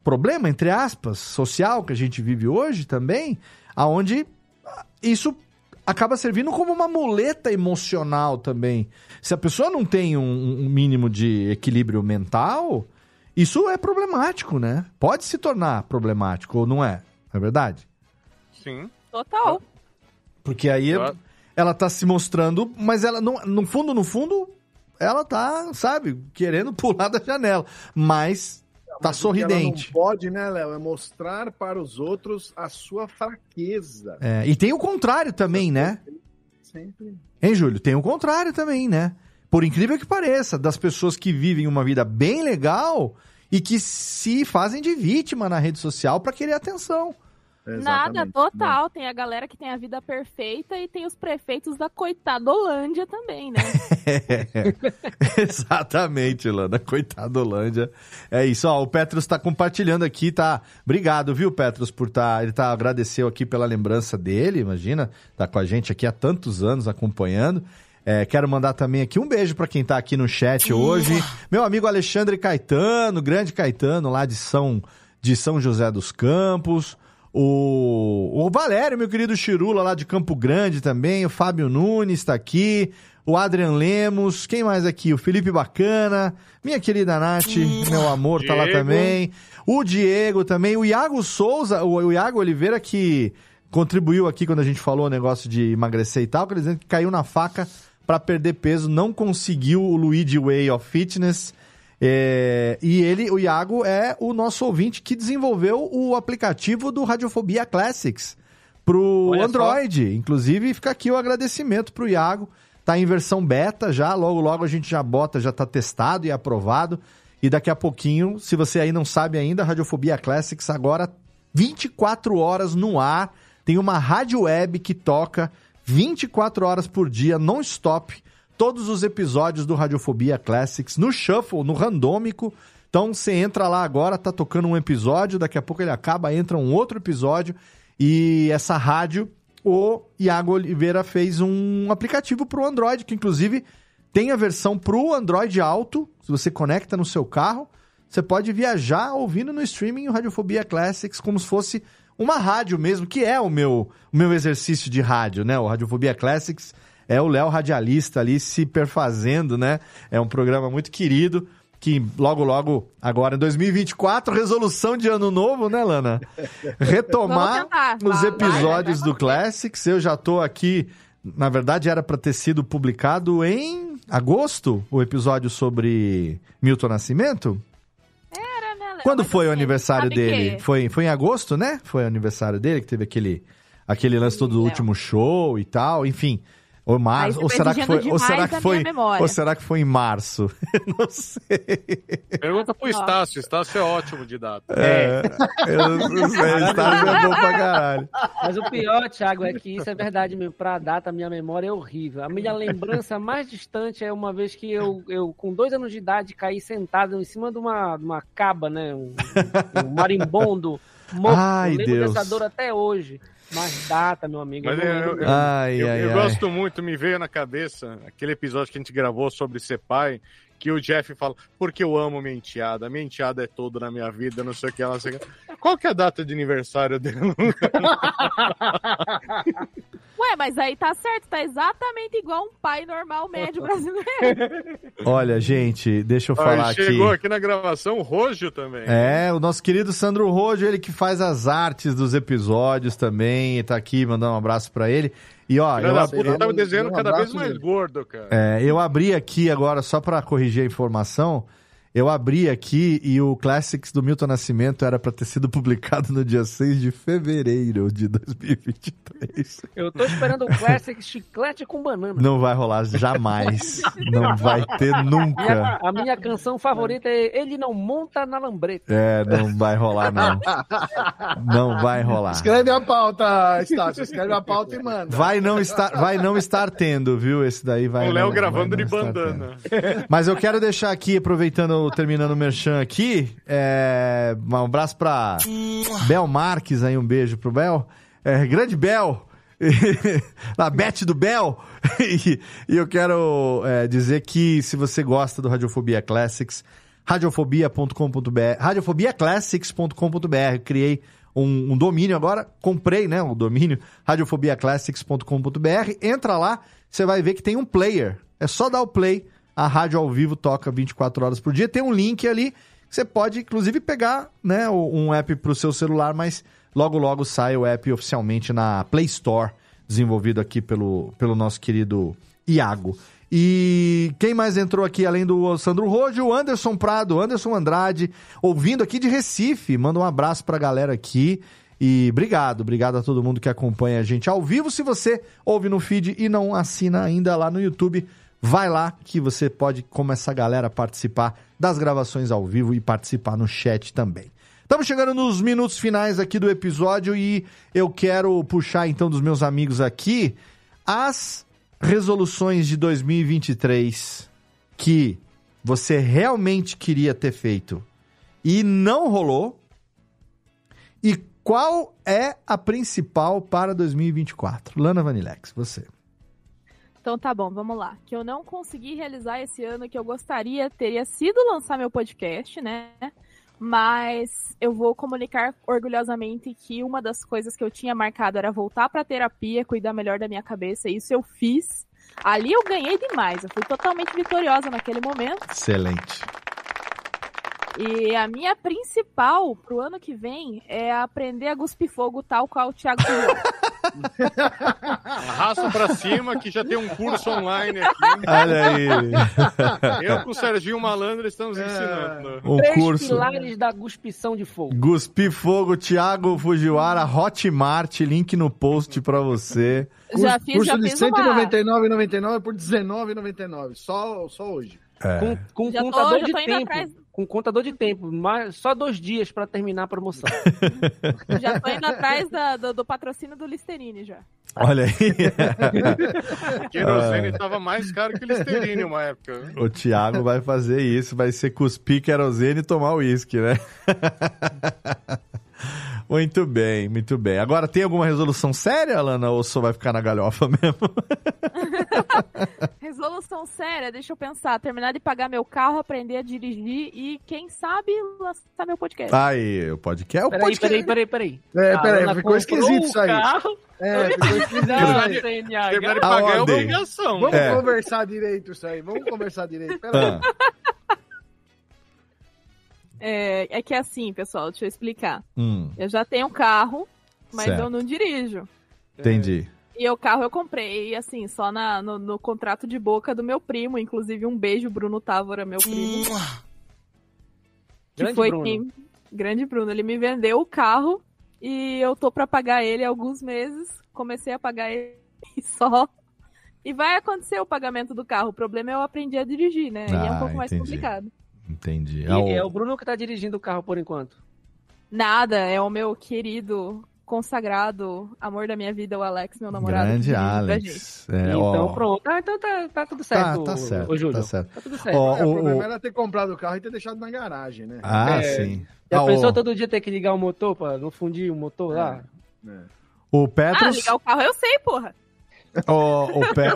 problema entre aspas social que a gente vive hoje também, aonde isso acaba servindo como uma muleta emocional também. Se a pessoa não tem um, um mínimo de equilíbrio mental, isso é problemático, né? Pode se tornar problemático ou não é? Não é verdade? Sim. Total. Porque aí Eu- ela tá se mostrando, mas ela não, no fundo, no fundo, ela tá, sabe, querendo pular da janela, mas tá Mas sorridente. não pode, né, Léo? É mostrar para os outros a sua fraqueza. É, e tem o contrário também, né? Sempre. Hein, Júlio? Tem o contrário também, né? Por incrível que pareça, das pessoas que vivem uma vida bem legal e que se fazem de vítima na rede social pra querer atenção. Nada, total. Tem a galera que tem a vida perfeita e tem os prefeitos da coitadolândia também, né? Exatamente, Lana. Coitado Holândia. É isso, ó. O Petros tá compartilhando aqui, tá? Obrigado, viu, Petros, por tá. Ele tá agradeceu aqui pela lembrança dele, imagina. Tá com a gente aqui há tantos anos acompanhando. É, quero mandar também aqui um beijo pra quem tá aqui no chat hoje. Meu amigo Alexandre Caetano, grande Caetano, lá de São, de São José dos Campos. O, o Valério, meu querido Chirula, lá de Campo Grande também. O Fábio Nunes está aqui. O Adrian Lemos. Quem mais aqui? O Felipe Bacana. Minha querida Nath, meu amor, tá lá também. O Diego também. O Iago Souza, o, o Iago Oliveira, que contribuiu aqui quando a gente falou o negócio de emagrecer e tal, que ele dizendo que caiu na faca para perder peso, não conseguiu o Luigi Way of Fitness. É, e ele, o Iago, é o nosso ouvinte que desenvolveu o aplicativo do Radiofobia Classics pro Olha só. Android. Inclusive, fica aqui o agradecimento pro Iago. Tá em versão beta já, logo logo a gente já bota, já tá testado e aprovado. E daqui a pouquinho, se você aí não sabe ainda, Radiofobia Classics agora 24 horas no ar. Tem uma rádio web que toca 24 horas por dia, non-stop, todos os episódios do Radiofobia Classics no shuffle, no randômico. Então você entra lá agora, tá tocando um episódio, daqui a pouco ele acaba, entra um outro episódio. E essa rádio, o Iago Oliveira fez um aplicativo pro Android, que inclusive tem a versão pro Android alto. Se você conecta no seu carro, você pode viajar ouvindo no streaming o Radiofobia Classics como se fosse uma rádio mesmo, que é o meu, o meu exercício de rádio, né? O Radiofobia Classics é o Léo radialista ali se perfazendo, né? É um programa muito querido que logo, logo, agora em 2024, resolução de ano novo, né, Lana? Retomar Vamos tentar. os Vai, episódios do Classics. Eu já tô aqui, na verdade era para ter sido publicado em agosto, o episódio sobre Milton Nascimento. Era, né, Léo? Quando foi o assim, aniversário dele? que- Foi, foi em agosto, né? Foi o aniversário dele, que teve aquele, aquele lance todo do último show e tal, enfim. Ou março, ou será foi que foi, ou será que foi, ou será que foi em março? Não sei. Pergunta pro Estácio. Estácio é ótimo de data. É, eu não sei, Estácio é bom pra caralho. Mas o pior, Thiago, é que isso é verdade mesmo. Pra data, a minha memória é horrível. A minha lembrança mais distante é uma vez que eu, eu com dois anos de idade, caí sentado em cima de uma, uma caba, né? Um, um marimbondo morto. Ai, eu lembro Deus. dessa dor até hoje. Mais data, meu amigo. Mas eu, eu, eu. Ai, eu- ai, eu ai. gosto muito, me veio na cabeça aquele episódio que a gente gravou sobre ser pai, que o Jeff fala, porque eu amo minha enteada, minha enteada é tudo na minha vida, não sei o que, ela sei o que. Qual que é a data de aniversário dela? Ué, mas aí tá certo, tá exatamente igual um pai normal médio brasileiro. Olha, gente, deixa eu falar Aí chegou aqui. aqui na gravação o Rojo também. É, o nosso querido Sandro Rojo, ele que faz as artes dos episódios também, tá aqui, mandar um abraço pra ele. E ó, Filha eu, ab- puta tava desenhando um cada vez mais nele. gordo, cara. é, eu abri aqui agora, só pra corrigir a informação, eu abri aqui e o Classics do Milton Nascimento era pra ter sido publicado no dia 6 de fevereiro de 2023. Eu tô esperando o Classic chiclete com banana. Não vai rolar jamais. Não vai ter Minha- nunca. a minha canção favorita é Ele Não Monta na Lambreta. É, não vai rolar, não. Não vai rolar. Escreve a pauta, Estácio. Escreve a pauta e manda. Vai não estar, vai não estar tendo, viu? Esse daí vai. o Léo gravando vai de bandana. tendo. Mas eu quero deixar aqui, aproveitando, terminando o merchan aqui, é, um abraço pra Bel Marques aí, um beijo pro Bel. É, grande Bel! a Beth do Bel! e, eu quero é, dizer que se você gosta do Radiofobia Classics, radiofobia.com.br, radiofobiaclassics.com.br, criei um, um domínio agora, comprei, né, o domínio radiofobiaclassics.com.br, entra lá, você vai ver que tem um player, é só dar o play, a rádio ao vivo toca 24 horas por dia, tem um link ali, você pode inclusive pegar, né, um app para o seu celular, mas logo logo sai o app oficialmente na Play Store, desenvolvido aqui pelo, pelo nosso querido Iago. E quem mais entrou aqui além do Sandro Rojo? Anderson Prado, Anderson Andrade, ouvindo aqui de Recife. Manda um abraço pra galera aqui. E obrigado, obrigado a todo mundo que acompanha a gente ao vivo. Se você ouve no feed e não assina ainda lá no YouTube, vai lá que você pode, como essa galera, participar das gravações ao vivo e participar no chat também. Estamos chegando nos minutos finais aqui do episódio e eu quero puxar então dos meus amigos aqui as resoluções de 2023 que você realmente queria ter feito e não rolou. E qual é a principal para 2024? Lana Vanilex, você. Então tá bom, vamos lá. Que eu não consegui realizar esse ano que eu gostaria teria sido lançar meu podcast, né? Mas eu vou comunicar orgulhosamente que uma das coisas que eu tinha marcado era voltar pra terapia, cuidar melhor da minha cabeça, e isso eu fiz. Ali eu ganhei demais, eu fui totalmente vitoriosa naquele momento. Excelente. E a minha principal pro ano que vem é aprender a cuspir fogo tal qual o Thiago. Arrasta pra cima que já tem um curso online aqui. Olha aí. Eu com o Serginho Malandro estamos ensinando. Um Três curso. pilares da guspição de fogo. Guspi Fogo, Thiago Fujiwara, Hotmart, link no post pra você. Já Curso- fiz, curso já de fiz uma... 199,99 por 19,99. Só, só hoje. É. Com, com Já tô- contador já de tô indo tempo. atrás. Com contador de tempo. Mas só dois dias pra terminar a promoção. Já tô indo atrás da- do, do patrocínio do Listerine já. Olha aí. O querosene tava mais caro que o Listerine uma época. né? O Thiago vai fazer isso, vai ser cuspir querosene e tomar uísque, né? muito bem, muito bem. Agora, tem alguma resolução séria, Alana, ou só vai ficar na galhofa mesmo? Resolução séria, deixa eu pensar. Terminar de pagar meu carro, aprender a dirigir e, quem sabe, lançar meu podcast. Aí, o podcast. O Peraí, podcast... peraí, peraí, peraí. É, peraí, ficou esquisito isso aí. carro, É, ficou esquisito. Terminar de pagar é obrigação. Vamos É. conversar direito isso aí. Vamos conversar direito. Peraí. Ah, É, é que assim, pessoal, deixa eu explicar. hum, Eu já tenho um carro, mas Certo. eu não dirijo. entendi. E o carro eu comprei, assim, só na, no, no contrato de boca do meu primo. Inclusive, um beijo, Bruno Távora, meu primo. Que Grande foi Bruno. quem. Grande Bruno. Ele me vendeu o carro e eu tô pra pagar ele há alguns meses. Comecei a pagar ele só. E vai acontecer o pagamento do carro. O problema é eu aprendi a dirigir, né? e é um Ah, pouco mais entendi. complicado. Entendi. E Ah, o- é o Bruno que tá dirigindo o carro por enquanto. Nada, é o meu querido, consagrado, amor da minha vida, o Alex, meu namorado. Grande. Alex. É, então, ó, pronto. Ah, então tá, tá tudo Tá, certo. tá ô- certo, ô, Júlio. tá certo. Tá tudo certo. Ó, É, o o- problema o- era ter comprado o carro e ter deixado na garagem, né? Ah, É. sim. Já Ah, pensou o- todo dia ter que ligar o motor pra não fundir o motor lá? É. O Ah, Petros, ligar o carro eu sei, porra. o, o, Pe-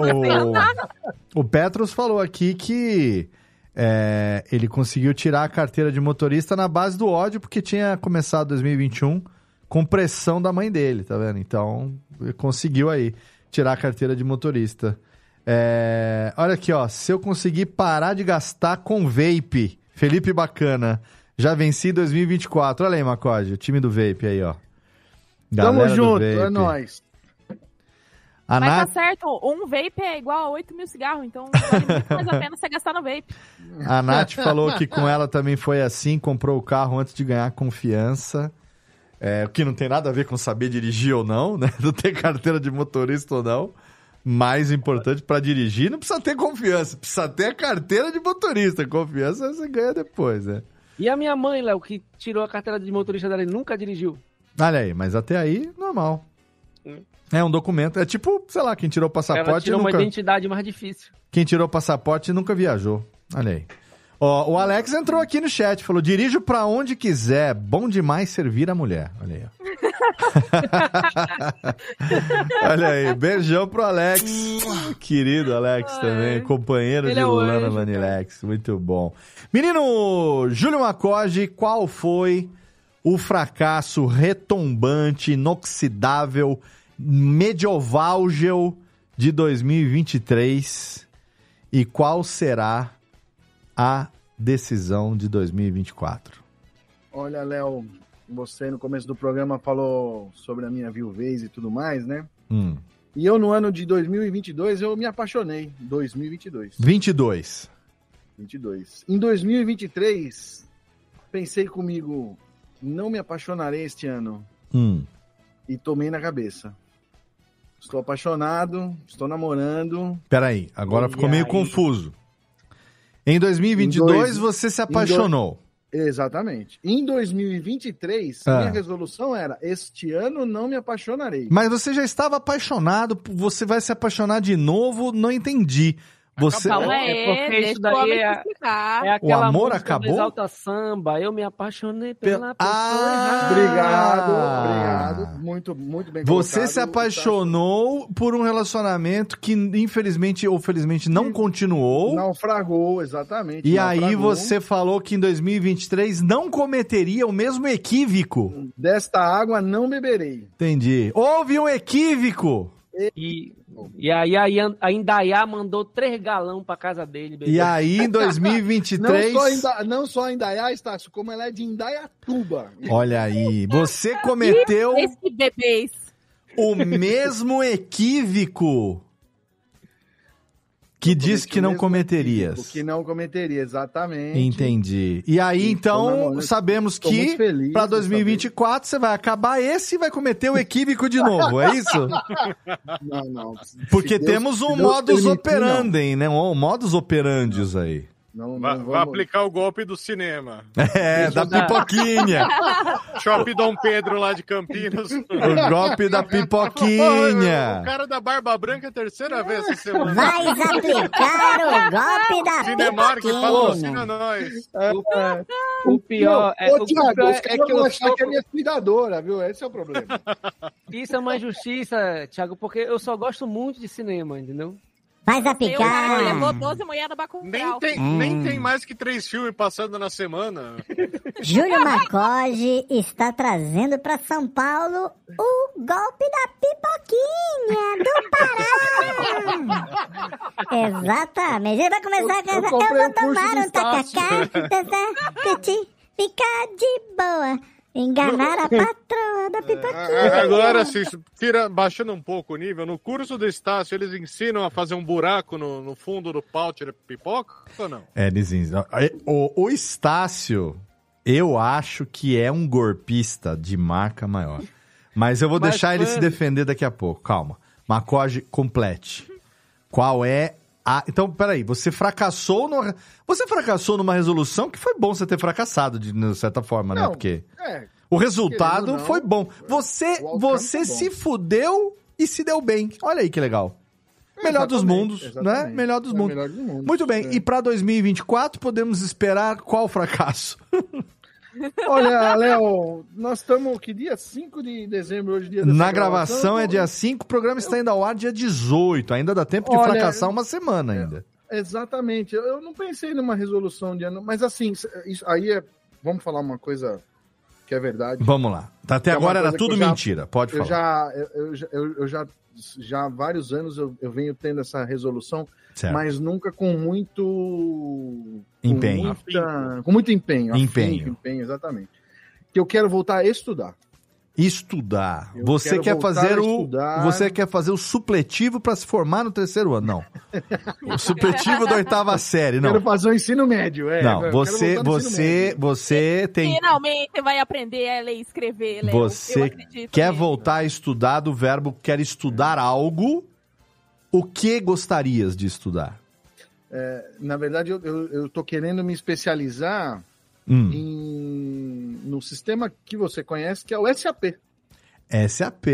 o, o Petros falou aqui que é, ele conseguiu tirar a carteira de motorista na base do ódio, porque tinha começado 2021 com pressão da mãe dele, tá vendo? Então, ele conseguiu aí tirar a carteira de motorista. É, olha aqui, ó. Se eu conseguir parar de gastar com vape, Felipe Bacana, já venci 2024. Olha aí, Macode, o time do vape aí, ó. Tamo Galera do junto, é nóis. A Mas Nath- tá certo, um vape é igual a 8 mil cigarros, então vale muito mais a pena você gastar no vape. A Nath falou que com ela também foi assim, comprou o carro antes de ganhar confiança. É, o que não tem nada a ver com saber dirigir ou não, né? Não ter carteira de motorista ou não. Mais importante para dirigir, não precisa ter confiança, precisa ter a carteira de motorista. Confiança você ganha depois, né? E a minha mãe, Léo, que tirou a carteira de motorista dela e nunca dirigiu. Olha aí, mas até aí, normal. É um documento. É tipo, sei lá, quem tirou o Hum. Ela passaporte tirou uma nunca. identidade mais difícil. Quem tirou o passaporte nunca viajou. Olha aí. Ó, o Alex entrou aqui no chat, falou: dirijo pra onde quiser, bom demais servir a mulher. Olha aí. ó. Olha aí, beijão pro Alex. Querido Alex também, companheiro de é Lulana anjo, Vanilex. Muito bom. Menino Júlio Macode, qual foi o fracasso retombante, inoxidável, medievalgel de 2023 e qual será a decisão de 2024? Olha, Léo, você no começo do programa falou sobre a minha viuvez e tudo mais, né? Hum, E eu no ano de 2022 eu me apaixonei. 2022. 22. 22. Em 2023 pensei comigo, não me apaixonarei este ano Hum. e tomei na cabeça. Estou apaixonado, estou namorando. Peraí, agora E ficou meio aí? confuso. Em 2022 Em dois- você se em dois- apaixonou. Exatamente. Em 2023, Ah. minha resolução era: este ano não me apaixonarei. Mas você já estava apaixonado, você vai se apaixonar de novo, não entendi. Você Calma É aí, porque isso o daí é-. É aquela amor música acabou? Exalta Samba. Eu me apaixonei pela pessoa Ah! Obrigado, Ah. obrigado. Muito, muito bem Você colocado. se apaixonou por um relacionamento que infelizmente ou felizmente não continuou. Naufragou, exatamente. E aí naufragou. você falou que em 2023 não cometeria o mesmo equívoco. Desta água não beberei. Entendi. Houve um equívoco. E, e aí a, a Indaiá mandou três galão pra casa dele. bebê. E aí em Não 2023, só, Inda, não só Indaiá, Estácio, como ela é de Indaiatuba. olha aí, você cometeu Esse bebês. o mesmo equívoco que diz que não cometerias. O que não cometeria, exatamente. Entendi. E aí, então, sabemos que para de 2024 você vai acabar esse e vai cometer o equívoco de novo, é isso? Não, não. Porque Deus- temos um modus permitir, operandi, né? Um modus operandios aí. Não, Vai, não vai vamos- aplicar o golpe do cinema. É, da pipoquinha. Shopping Dom Pedro lá de Campinas. O golpe da O pipoquinha. cara da Barba Branca é a terceira vez essa semana. Vais aplicar o golpe da Cinemark patrocina pipoquinha. nós. O pior, é, Ô, o Thiago, pior os é caras que eu achar sou... que é minha cuidadora, viu? Esse é o problema. Isso é uma injustiça, Thiago, porque eu só gosto muito de cinema, entendeu? Um cara que levou aplicar. 12 mulheres no Nem tem, nem tem mais que três filmes passando na semana. Júlio Marcoge está trazendo para São Paulo o golpe da pipoquinha do Pará. Exatamente. Ele vai começar com Eu essa. Eu, comprei vou tomar um tacacá, tacati, ficar de boa. Enganar a patroa da pipoquinha. Agora, se tira, baixando um pouco o nível, no curso do Estácio, eles ensinam a fazer um buraco no, no fundo do pau de pipoca ou não? É, eles ensinam. O, o Estácio, eu acho que é um golpista de marca maior. Mas eu vou Mas, deixar ele se mano- defender daqui a pouco. Calma. Macoge, complete. Qual é a. Então, peraí, você fracassou no... Você fracassou numa resolução que foi bom você ter fracassado, de, de certa forma, né? Não, Porque É, o resultado não, foi bom. Você, você foi bom. se fudeu e se deu bem. Olha aí que legal. Melhor dos mundos, né? Melhor dos É, mundos. melhor dos mundos. Muito bem. É. E pra 2024 podemos esperar qual fracasso? Olha, Léo, nós estamos que dia 5 de dezembro hoje, dia Na gravação é dia 5, o programa está indo ao ar dia 18. Ainda dá tempo de Olha, fracassar uma semana ainda. Exatamente. Eu- Eu não pensei numa resolução de ano, mas assim, isso aí é. Vamos falar uma coisa que é verdade. Vamos lá. Tá, Até É agora era tudo eu já- mentira. Pode eu falar. já, eu, eu já- eu, eu já, já há vários anos eu, eu venho tendo essa resolução, Certo. mas nunca com muito Empenho. Com, muita- com muito empenho. Empenho. afinco, empenho, exatamente. Que eu quero voltar a estudar. Estudar. Eu Você quer fazer o você quer fazer o supletivo para se formar no terceiro ano? Não. O supletivo da oitava série, não. Quero fazer o ensino médio, é. Não, você você médio. você tem Finalmente vai aprender a ler e escrever, você quer nele. voltar a estudar do verbo quer estudar algo? O que gostarias de estudar? É, na verdade, eu, eu, eu tô querendo me especializar Hum. em, no sistema que você conhece, que é o SAP. SAP,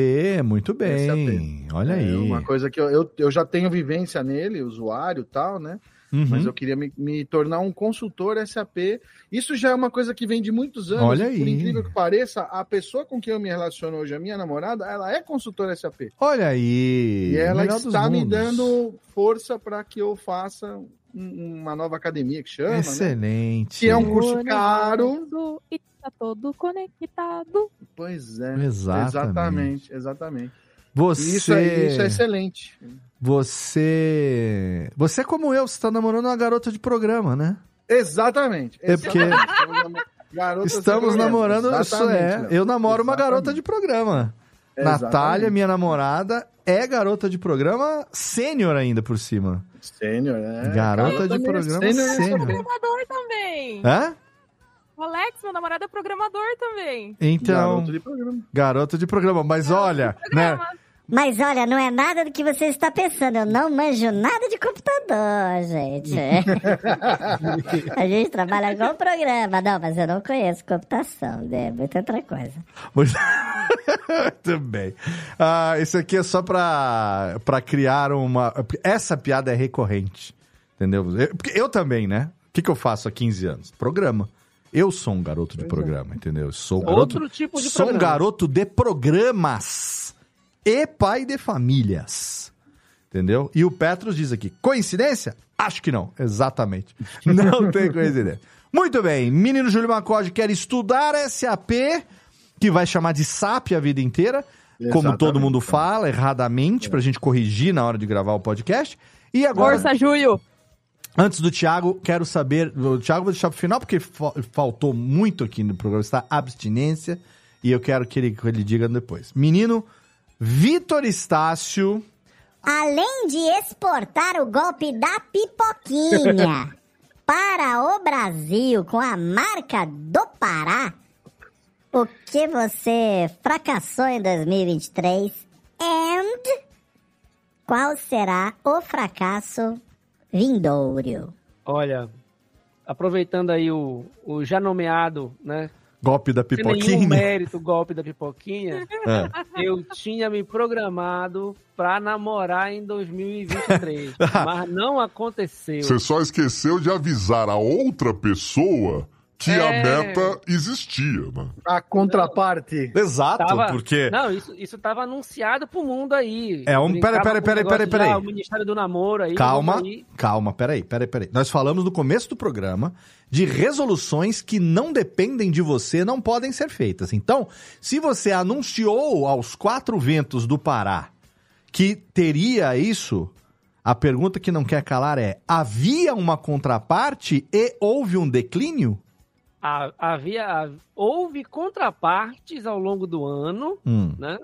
muito bem. Olha aí. É uma coisa que eu, eu, eu já tenho vivência nele, usuário e tal, né? Uhum. Mas eu queria me, me tornar um consultor SAP. Isso já é uma coisa que vem de muitos anos. Olha Por aí. incrível que pareça, a pessoa com quem eu me relaciono hoje, a minha namorada, ela é consultora SAP. Olha aí. E ela está me dando força para que eu faça um- uma nova academia que chama, né? Excelente. Que é um curso caro. E tá todo conectado. Pois é. Exatamente. Exatamente, exatamente. Você Isso, é, isso é excelente. Você você é como eu, você tá namorando uma garota de programa, né? Exatamente. É porque Garotas estamos de programa. namorando, isso Exatamente, é. Léo. Eu namoro uma Exatamente. garota de programa. Exatamente. Natália, minha namorada, é garota de programa sênior ainda por cima. Sênior, é. Garota de é programa sênior nesse sênior. Programador também. Hã? Alex, meu namorado, é programador também. Então, Garoto de programa. garota de programa, mas olha, né? Mas olha, não é nada do que você está pensando. Eu não manjo nada de computador, gente. a gente trabalha com programa. Não, mas eu não conheço computação, né? Muita outra coisa. Muito bem. Ah, isso aqui é só pra, pra criar uma. Essa piada é recorrente. Entendeu? Eu, eu também, né? O que, que eu faço há 15 anos? Programa. Eu sou um garoto de programa, entendeu? Sou um garoto, Outro tipo de Sou um garoto de programas. E pai de famílias. Entendeu? E o Petros diz aqui: coincidência? Acho que não. Exatamente. Não tem coincidência. Muito bem. Menino Júlio Macode quer estudar SAP, que vai chamar de SAP a vida inteira, como Exatamente. todo mundo fala, erradamente, pra gente corrigir na hora de gravar o podcast. E agora, Força, Júlio. Antes do Thiago, quero saber. O Thiago vou deixar pro final, porque fa- faltou muito aqui no programa, está abstinência. E eu quero que ele, que ele diga depois. Menino Vitor Estácio. Além de exportar o golpe da pipoquinha para o Brasil com a marca do Pará, o que você fracassou em 2023 and qual será o fracasso vindouro? Olha, aproveitando aí o, o já nomeado, né? Golpe da Sem pipoquinha. nenhum mérito, golpe da pipoquinha. É. Eu tinha me programado pra namorar em 2023, mas não aconteceu. Você só esqueceu de avisar a outra pessoa que a É. meta existia, né? A contraparte. Exato, Tava- porque. Não, isso, isso tava anunciado pro mundo aí. É um- Brincava pera, pera, com o pera, negócio pera, pera já, aí. O Ministério do Namoro aí. Calma, aí. calma, peraí, peraí, peraí. Nós falamos no começo do programa de resoluções que não dependem de você, não podem ser feitas. Então, se você anunciou aos quatro ventos do Pará que teria isso, a pergunta que não quer calar é: havia uma contraparte e houve um declínio? Ha- Havia, ha- houve contrapartes ao longo do ano, Hum. né?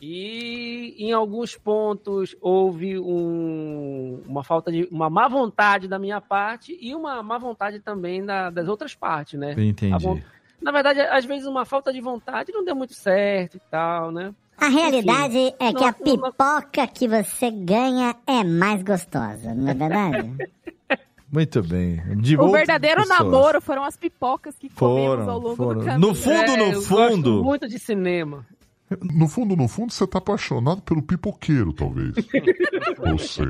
E em alguns pontos houve um- uma falta de uma má vontade da minha parte e uma má vontade também da- das outras partes, né? Entendi. A von- Na verdade, às vezes uma falta de vontade não deu muito certo e tal, né? A realidade Enfim, é que não- a pipoca que você ganha é mais gostosa, não é verdade? Muito bem. De O verdadeiro pessoas. namoro foram as pipocas que comemos Foram, ao longo foram. do caminho. No fundo, É, no eu fundo. gosto muito de cinema. No fundo, no fundo, você tá apaixonado pelo pipoqueiro, talvez. Não sei.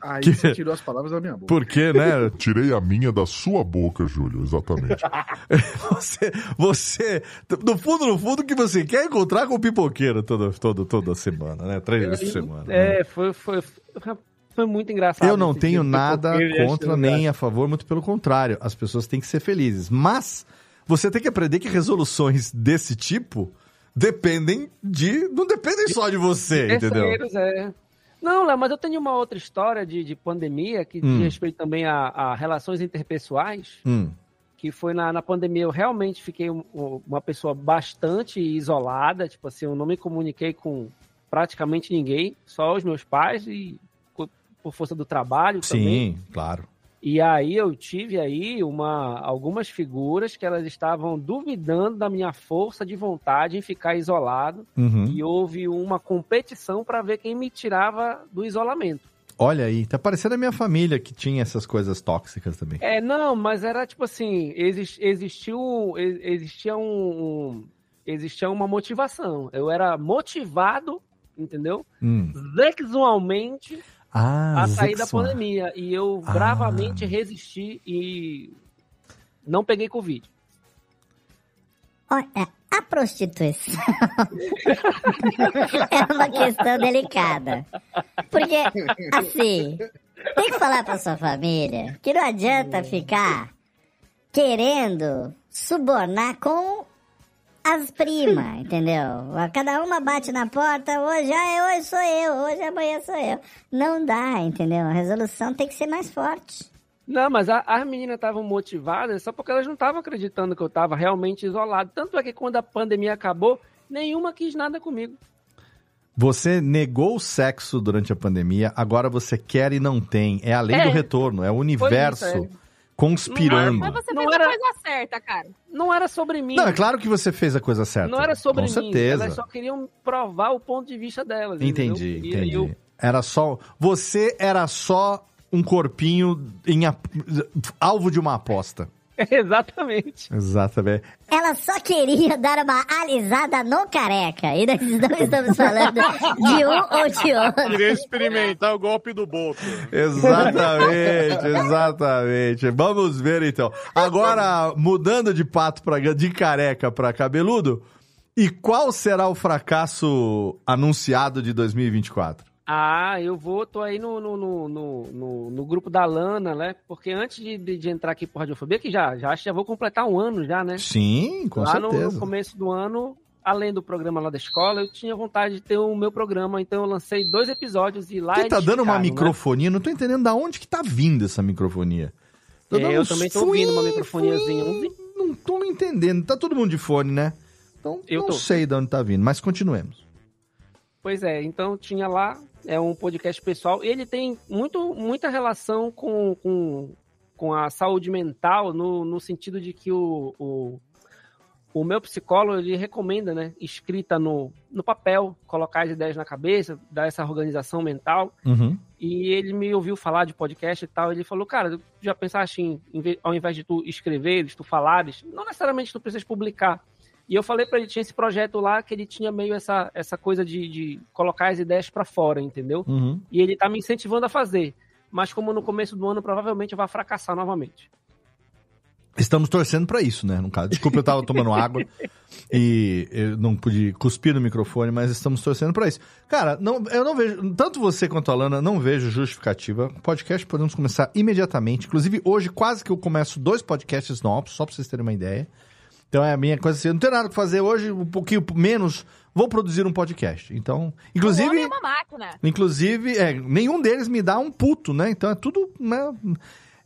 Aí Que- você tirou as palavras da minha boca. Por quê, né? Tirei a minha da sua boca, Júlio, exatamente. Você, você, no fundo, no fundo, que você quer encontrar com o pipoqueiro toda, toda, toda semana, né? Três vezes por semana. né? É, foi, foi, foi muito engraçado. Eu não tenho dia, nada contra nem a favor, muito pelo contrário. As pessoas têm que ser felizes. Mas você tem que aprender que resoluções desse tipo dependem de. Não dependem só de você, entendeu? Terceiros, é. Não, Léo, mas eu tenho uma outra história de, de pandemia que Hum. diz respeito também a, a relações interpessoais. Hum. Que foi na, na pandemia, eu realmente fiquei um- um- uma pessoa bastante isolada. Tipo assim, eu não me comuniquei com praticamente ninguém, só os meus pais e por força do trabalho também. Sim, claro. E aí eu tive aí uma, algumas figuras que elas estavam duvidando da minha força de vontade em ficar isolado. Uhum. E houve uma competição para ver quem me tirava do isolamento. Olha aí, tá parecendo a minha família que tinha essas coisas tóxicas também. É, não, mas era tipo assim, exis- existiu, ex- existia um, um- existia uma motivação. Eu era motivado, entendeu? Hum. Sexualmente Ah, a sair da pandemia. E eu Ah. bravamente resisti e não peguei Covid. Olha, a prostituição é uma questão delicada. Porque, assim, tem que falar pra sua família que não adianta ficar querendo subornar com as primas, entendeu? Cada uma bate na porta, hoje, ah, hoje sou eu, hoje amanhã sou eu. Não dá, entendeu? A resolução tem que ser mais forte. Não, mas a- as meninas estavam motivadas só porque elas não estavam acreditando que eu estava realmente isolado. Tanto é que quando a pandemia acabou, nenhuma quis nada comigo. Você negou o sexo durante a pandemia, agora você quer e não tem. É a lei É. do retorno, é o universo Conspirando. Mas você Não fez era- a coisa certa, cara. Não era sobre mim. Não, é claro que você fez a coisa certa. Não era sobre Com mim. certeza. Elas só queriam provar o ponto de vista delas. Entendi, entendeu? Entendi. eu- Era só. Você era só um corpinho em a- alvo de uma aposta. Exatamente. Exatamente. Ela só queria dar uma alisada no careca. E nós não estamos falando de um ou de outro. Queria experimentar o golpe do Boto. Exatamente, exatamente. Vamos ver então. Agora, mudando de pato pra, de careca para cabeludo, e qual será o fracasso anunciado de 2024? Ah, eu vou, tô aí no, no, no, no, no- no grupo da Lana, né? Porque antes de, de, de entrar aqui pro Radiofobia, que já, já acho que já vou completar um ano já, né? Sim, com lá no, certeza. no começo do ano, além do programa lá da escola, eu tinha vontade de ter o meu programa, então eu lancei dois episódios e lá Quem tá eles dando uma né? microfonia? Não tô entendendo da onde que tá vindo essa microfonia. Tô É, eu também tô ouvindo uma microfoniazinha. Não tô entendendo. Tá todo mundo de fone, né? Então Eu não tô. sei de onde tá vindo, mas continuemos. Pois é, então tinha lá, é um podcast pessoal. Ele tem muito, muita relação com, com, com a saúde mental, no, no sentido de que o, o, o meu psicólogo ele recomenda, né, escrita no, no papel, colocar as ideias na cabeça, dar essa organização mental. Uhum. E ele me ouviu falar de podcast e tal. Ele falou, cara, já pensaste em, ao invés de tu escreveres, tu falares, não necessariamente tu precisas publicar. E eu falei pra ele, tinha esse projeto lá que ele tinha meio essa, essa coisa de, de colocar as ideias pra fora, entendeu? Uhum. E ele tá me incentivando a fazer. Mas como no começo do ano, provavelmente eu vou fracassar novamente. Estamos torcendo pra isso, né? No caso, desculpa, eu tava tomando água e eu não pude cuspir no microfone, mas estamos torcendo pra isso. Cara, não, eu não vejo, tanto você quanto a Lana, não vejo justificativa. Podcast podemos começar imediatamente. Inclusive, hoje quase que eu começo dois podcasts novos, só pra vocês terem uma ideia. Então é a minha coisa assim, eu não tenho nada pra fazer hoje, um pouquinho menos, vou produzir um podcast. Então, O inclusive... homem é uma máquina. Inclusive, é, nenhum deles me dá um puto, né? Então é tudo. Né?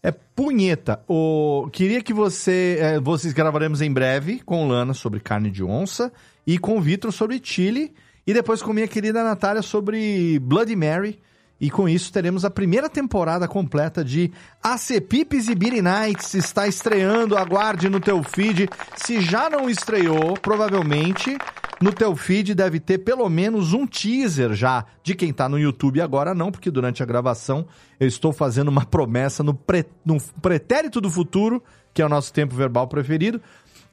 É punheta. O, queria que você. é, vocês gravaremos em breve com Lana sobre carne de onça e com o Vitor sobre Chile. E depois com minha querida Natália sobre Bloody Mary. E com isso teremos a primeira temporada completa de Acepipes e Beery Nights. Está estreando, aguarde no teu feed. Se já não estreou, provavelmente no teu feed deve ter pelo menos um teaser já de quem tá no YouTube agora não, porque durante a gravação eu estou fazendo uma promessa no, pre- no pretérito do futuro, que é o nosso tempo verbal preferido.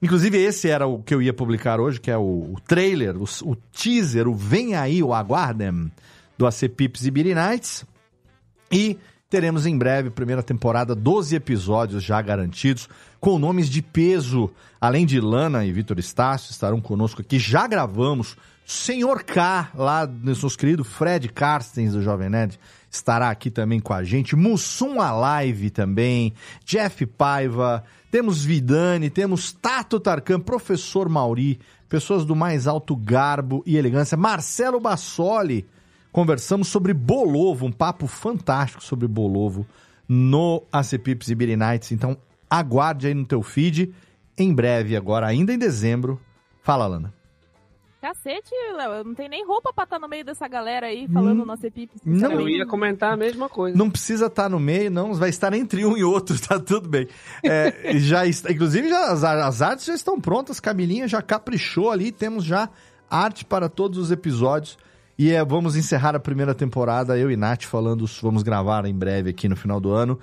Inclusive, esse era o que eu ia publicar hoje, que é o, o trailer, o, o teaser, o Vem Aí, o Aguardem, do AC Pips e Beery Nights. E teremos em breve, primeira temporada, 12 episódios já garantidos, com nomes de peso. Além de Lana e Vitor Estácio, estarão conosco aqui. Já gravamos. Senhor K, lá, nosso querido Fred Carstens, do Jovem Nerd, estará aqui também com a gente. Mussum Alive também. Jeff Paiva. Temos Vidani, temos Tato Tarkan, Professor Mauri, pessoas do mais alto garbo e elegância. Marcelo Bassoli. Conversamos sobre Bolovo, um papo fantástico sobre Bolovo no ACPIPS e Beer Nights. Então, aguarde aí no teu feed. Em breve, agora, ainda em dezembro. Fala, Lana. Cacete, Léo, não tenho nem roupa pra estar no meio dessa galera aí falando Hum, no ACPIP. não. Eu ia comentar a mesma coisa. Não precisa estar no meio, não. Vai estar entre um e outro, tá tudo bem. É, já está, inclusive, já, as, as artes já estão prontas. Camilinha já caprichou ali. Temos já arte para todos os episódios. E é, vamos encerrar a primeira temporada. Eu e Nath falando. Vamos gravar em breve aqui no final do ano.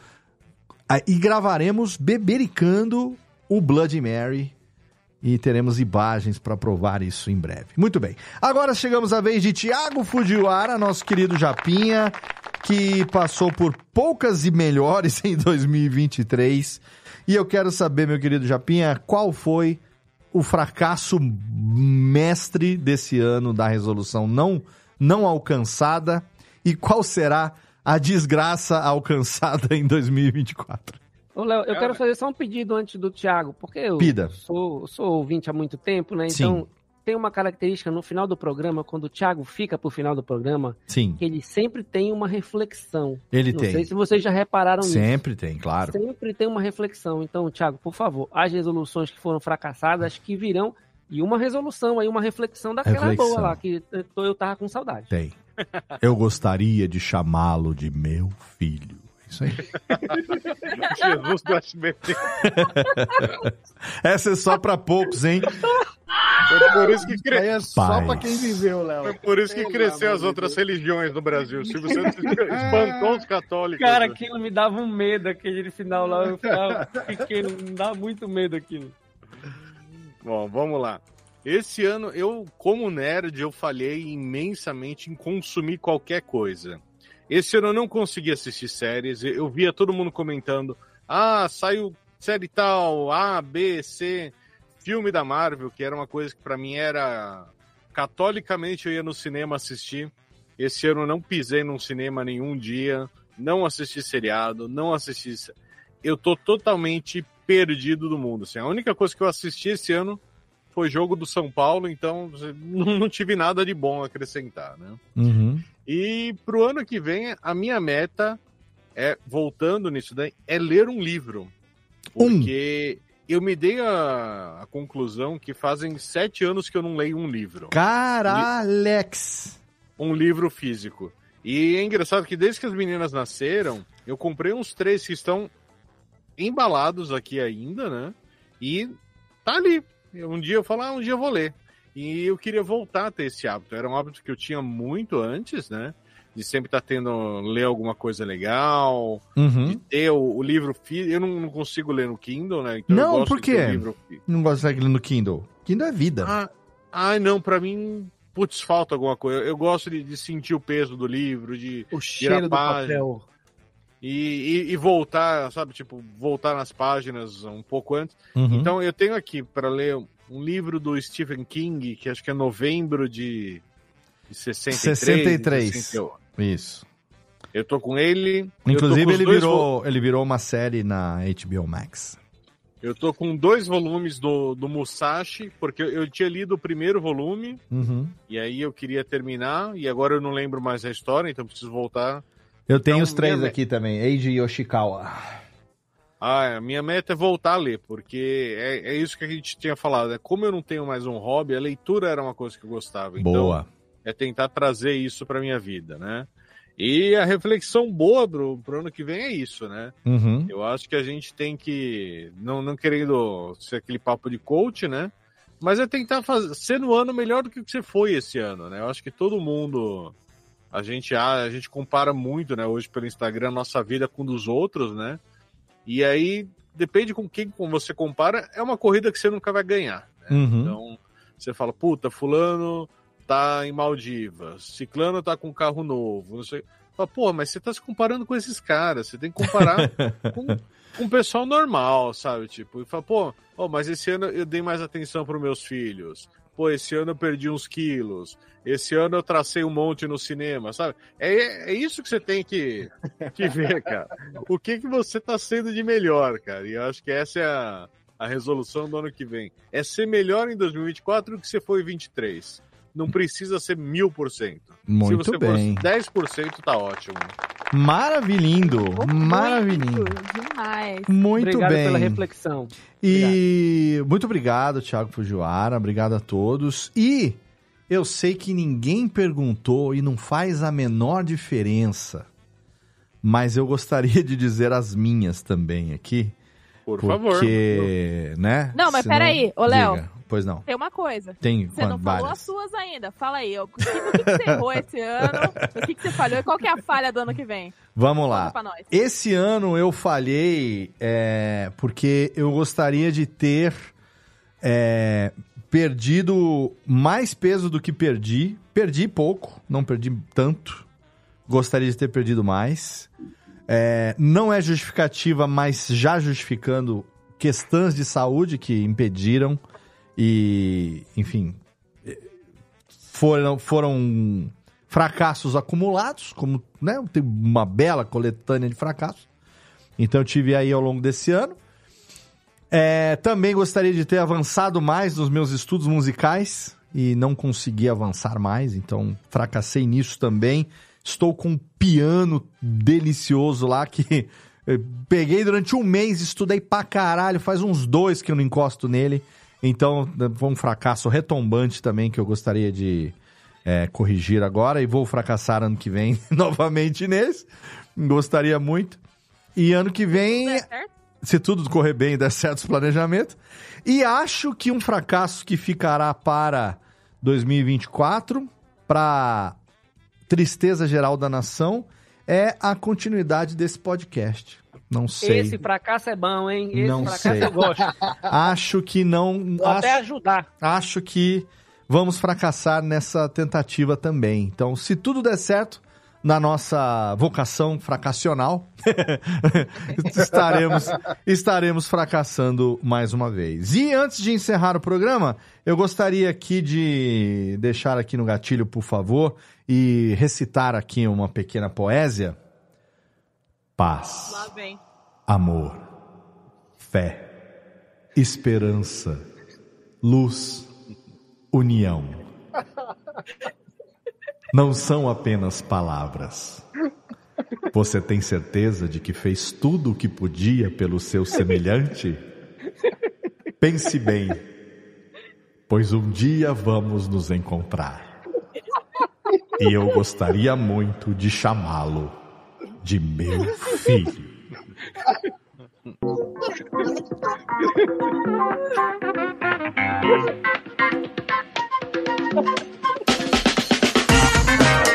Ah, E gravaremos bebericando o Blood Mary. E teremos imagens para provar isso em breve. Muito bem. Agora chegamos à vez de Tiago Fujiwara, nosso querido Japinha, que passou por poucas e melhores em 2023. E eu quero saber, meu querido Japinha, qual foi o fracasso mestre desse ano da resolução não, não alcançada e qual será a desgraça alcançada em 2024? Ô, Léo, eu quero fazer só um pedido antes do Thiago, porque eu Pida. sou, sou ouvinte há muito tempo, né? Sim. Então, tem uma característica no final do programa, quando o Thiago fica pro final do programa, Sim. que ele sempre tem uma reflexão. Ele Não tem. sei se vocês já repararam nisso. Sempre tem, claro. Sempre tem uma reflexão. Então, Thiago, por favor, as resoluções que foram fracassadas, que virão, e uma resolução aí, uma reflexão daquela Reflexão. boa lá, que eu- eu tava com saudade. Tem. Eu gostaria de chamá-lo de meu filho. Isso aí. Jesus do SBT. Essa é só pra poucos, hein? Foi por isso que Aí cresceu. é só Paz. pra quem viveu, Léo. Foi por isso que cresceu as outras Deus. religiões no Brasil. Silvio Santos espantou os católicos. Cara, aquilo me dava um medo, aquele final lá, eu ficava pequeno, me dava muito medo aquilo. Bom, vamos lá. Esse ano, eu, como nerd, eu falhei imensamente em consumir qualquer coisa. Esse ano eu não consegui assistir séries. Eu via todo mundo comentando: ah, saiu série tal, A, B, C, filme da Marvel, que era uma coisa que pra mim era. Catolicamente eu ia no cinema assistir. Esse ano eu não pisei num cinema nenhum dia, não assisti seriado, não assisti. Eu tô totalmente perdido do mundo. Assim, a única coisa que eu assisti esse ano foi jogo do São Paulo, então não, tive nada de bom a acrescentar, né? Uhum. E pro ano que vem, a minha meta é, voltando nisso daí, é ler um livro. Porque eu me dei a, a conclusão que fazem sete anos que eu não leio um livro. Caralex! Um livro físico. E é engraçado que desde que as meninas nasceram, eu comprei uns três que estão embalados aqui ainda, né? E tá ali. Um dia eu falo, ah, um dia eu vou ler. E eu queria voltar a ter esse hábito. Era um hábito que eu tinha muito antes, né? De sempre estar tendo, ler alguma coisa legal, Uhum. de ter o, o livro físico. Eu não, não consigo ler no Kindle, né? Então eu Não, gosto por de ter quê? livro físico. Não gosta de ler no Kindle. Kindle é vida. Ah, ai, não, pra mim, putz, falta alguma coisa. Eu gosto de, de sentir o peso do livro, de O cheiro do página. papel. E, e, e voltar, sabe, tipo, voltar nas páginas um pouco antes. Uhum. Então eu tenho aqui para ler um livro do Stephen King, que acho que é novembro de, de 63. 63. 61. Isso. Eu tô com ele. Inclusive, com ele virou, ele virou uma série na HBO Max. Eu tô com dois volumes do, do Musashi, porque eu, eu tinha lido o primeiro volume, Uhum. e aí eu queria terminar, e agora eu não lembro mais a história, então preciso voltar. Eu tenho Então, os três aqui também. Eiji Yoshikawa. Ah, a minha meta é voltar a ler, porque é, é isso que a gente tinha falado. É como eu não tenho mais um hobby, a leitura era uma coisa que eu gostava. Então, Boa. é tentar trazer isso pra minha vida, né? E a reflexão boa pro, pro ano que vem é isso, né? Uhum. Eu acho que a gente tem que, não, não querendo ser aquele papo de coach, né? Mas é tentar fazer, ser no ano melhor do que o que você foi esse ano, né? Eu acho que todo mundo, a gente, a, a gente compara muito, né? Hoje pelo Instagram, a nossa vida com dos outros, né? E aí, depende com quem você compara, é uma corrida que você nunca vai ganhar. né? Uhum. Então, você fala, puta, fulano tá em Maldivas, ciclano tá com um carro novo, não sei. Fala, pô, mas você tá se comparando com esses caras, você tem que comparar com, com o pessoal normal, sabe? Tipo, e fala, pô, oh, mas esse ano eu dei mais atenção para meus filhos. Pô, esse ano eu perdi uns quilos. Esse ano eu tracei um monte no cinema, sabe? É, é isso que você tem que, que ver, cara. O que, que você tá sendo de melhor, cara? E eu acho que essa é a, a resolução do ano que vem. É ser melhor em 2024 do que você foi em 23. Não precisa ser mil por cento. Se você bem. for 10%, tá ótimo. Maravilhindo, maravilhindo. Demais. Muito Obrigado bem. pela reflexão. E muito obrigado, Thiago Fujiwara. Obrigado a todos. E eu sei que ninguém perguntou e não faz a menor diferença. Mas eu gostaria de dizer as minhas também aqui. Por porque, favor. né? Não, mas senão- peraí, ô, Léo. Pois não. Tem uma coisa. Tem Você não falou várias. as suas ainda. Fala aí. O que, que que você errou esse ano? O que, que você falhou? E qual que é a falha do ano que vem? Vamos lá. Esse ano eu falhei é, porque eu gostaria de ter é, perdido mais peso do que perdi. Perdi pouco, não perdi tanto. Gostaria de ter perdido mais. É, não é justificativa, mas já justificando questões de saúde que impediram e, enfim, foram, foram fracassos acumulados, como né, tem uma bela coletânea de fracassos. Então eu tive aí ao longo desse ano. É, também gostaria de ter avançado mais nos meus estudos musicais e não consegui avançar mais, então fracassei nisso também. Estou com um piano delicioso lá que eu peguei durante um mês, estudei pra caralho, faz uns dois que eu não encosto nele. Então foi um fracasso retombante também que eu gostaria de é, corrigir agora e vou fracassar ano que vem novamente nesse. Gostaria muito. E ano que vem, se tudo correr bem e der certo os planejamentos. E acho que um fracasso que ficará para 2024, para tristeza geral da nação, é a continuidade desse podcast. Não sei. Esse fracasso é bom, hein? Esse Não fracasso sei. eu gosto. Acho que não. Vou até acho- ajudar. acho que vamos fracassar nessa tentativa também. Então, se tudo der certo na nossa vocação fracassional, estaremos, estaremos fracassando mais uma vez. E antes de encerrar o programa, eu gostaria aqui de deixar aqui no gatilho, por favor, e recitar aqui uma pequena poesia. Paz amor, fé, esperança, luz, união. Não são apenas palavras. Você tem certeza de que fez tudo o que podia pelo seu semelhante? Pense bem, pois um dia vamos nos encontrar. E eu gostaria muito de chamá-lo de meu filho.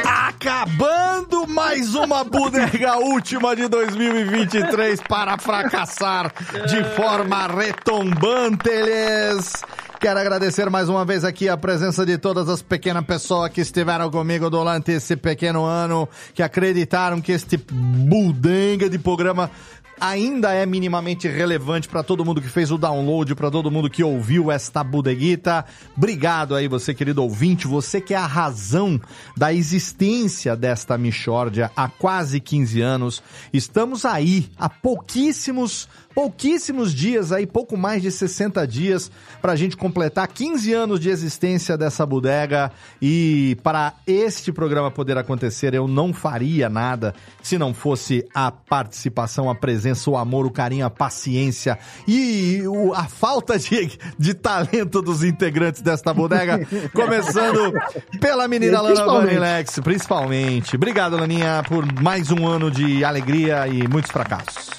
Acabando mais uma bodega última de 2023 para fracassar de forma retumbante. Eles. Quero agradecer mais uma vez aqui a presença de todas as pequenas pessoas que estiveram comigo durante esse pequeno ano, que acreditaram que este budenga de programa ainda é minimamente relevante para todo mundo que fez o download, para todo mundo que ouviu esta bodeguita. Obrigado aí, você querido ouvinte, você que é a razão da existência desta Michórdia há quase 15 anos. Estamos aí há pouquíssimos, pouquíssimos dias aí, pouco mais de 60 dias para a gente completar 15 anos de existência dessa bodega e para este programa poder acontecer, eu não faria nada se não fosse a participação, a presença, o amor, o carinho, a paciência e a falta de, de talento dos integrantes desta bodega. Começando pela menina Lana. Vanilex, principalmente. Obrigado, Laninha, por mais um ano de alegria e muitos fracassos.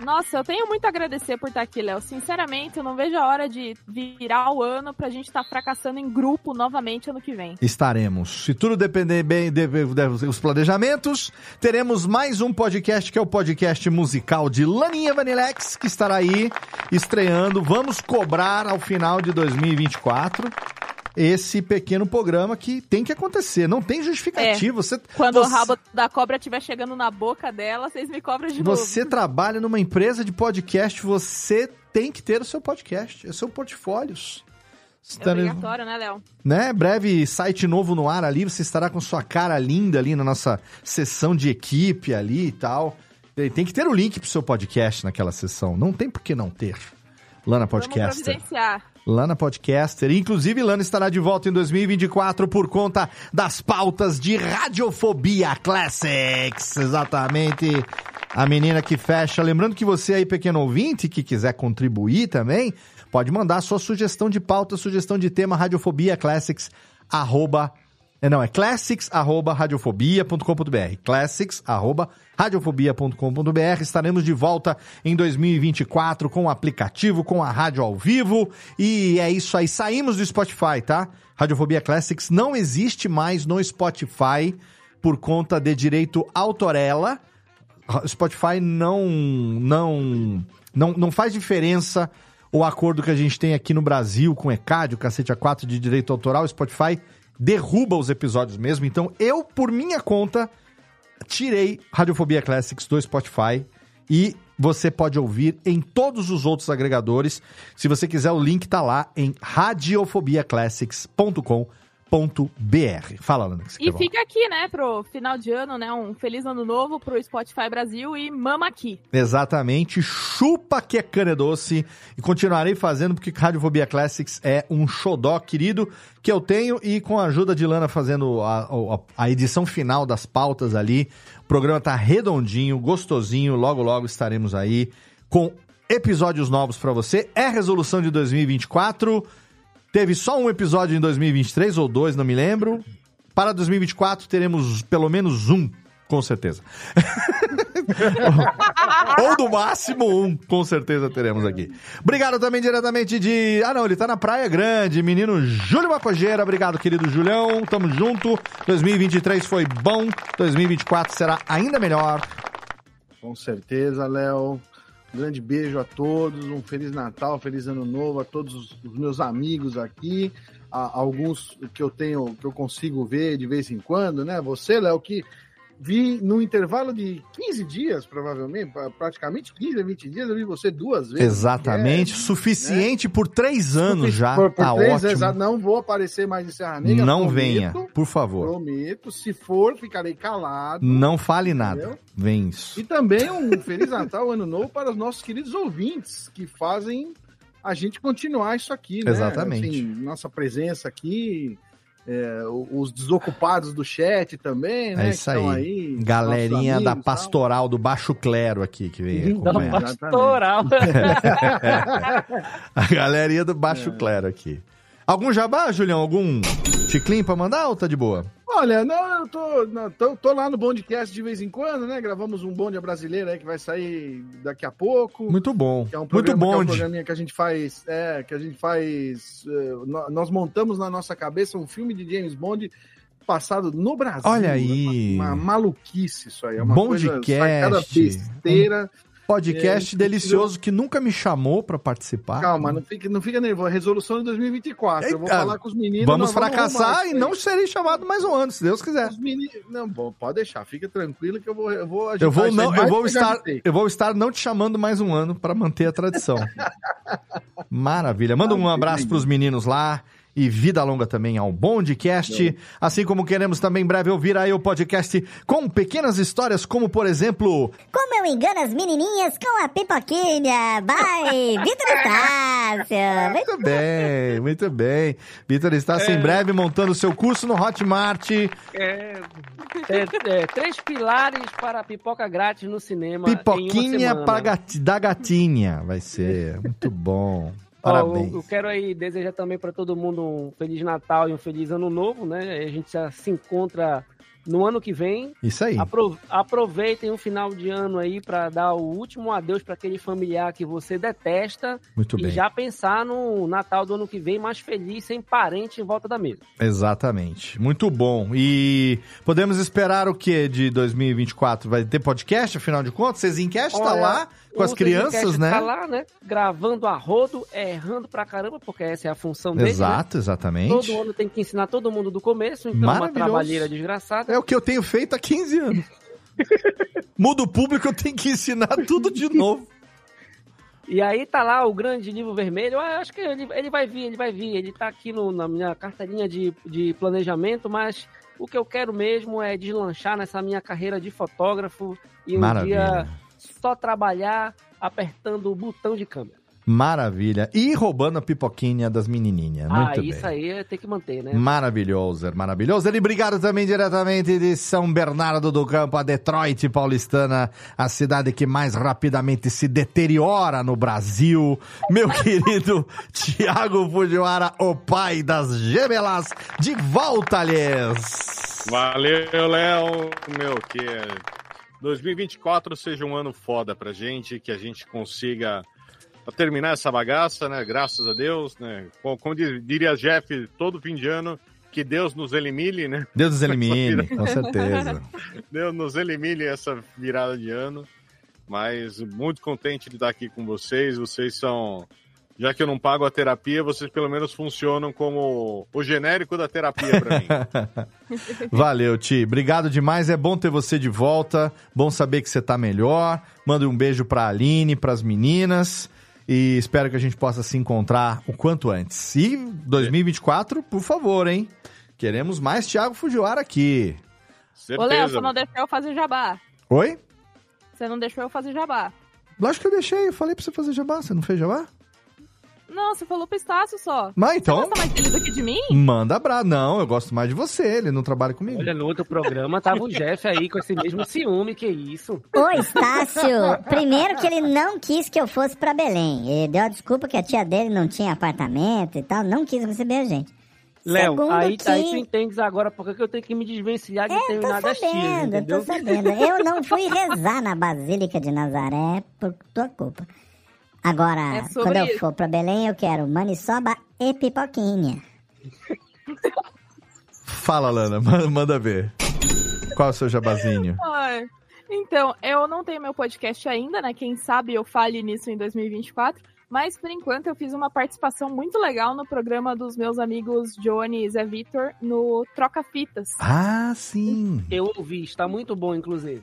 Nossa, eu tenho muito a agradecer por estar aqui, Léo. Sinceramente, eu não vejo a hora de virar o ano pra gente estar fracassando em grupo novamente ano que vem. Estaremos. Se tudo depender bem dos planejamentos, teremos mais um podcast que é o podcast musical de Laninha Vanilex, que estará aí estreando. Vamos cobrar ao final de 2024. Esse pequeno programa que tem que acontecer. Não tem justificativo. Você, Quando você, o rabo da cobra estiver chegando na boca dela, vocês me cobram de novo. você trabalha numa empresa de podcast, você tem que ter o seu podcast, é o seu portfólioos. Você É tá- obrigatório, né, Léo? né? Breve site novo no ar ali, você estará com sua cara linda ali na nossa sessão de equipe ali e tal. Tem que ter o link pro seu podcast naquela sessão. Não tem por que não ter. Lana Vamos Podcaster. providenciar. Lana Podcaster. Inclusive, Lana estará de volta em 2024 por conta das pautas de Radiofobia Classics. Exatamente. A menina que fecha. Lembrando que você aí, pequeno ouvinte, que quiser contribuir também, pode mandar sua sugestão de pauta, sugestão de tema, Radiofobia Classics, arroba Não, é classics, arroba, radiofobia.com.br. Classics, arroba, radiofobia.com.br. Estaremos de volta em 2024 com o aplicativo, com a rádio ao vivo. E é isso aí. Saímos do Spotify, tá? Radiofobia Classics não existe mais no Spotify por conta de direito autorela. Spotify não, não, não, não faz diferença o acordo que a gente tem aqui no Brasil com o ECAD, o cacete A4 de direito autoral. Spotify derruba os episódios mesmo. Então, eu, por minha conta, tirei Radiofobia Classics do Spotify e você pode ouvir em todos os outros agregadores. Se você quiser, o link tá lá em radiofobiaclassics.com.br. Fala, Lana, E fica aqui, né, pro final de ano, né? Um feliz ano novo pro Spotify Brasil e mama aqui. Exatamente, chupa que é cana doce e continuarei fazendo porque Radiofobia Classics é um xodó querido que eu tenho e com a ajuda de Lana fazendo a, a- a edição final das pautas ali, o programa tá redondinho, gostosinho, logo logo estaremos aí com episódios novos pra você. É resolução de 2024, teve só um episódio em 2023 ou dois, não me lembro. Para 2024 teremos pelo menos um, com certeza. Ou no máximo um, com certeza teremos aqui. Obrigado também diretamente de. Ah, não, ele tá na Praia Grande, menino Júlio Macogeira. Obrigado, querido Julião. Tamo junto. 2023 foi bom, 2024 será ainda melhor. Com certeza, Léo. Grande beijo a todos, um Feliz Natal, Feliz Ano Novo a todos os meus amigos aqui, a- alguns que eu tenho, que eu consigo ver de vez em quando, né? Você, Léo, que vi no intervalo de 15 dias, provavelmente, pra- praticamente 15 a 20 dias, eu vi você duas vezes. Exatamente. É, Suficiente por três anos já. por, por tá três ótimo. vezes, não vou aparecer mais em Serra Negra. Não prometo, venha, por favor. Prometo. Se for, ficarei calado. Não fale nada. Entendeu? Vem isso. E também um Feliz Natal, Ano Novo para os nossos queridos ouvintes que fazem a gente continuar isso aqui, né? Exatamente. Assim, nossa presença aqui, é, os desocupados do chat também, né? É isso aí. os Galerinha nossos da amigos e tal. pastoral do Baixo Clero aqui que vem Da acompanhar. pastoral. A galerinha do Baixo É. Clero aqui. Algum jabá, Julião? Algum chiclin pra mandar ou tá de boa? Olha, não, eu tô, não, tô, tô lá no Bondcast de vez em quando, né? Gravamos um bonde brasileiro aí que vai sair daqui a pouco. Muito bom. É um Muito programa, que é um programinha que a gente faz, é, que a gente faz, é, nó- nós montamos na nossa cabeça um filme de James Bond passado no Brasil. Olha aí. Uma, uma maluquice isso aí, é uma coisa sacada Bondcast. besteira. Podcast É, delicioso que nunca me chamou pra participar. Calma, não fica, não fica nervoso. Resolução de 2024. eu vou Eita, falar com os meninos. Vamos fracassar arrumar e não serei chamado mais um ano, se Deus quiser. Os meninos, não, bom, pode deixar, fica tranquilo que eu vou, eu vou Eu vou não, eu vou estar, eu vou estar não te chamando mais um ano pra manter a tradição. Maravilha. Manda um abraço pros meninos lá e vida longa também ao Bondcast. Assim como queremos também em breve ouvir aí o podcast com pequenas histórias, como por exemplo, Como eu engano as menininhas com a pipoquinha. Vai, Vitor Estácio. Muito bem, muito bem. Vitor está É. em breve montando seu curso no Hotmart. É, é, é, três pilares para pipoca grátis no cinema. em uma Pipoquinha gati- da gatinha. Vai ser muito bom. Ó, Parabéns. eu, eu quero aí desejar também para todo mundo um Feliz Natal e um Feliz Ano Novo, né? A gente já se encontra no ano que vem. Isso aí. Apro- aproveitem o final de ano aí para dar o último adeus para aquele familiar que você detesta Muito e bem. já pensar no Natal do ano que vem mais feliz, sem parente em volta da mesa. Exatamente. Muito bom. E podemos esperar o que de 2024? Vai ter podcast, afinal de contas? Vocês Zencast tá Olha, lá Com as crianças, né? Tá lá, né? Gravando a rodo, errando pra caramba, porque essa é a função dele. Exato, né? exatamente. Todo ano tem que ensinar todo mundo do começo, então é uma trabalheira desgraçada. É o que eu tenho feito há 15 anos. Muda o público, eu tenho que ensinar tudo de novo. E aí tá lá o grande livro vermelho. Ah, acho que ele, ele vai vir, ele vai vir. Ele tá aqui no- na minha carteirinha de, de planejamento, mas o que eu quero mesmo é deslanchar nessa minha carreira de fotógrafo e um Maravilha. dia só trabalhar apertando o botão de câmera. Maravilha. E roubando a pipoquinha das menininhas. ah, Muito bem. isso aí tem que manter, né? Maravilhoso, maravilhoso. E obrigado também diretamente de São Bernardo do Campo, a Detroit paulistana, a cidade que mais rapidamente se deteriora no Brasil. Meu querido Tiago Fujiwara, o pai das gemelas, de volta, lhes. Valeu, Léo. Meu, que 2024 seja um ano foda pra gente, que a gente consiga terminar essa bagaça, né? Graças a Deus, né? Como, diria Jeff, todo fim de ano, que Deus nos elimine, né? Deus nos elimine, com certeza. Deus nos elimine essa virada de ano. Mas muito contente de estar aqui com vocês. Vocês são. Já que eu não pago a terapia, vocês pelo menos funcionam como o genérico da terapia pra mim. Valeu, Ti. Obrigado demais. É bom ter você de volta. Bom saber que você tá melhor. Manda um beijo pra Aline, pras meninas. E espero que a gente possa se encontrar o quanto antes. E 2024, por favor, hein? Queremos mais Thiago Fujiwara aqui. Ô, Léo, você não deixou eu fazer jabá. Oi? Você não deixou eu fazer jabá. Lógico que eu deixei. Eu falei pra você fazer jabá. Você não fez jabá? Não, você falou pro Estácio só. Mas então- Você gosta mais dele do que de mim? Manda bra. Não, eu gosto mais de você. Ele não trabalha comigo. Olha, no outro programa tava o Jeff aí com esse mesmo ciúme, que isso. Ô, Estácio, primeiro que ele não quis que eu fosse pra Belém. Ele deu a desculpa que a tia dele não tinha apartamento e tal, não quis receber a gente. Léo, Segundo aí, que- aí tu entendes agora porque que eu tenho que me desvencilhar de É, tô determinadas tias, sabendo, entendeu? tô sabendo. Eu não fui rezar na Basílica de Nazaré por tua culpa. Agora, É quando eu isso. for pra Belém, eu quero maniçoba e pipoquinha. Fala, Lana. Manda, manda ver. Qual é o seu jabazinho? Ai. Então, eu não tenho meu podcast ainda, né? Quem sabe eu fale nisso em 2024. Mas, por enquanto, eu fiz uma participação muito legal no programa dos meus amigos Johnny e Zé Vitor no Troca Fitas. Ah, sim. Eu ouvi, está muito bom, inclusive.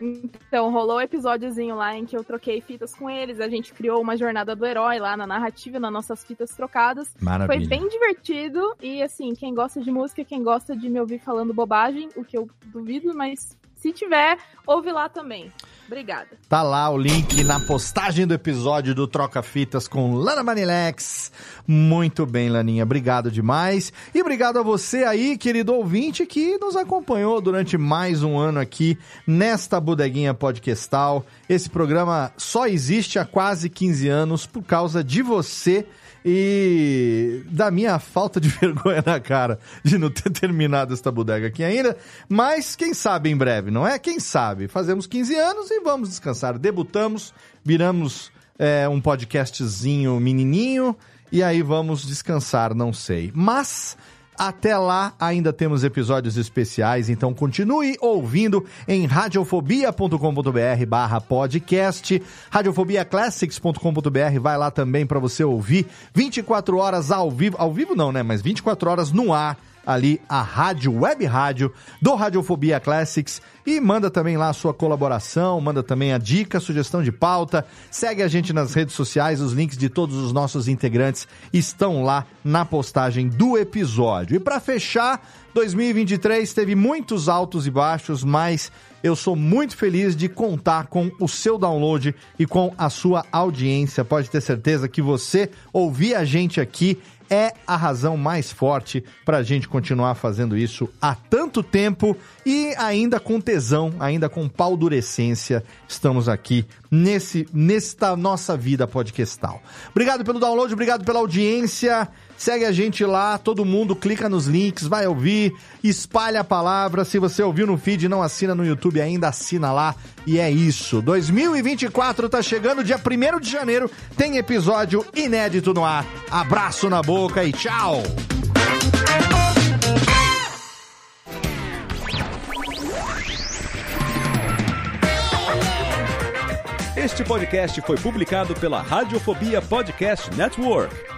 Então, rolou um episódiozinho lá em que eu troquei fitas com eles. A gente criou uma jornada do herói lá na narrativa, nas nossas fitas trocadas. Maravilha. Foi bem divertido. E, assim, quem gosta de música, quem gosta de me ouvir falando bobagem, o que eu duvido, mas se tiver, ouve lá também. Obrigada. Tá lá o link na postagem do episódio do Troca Fitas com Lana Manilex. Muito bem, Laninha. Obrigado demais. E obrigado a você aí, querido ouvinte, que nos acompanhou durante mais um ano aqui nesta bodeguinha podcastal. Esse programa só existe há quase 15 anos por causa de você e da minha falta de vergonha na cara de não ter terminado esta bodega aqui ainda. Mas quem sabe em breve, não é? Quem sabe? Fazemos 15 anos e vamos descansar. Debutamos, viramos é, um podcastzinho menininho e aí vamos descansar, não sei. Mas até lá ainda temos episódios especiais, então continue ouvindo em radiofobia.com.br barra podcast, radiofobiaclassics.com.br, vai lá também para você ouvir 24 horas ao vivo, ao vivo não, né, mas 24 horas no ar, ali a rádio, web rádio do Radiofobia Classics e manda também lá a sua colaboração, manda também a dica, sugestão de pauta, segue a gente nas redes sociais, os links de todos os nossos integrantes estão lá na postagem do episódio. E para fechar, 2023 teve muitos altos e baixos, mas eu sou muito feliz de contar com o seu download e com a sua audiência. Pode ter certeza que você ouvir a gente aqui é a razão mais forte para a gente continuar fazendo isso há tanto tempo e ainda com tesão, ainda com paldurecência, estamos aqui nesse nesta nossa vida podcastal. Obrigado pelo download, obrigado pela audiência. Segue a gente lá, todo mundo clica nos links, vai ouvir, espalha a palavra. Se você ouviu no feed e não assina no YouTube ainda, assina lá. E é isso. 2024 tá chegando, dia 1 de janeiro, tem episódio inédito no ar. Abraço na boca e tchau! Este podcast foi publicado pela Radiofobia Podcast Network.